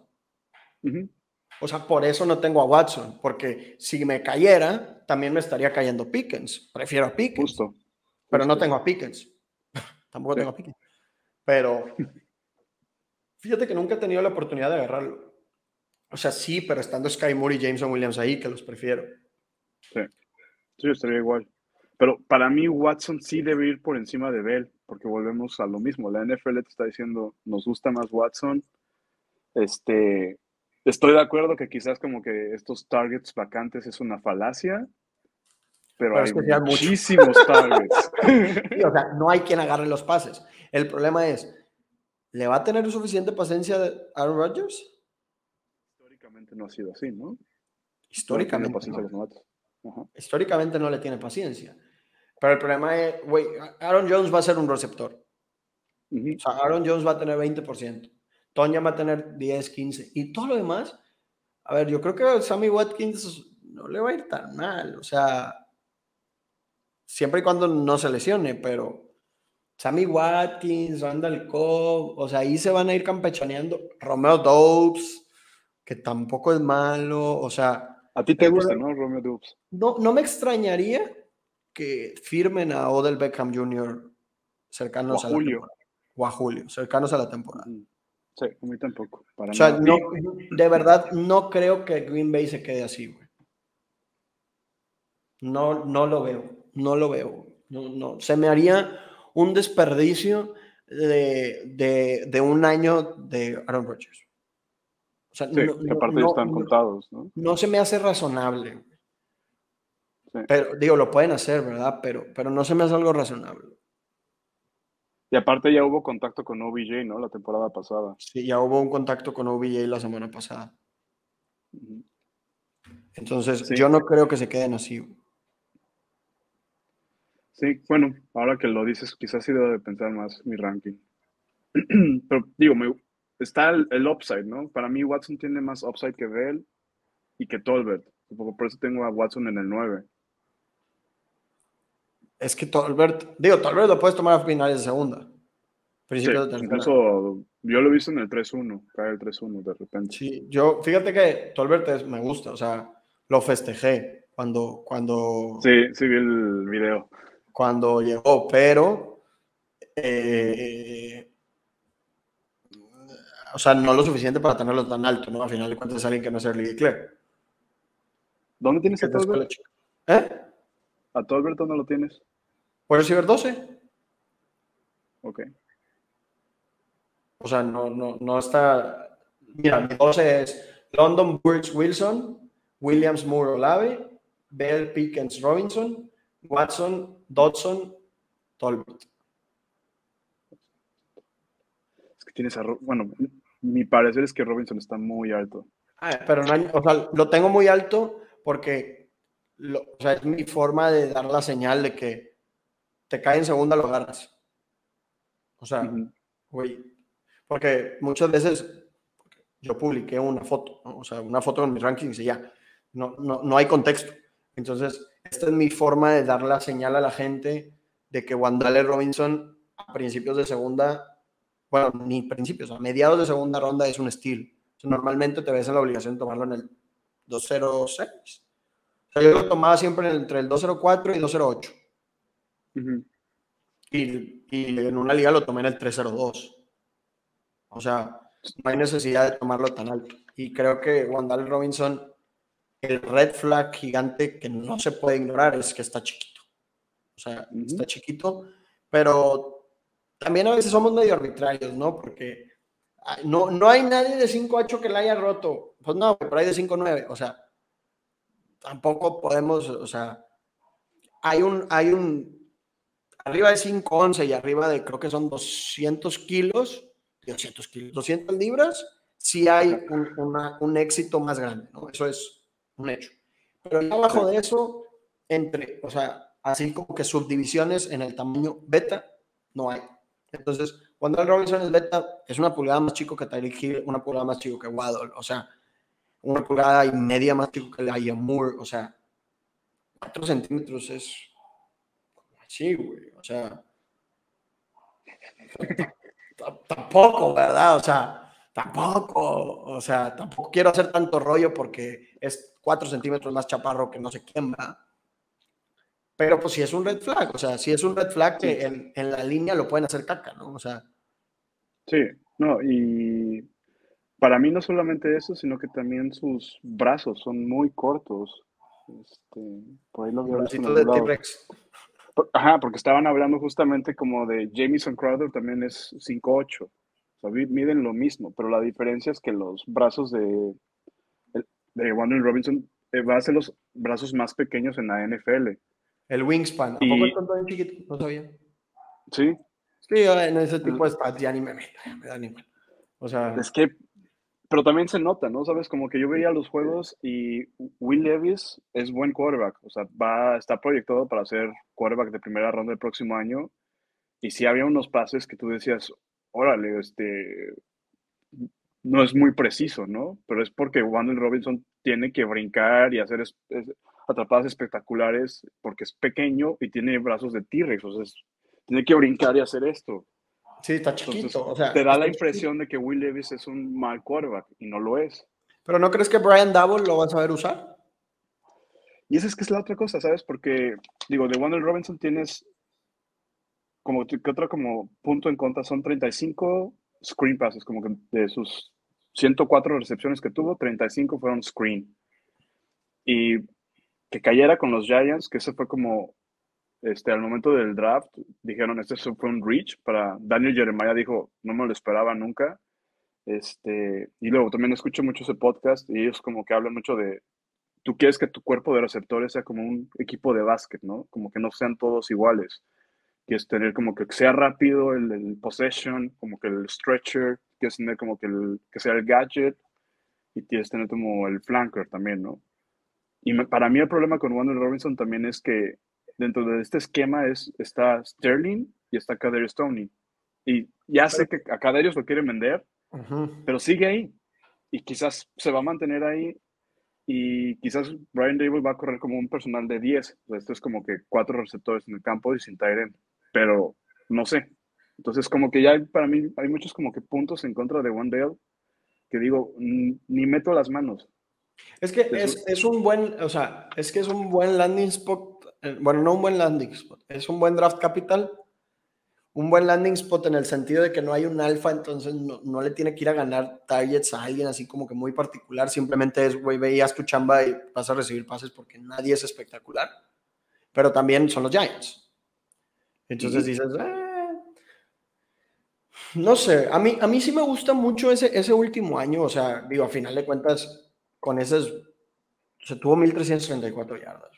O sea, por eso no tengo a Watson, porque si me cayera, también me estaría cayendo Pickens. Prefiero a Pickens. Justo. Pero no tengo a Pickens. Tampoco tengo a Pickens. Pero fíjate que nunca he tenido la oportunidad de agarrarlo. O sea, sí, pero estando Sky Moore y Jameson Williams ahí, que los prefiero. Sí. Sí, estaría igual. Pero para mí Watson sí debe ir por encima de Bell, porque volvemos a lo mismo. La NFL te está diciendo, nos gusta más Watson. Este, estoy de acuerdo que quizás como que estos targets vacantes es una falacia, pero, hay muchísimos targets. o sea, no hay quien agarre los pases. El problema es, ¿le va a tener suficiente paciencia Aaron Rodgers? Históricamente no ha sido así, ¿no? Históricamente. Históricamente no le tiene paciencia. Pero el problema es, güey, Aaron Jones va a ser un receptor. O sea, Aaron Jones va a tener 20%. Tonya va a tener 10, 15. Y todo lo demás, a ver, yo creo que Sammy Watkins no le va a ir tan mal. O sea, siempre y cuando no se lesione, pero Sammy Watkins, Randall Cobb, o sea, ahí se van a ir campechaneando. Romeo Dobbs, que tampoco es malo, o sea, a ti te gusta, ¿no, Romeo Dubs? No, no me extrañaría que firmen a Odell Beckham Jr. cercanos a, Julio. o a Julio, cercanos a la temporada. Sí, a mí tampoco. o sea, de verdad no creo que Green Bay se quede así, güey. No, no lo veo, no lo veo. No, no. Se me haría un desperdicio de, de, un año de Aaron Rodgers. O sea, sí, no, aparte están contados, ¿no? No se me hace razonable. Pero, digo, lo pueden hacer, ¿verdad? Pero, pero no se me hace algo razonable. Y aparte ya hubo contacto con OBJ, ¿no? La temporada pasada. Sí, ya hubo un contacto con OBJ la semana pasada. Entonces, yo no creo que se queden así. Sí, bueno, ahora que lo dices, quizás sí debo de pensar más mi ranking. Pero digo, me, está el, upside, ¿no? Para mí Watson tiene más upside que Bell y que Tolbert. Por eso tengo a Watson en el 9. Es que Tolbert, digo, Tolbert lo puedes tomar a finales de segunda. Principio de incluso yo lo he visto en el 3-1, cae el 3-1 de repente. Sí, yo, fíjate que Tolbert me gusta, o sea, lo festejé cuando, cuando... Sí, sí vi el video. Cuando llegó, pero... Eh, o sea, no lo suficiente para tenerlo tan alto, ¿no? Al final de cuentas es alguien que no es Early Declare. ¿Dónde tienes a Tolbert? ¿Eh? ¿A Tolbert dónde lo tienes? Por el Ciber 12. Ok. O sea, no, no, no está. Mira, mi 12 es London Burks Wilson, Williams Moore Olave, Bell Pickens Robinson, Watson, Dodson, Tolbert. Es que tienes a. Bueno, mi parecer es que Robinson está muy alto. Ah, pero no, o sea, lo tengo muy alto porque o sea, es mi forma de dar la señal de que te cae en segunda, lo agarras. O sea, güey, porque muchas veces yo publiqué una foto, o sea, una foto en mis rankings y ya, no, no, no hay contexto. Entonces, esta es mi forma de dar la señal a la gente de que Wandale Robinson a principios de segunda, bueno, ni principios, a mediados de segunda ronda es un estilo. normalmente te ves en la obligación de tomarlo en el 206. O sea, yo lo tomaba siempre entre el 204 y 208. y, y, en una liga lo tomé en el 302. O sea, no hay necesidad de tomarlo tan alto. Y creo que Wandale Robinson, el red flag gigante que no se puede ignorar es que está chiquito. O sea, está chiquito, pero también a veces somos medio arbitrarios, ¿no? Porque no, no hay nadie de 5-8 que la haya roto. Pues no, pero hay de 5-9. O sea, tampoco podemos, o sea, hay un, hay un, arriba de 511 y arriba de creo que son 200 kilos, 200 kilos, 200 libras, sí hay un, un éxito más grande, ¿no? Eso es un hecho. Pero abajo de eso, entre, o sea, así como que subdivisiones en el tamaño beta, no hay. Entonces, cuando el Robinson es beta, es una pulgada más chico que Tyreek Hill, una pulgada más chico que Waddle, o sea, una pulgada y media más chico que la Moore, o sea, 4 centímetros es así, güey, o sea, tampoco, ¿verdad? O sea, tampoco, o sea, tampoco quiero hacer tanto rollo porque es 4 centímetros más chaparro que no sé quién. Pero pues si es un red flag, o sea, si es un red flag que en, en la línea lo pueden hacer caca, ¿no? O sea. Sí, no, y para mí no solamente eso, sino que también sus brazos son muy cortos. Este, por ahí lo veo. de T-Rex. Ajá, porque estaban hablando justamente como de Jamison Crowder también es 5'8". O sea, miden lo mismo, pero la diferencia es que los brazos de, de Wandering Robinson eh, va a ser los brazos más pequeños en la NFL. El wingspan. ¿A poco están tan chiquitos? No sabía. Sí. Sí, en ese tipo de stats ya ni me meto, me da ni O sea. Es que pero también se nota, ¿no? Sabes, como que yo veía los juegos y Will Levis es buen quarterback, o sea, va, está proyectado para ser quarterback de primera ronda el próximo año. Y sí había unos pases que tú decías, órale, este, no es muy preciso, ¿no? Pero es porque Wandel Robinson tiene que brincar y hacer atrapadas espectaculares porque es pequeño y tiene brazos de T-Rex, o sea, tiene que brincar y hacer esto. Sí, está chiquito. o sea, te da la impresión de que Will Levis es un mal quarterback y no lo es. Pero ¿no crees que Brian Double lo va a saber usar? Y esa es que es la otra cosa, ¿sabes? Porque, digo, de Wendell Robinson tienes como que otro como punto en contra son 35 screen passes, como que de sus 104 recepciones que tuvo, 35 fueron screen. Y que cayera con los Giants, que eso fue como, este, al momento del draft, dijeron, este fue un reach para Daniel Jeremiah, dijo, no me lo esperaba nunca. Este, y luego también escucho mucho ese podcast y ellos como que hablan mucho de, tú quieres que tu cuerpo de receptores sea como un equipo de básquet, ¿no? Como que no sean todos iguales. Quieres tener como que sea rápido el, el possession, como que el stretcher, quieres tener como que, el, que sea el gadget y quieres tener como el flanker también, ¿no? Y para mí el problema con Wonder Robinson también es que dentro de este esquema es, está Sterling y está Kadarius Stoney. Y ya sé que a Kadarius lo quieren vender, pero sigue ahí. Y quizás se va a mantener ahí. Y quizás Brian Dable va a correr como un personal de 10. esto es como que cuatro receptores en el campo y sin Tyrant. Pero no sé. Entonces, como que ya para mí hay muchos como que puntos en contra de One Dale que digo, ni meto las manos. Es que es, es, un buen, o sea, es que es un buen landing spot, eh, bueno, no un buen landing spot, es un buen draft capital, un buen landing spot en el sentido de que no hay un alfa, entonces no, no le tiene que ir a ganar targets a alguien así como que muy particular, simplemente es, güey, veías tu chamba y vas a recibir pases porque nadie es espectacular, pero también son los Giants. Entonces dices, ah, no sé, a mí, a mí sí me gusta mucho ese, ese último año, o sea, digo, a final de cuentas, con esas, se tuvo 1334 yardas,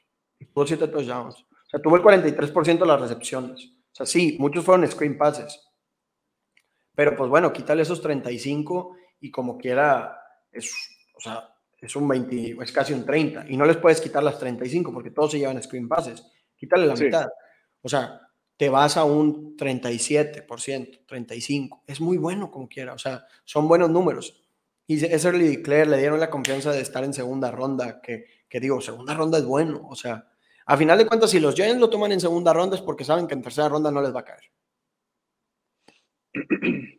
tuvo 7 touchdowns, o sea, tuvo el 43% de las recepciones. O sea, sí, muchos fueron screen passes. Pero pues bueno, quítale esos 35 y como quiera, es, o sea, es un 20, es casi un 30. Y no les puedes quitar las 35 porque todos se llevan screen passes. Quítale la mitad. O sea, te vas a un 37%, 35%. Es muy bueno como quiera. O sea, son buenos números. Y ese Claire le dieron la confianza de estar en segunda ronda, que, que digo, segunda ronda es bueno. O sea, a final de cuentas, si los Giants lo toman en segunda ronda es porque saben que en tercera ronda no les va a caer.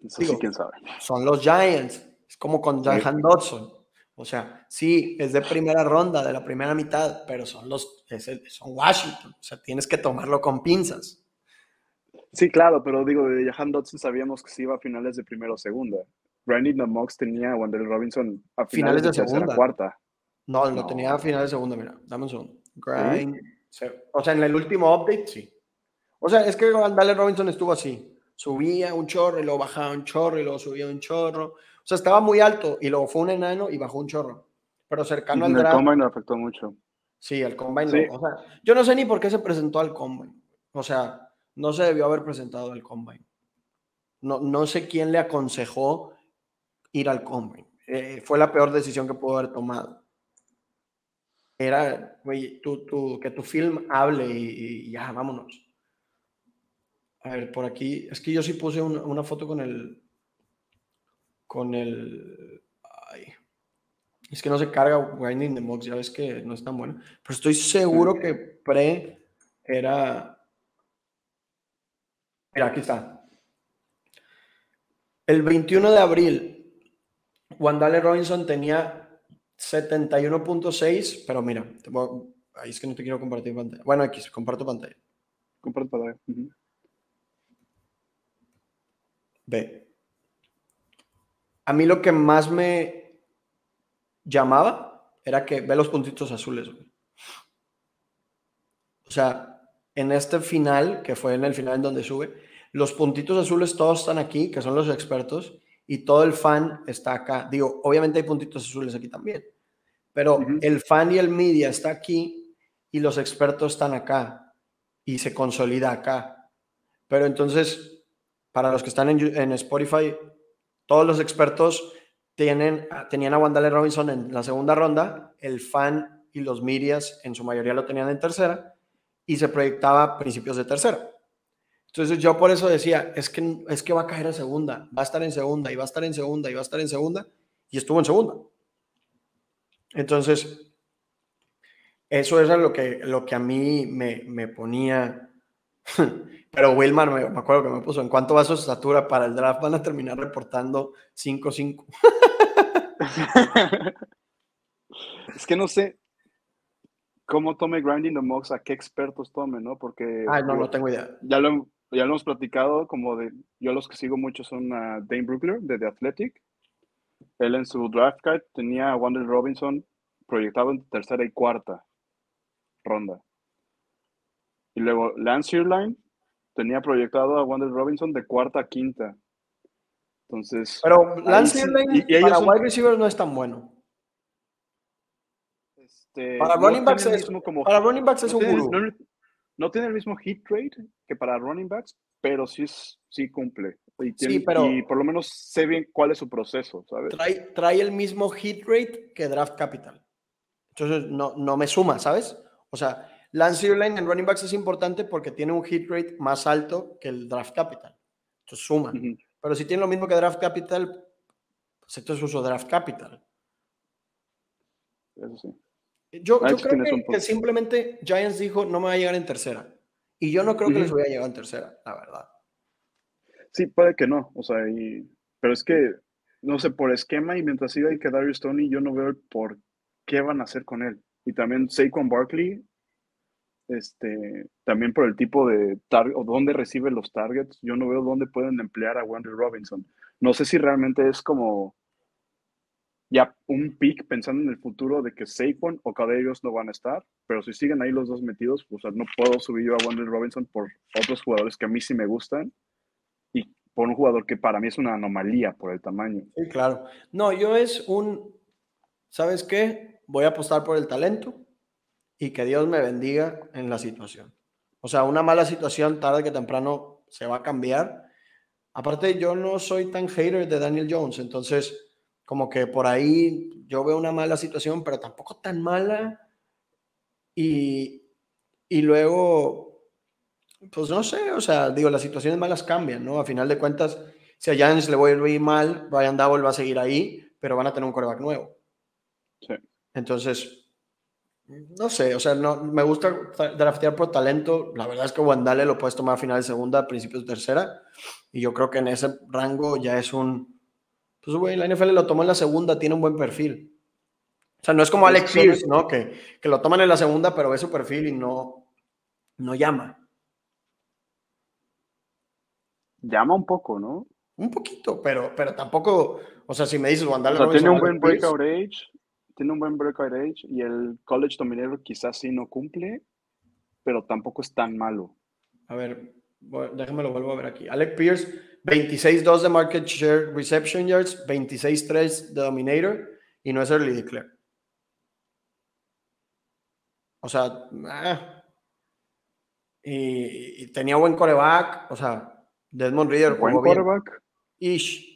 Eso sí, quién sabe. Son los Giants. Es como con Jahan Dodson. O sea, sí, es de primera ronda, de la primera mitad, pero son los, son Washington. O sea, tienes que tomarlo con pinzas. Sí, claro, pero digo, de Jahan Dodson sabíamos que se iba a finales de primera o segunda. Brandon Mox tenía a Wendell Robinson a finales, de, segunda. cuarta. No, lo tenía a finales de segunda, mira, dame un segundo. O sea, en el último update, sí. O sea, es que Wendell Robinson estuvo así. Subía un chorro y luego bajaba un chorro y luego subía un chorro. O sea, estaba muy alto y luego fue un enano y bajó un chorro. Pero cercano al draft. El combine afectó mucho. Sí, el combine. o sea, yo no sé ni por qué se presentó al combine. O sea, no se debió haber presentado al combine. No, no sé quién le aconsejó ir al combine. Eh, fue la peor decisión que pudo haber tomado. Era, güey, tú, que tu film hable y, ya, vámonos. A ver, por aquí, es que yo sí puse una, foto con el, con el, ay, es que no se carga Winding the Mox, ya ves que no es tan bueno, pero estoy seguro que pre era, mira, aquí está. El 21 de abril Wandale Robinson tenía 71.6, pero mira, ahí es que no te quiero compartir pantalla. Bueno, aquí comparto pantalla. Comparto pantalla. Ve. A mí lo que más me llamaba era que ve los puntitos azules. O sea, en este final, que fue en el final en donde sube, los puntitos azules todos están aquí, que son los expertos, y todo el fan está acá. Digo, obviamente hay puntitos azules aquí también, pero el fan y el media está aquí y los expertos están acá y se consolida acá. Pero entonces, para los que están en, Spotify, todos los expertos tienen, tenían a Wandale Robinson en la segunda ronda, el fan y los medias en su mayoría lo tenían en tercera y se proyectaba principios de tercera. Entonces yo por eso decía, es que, es que va a caer en segunda, va a estar en segunda y va a estar en segunda y va a estar en segunda y estuvo en segunda. Entonces, eso era lo que, lo que a mí me, me ponía. Pero Wilmar, me, me, acuerdo que me puso, ¿en cuánto va su estatura para el draft? Van a terminar reportando 5-5. es que no sé cómo tome Grinding the Mox, a qué expertos tome, ¿no? Porque... Ah, no, no tengo idea. Ya lo, ya lo hemos platicado, como de, yo los que sigo mucho son Dane Brookler de The Athletic. Él en su draft card tenía a Wendell Robinson proyectado en tercera y cuarta. ronda. Y luego Lance Earline tenía proyectado a Wander Robinson de cuarta a quinta. Entonces. Pero Lance Earline para wide receiver no es tan bueno. Este, para, running backs es, como, para running backs es un no, no, tiene el mismo hit rate que para running backs, pero sí, sí cumple. Y, sí, pero, y por lo menos sé bien cuál es su proceso, ¿sabes? Trae, trae el mismo hit rate que draft capital. Entonces no, no me suma, ¿sabes? O sea, Lance Line en running backs es importante porque tiene un hit rate más alto que el draft capital. Entonces suma. Pero si tiene lo mismo que draft capital, pues entonces uso draft capital. Eso sí. Yo, ah, creo que, simplemente Giants dijo no me va a llegar en tercera. Y yo no creo que les voy a llegar en tercera, la verdad. Sí, puede que no. O sea, pero es que, no sé, por esquema y mientras siga que Darius Tony, yo no veo por qué van a hacer con él. Y también Saquon Barkley, este, también por el tipo de target o dónde recibe los targets, yo no veo dónde pueden emplear a Wendy Robinson. No sé si realmente es como ya un pick pensando en el futuro de que Saquon o ellos no van a estar, pero si siguen ahí los dos metidos, pues no puedo subir yo a Wendell Robinson por otros jugadores que a mí sí me gustan y por un jugador que para mí es una anomalía por el tamaño. Sí, claro. No, yo es un, ¿sabes qué? Voy a apostar por el talento y que Dios me bendiga en la situación. O sea, una mala situación tarde que temprano se va a cambiar. Aparte, yo no soy tan hater de Daniel Jones, entonces como que por ahí yo veo una mala situación, pero tampoco tan mala. Y, y luego, pues no sé, o sea, digo, las situaciones malas cambian, ¿no? A final de cuentas, si a Giants le voy a ir mal, Brian Double va a seguir ahí, pero van a tener un coreback nuevo. Sí. Entonces, no sé, o sea, no, me gusta draftear por talento. La verdad es que Wandale lo puedes tomar a final de segunda, principios de tercera. Y yo creo que en ese rango ya es un, pues, güey, la NFL lo tomó en la segunda, tiene un buen perfil. O sea, no es como Alex Pierce, ¿no? Que, que lo toman en la segunda, pero ve su perfil y no, no llama. Llama un poco, ¿no? Un poquito, pero, pero tampoco, o sea, si me dices Wandale. O sea, tiene un buen breakout age, tiene un buen breakout age y el college dominero quizás sí no cumple, pero tampoco es tan malo. A ver, déjame lo vuelvo a ver aquí. Alex Pierce 26-2 de market share reception yards, 26-3 de dominator y no es early declare. O sea, ah. y, tenía buen coreback, o sea, Desmond Reader buen coreback. Ish.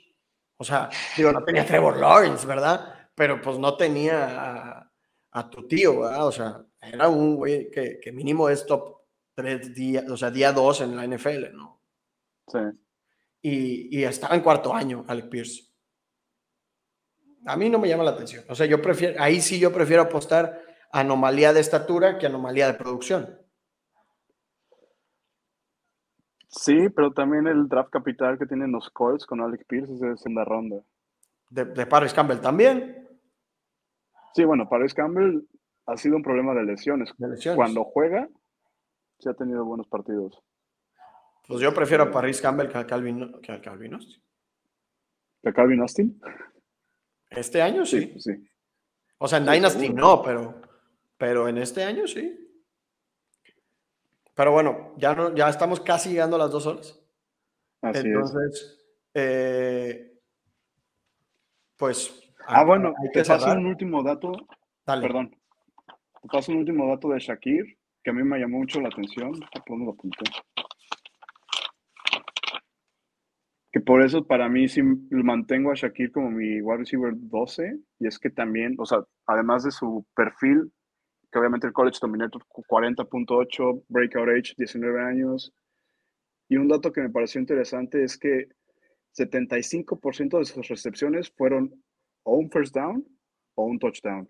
O sea, digo, no tenía Trevor Lawrence, ¿verdad? Pero pues no tenía a, tu tío, ¿verdad? O sea, era un güey que, que mínimo es top 3 días, o sea, día 2 en la NFL, ¿no? Sí y, estaba en cuarto año, Alex Pierce. A mí no me llama la atención. O sea, yo prefiero, ahí sí yo prefiero apostar anomalía de estatura que anomalía de producción. Sí, pero también el draft capital que tienen los Colts con Alex Pierce es en la ronda. De, Paris Campbell también. Sí, bueno, Paris Campbell ha sido un problema de lesiones. de lesiones. Cuando juega, sí ha tenido buenos partidos. Pues yo prefiero a Paris Campbell que a Calvin, que a Calvin Austin. ¿Que a Calvin Austin? Este año sí. Sí. O sea, en Dynasty no, pero, pero en este año sí. Pero bueno, ya, no, ya estamos casi llegando a las dos horas. Así Entonces, eh, pues. Ah, bueno, te paso un último dato. Perdón. Te paso un último dato de Shakir que a mí me llamó mucho la atención. ¿Dónde lo apunté? Que por eso para mí sí mantengo a Shakir como mi wide receiver 12 y es que también, o sea, además de su perfil, que obviamente el college dominator 40.8, breakout age 19 años, y un dato que me pareció interesante es que 75% de sus recepciones fueron o un first down o un touchdown.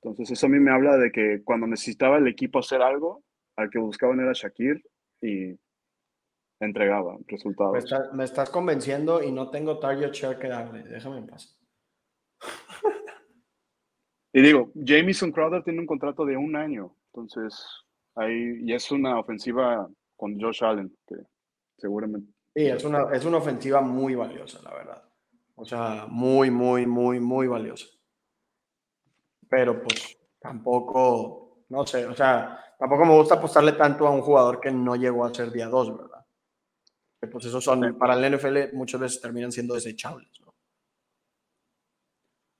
Entonces eso a mí me habla de que cuando necesitaba el equipo hacer algo, al que buscaban era Shakir y entregaba resultados. Me, estás convenciendo y no tengo target share que darle. Déjame en paz. y digo, Jamison Crowder tiene un contrato de un año. Entonces, ahí, y es una ofensiva con Josh Allen, que seguramente. Sí, es una, es una ofensiva muy valiosa, la verdad. O sea, muy, muy, muy, muy valiosa. Pero pues tampoco, no sé, o sea, tampoco me gusta apostarle tanto a un jugador que no llegó a ser día 2, ¿verdad? Pues esos son, para el NFL muchas veces terminan siendo desechables, ¿no?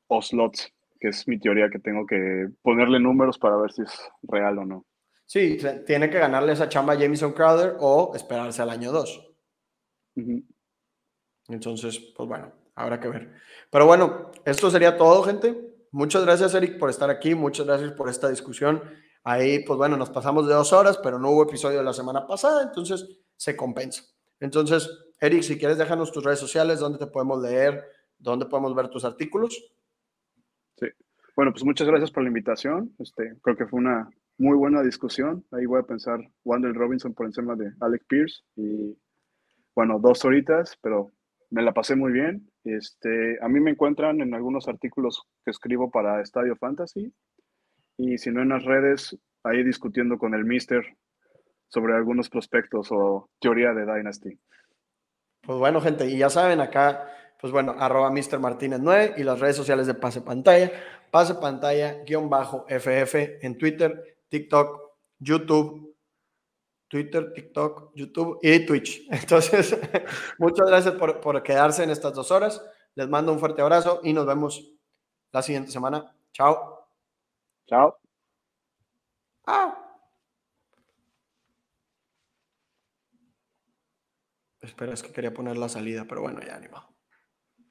O slots, que es mi teoría que tengo que ponerle números para ver si es real o no. Sí, tiene que ganarle esa chamba a Jameson Crowder o esperarse al año 2. Entonces, pues bueno, habrá que ver. Pero bueno, esto sería todo, gente. Muchas gracias, Eric, por estar aquí. Muchas gracias por esta discusión. Ahí, pues bueno, nos pasamos de dos horas, pero no hubo episodio la semana pasada, entonces se compensa. Entonces, Eric, si quieres, déjanos tus redes sociales, dónde te podemos leer, dónde podemos ver tus artículos. Sí. Bueno, pues muchas gracias por la invitación. Este, creo que fue una muy buena discusión. Ahí voy a pensar Wander Robinson por encima de Alec Pierce. Y bueno, dos horitas, pero me la pasé muy bien. Este, a mí me encuentran en algunos artículos que escribo para Estadio Fantasy. Y si no en las redes, ahí discutiendo con el Mister sobre algunos prospectos o teoría de Dynasty. Pues bueno, gente, y ya saben, acá, pues bueno, arroba Mr. Martínez 9 y las redes sociales de Pase Pantalla, Pase Pantalla, guion bajo FF en Twitter, TikTok, YouTube, Twitter, TikTok, YouTube y Twitch. Entonces, muchas gracias por, por quedarse en estas dos horas. Les mando un fuerte abrazo y nos vemos la siguiente semana. Chao. Chao. Ah. Espera, es que quería poner la salida, pero bueno, ya ni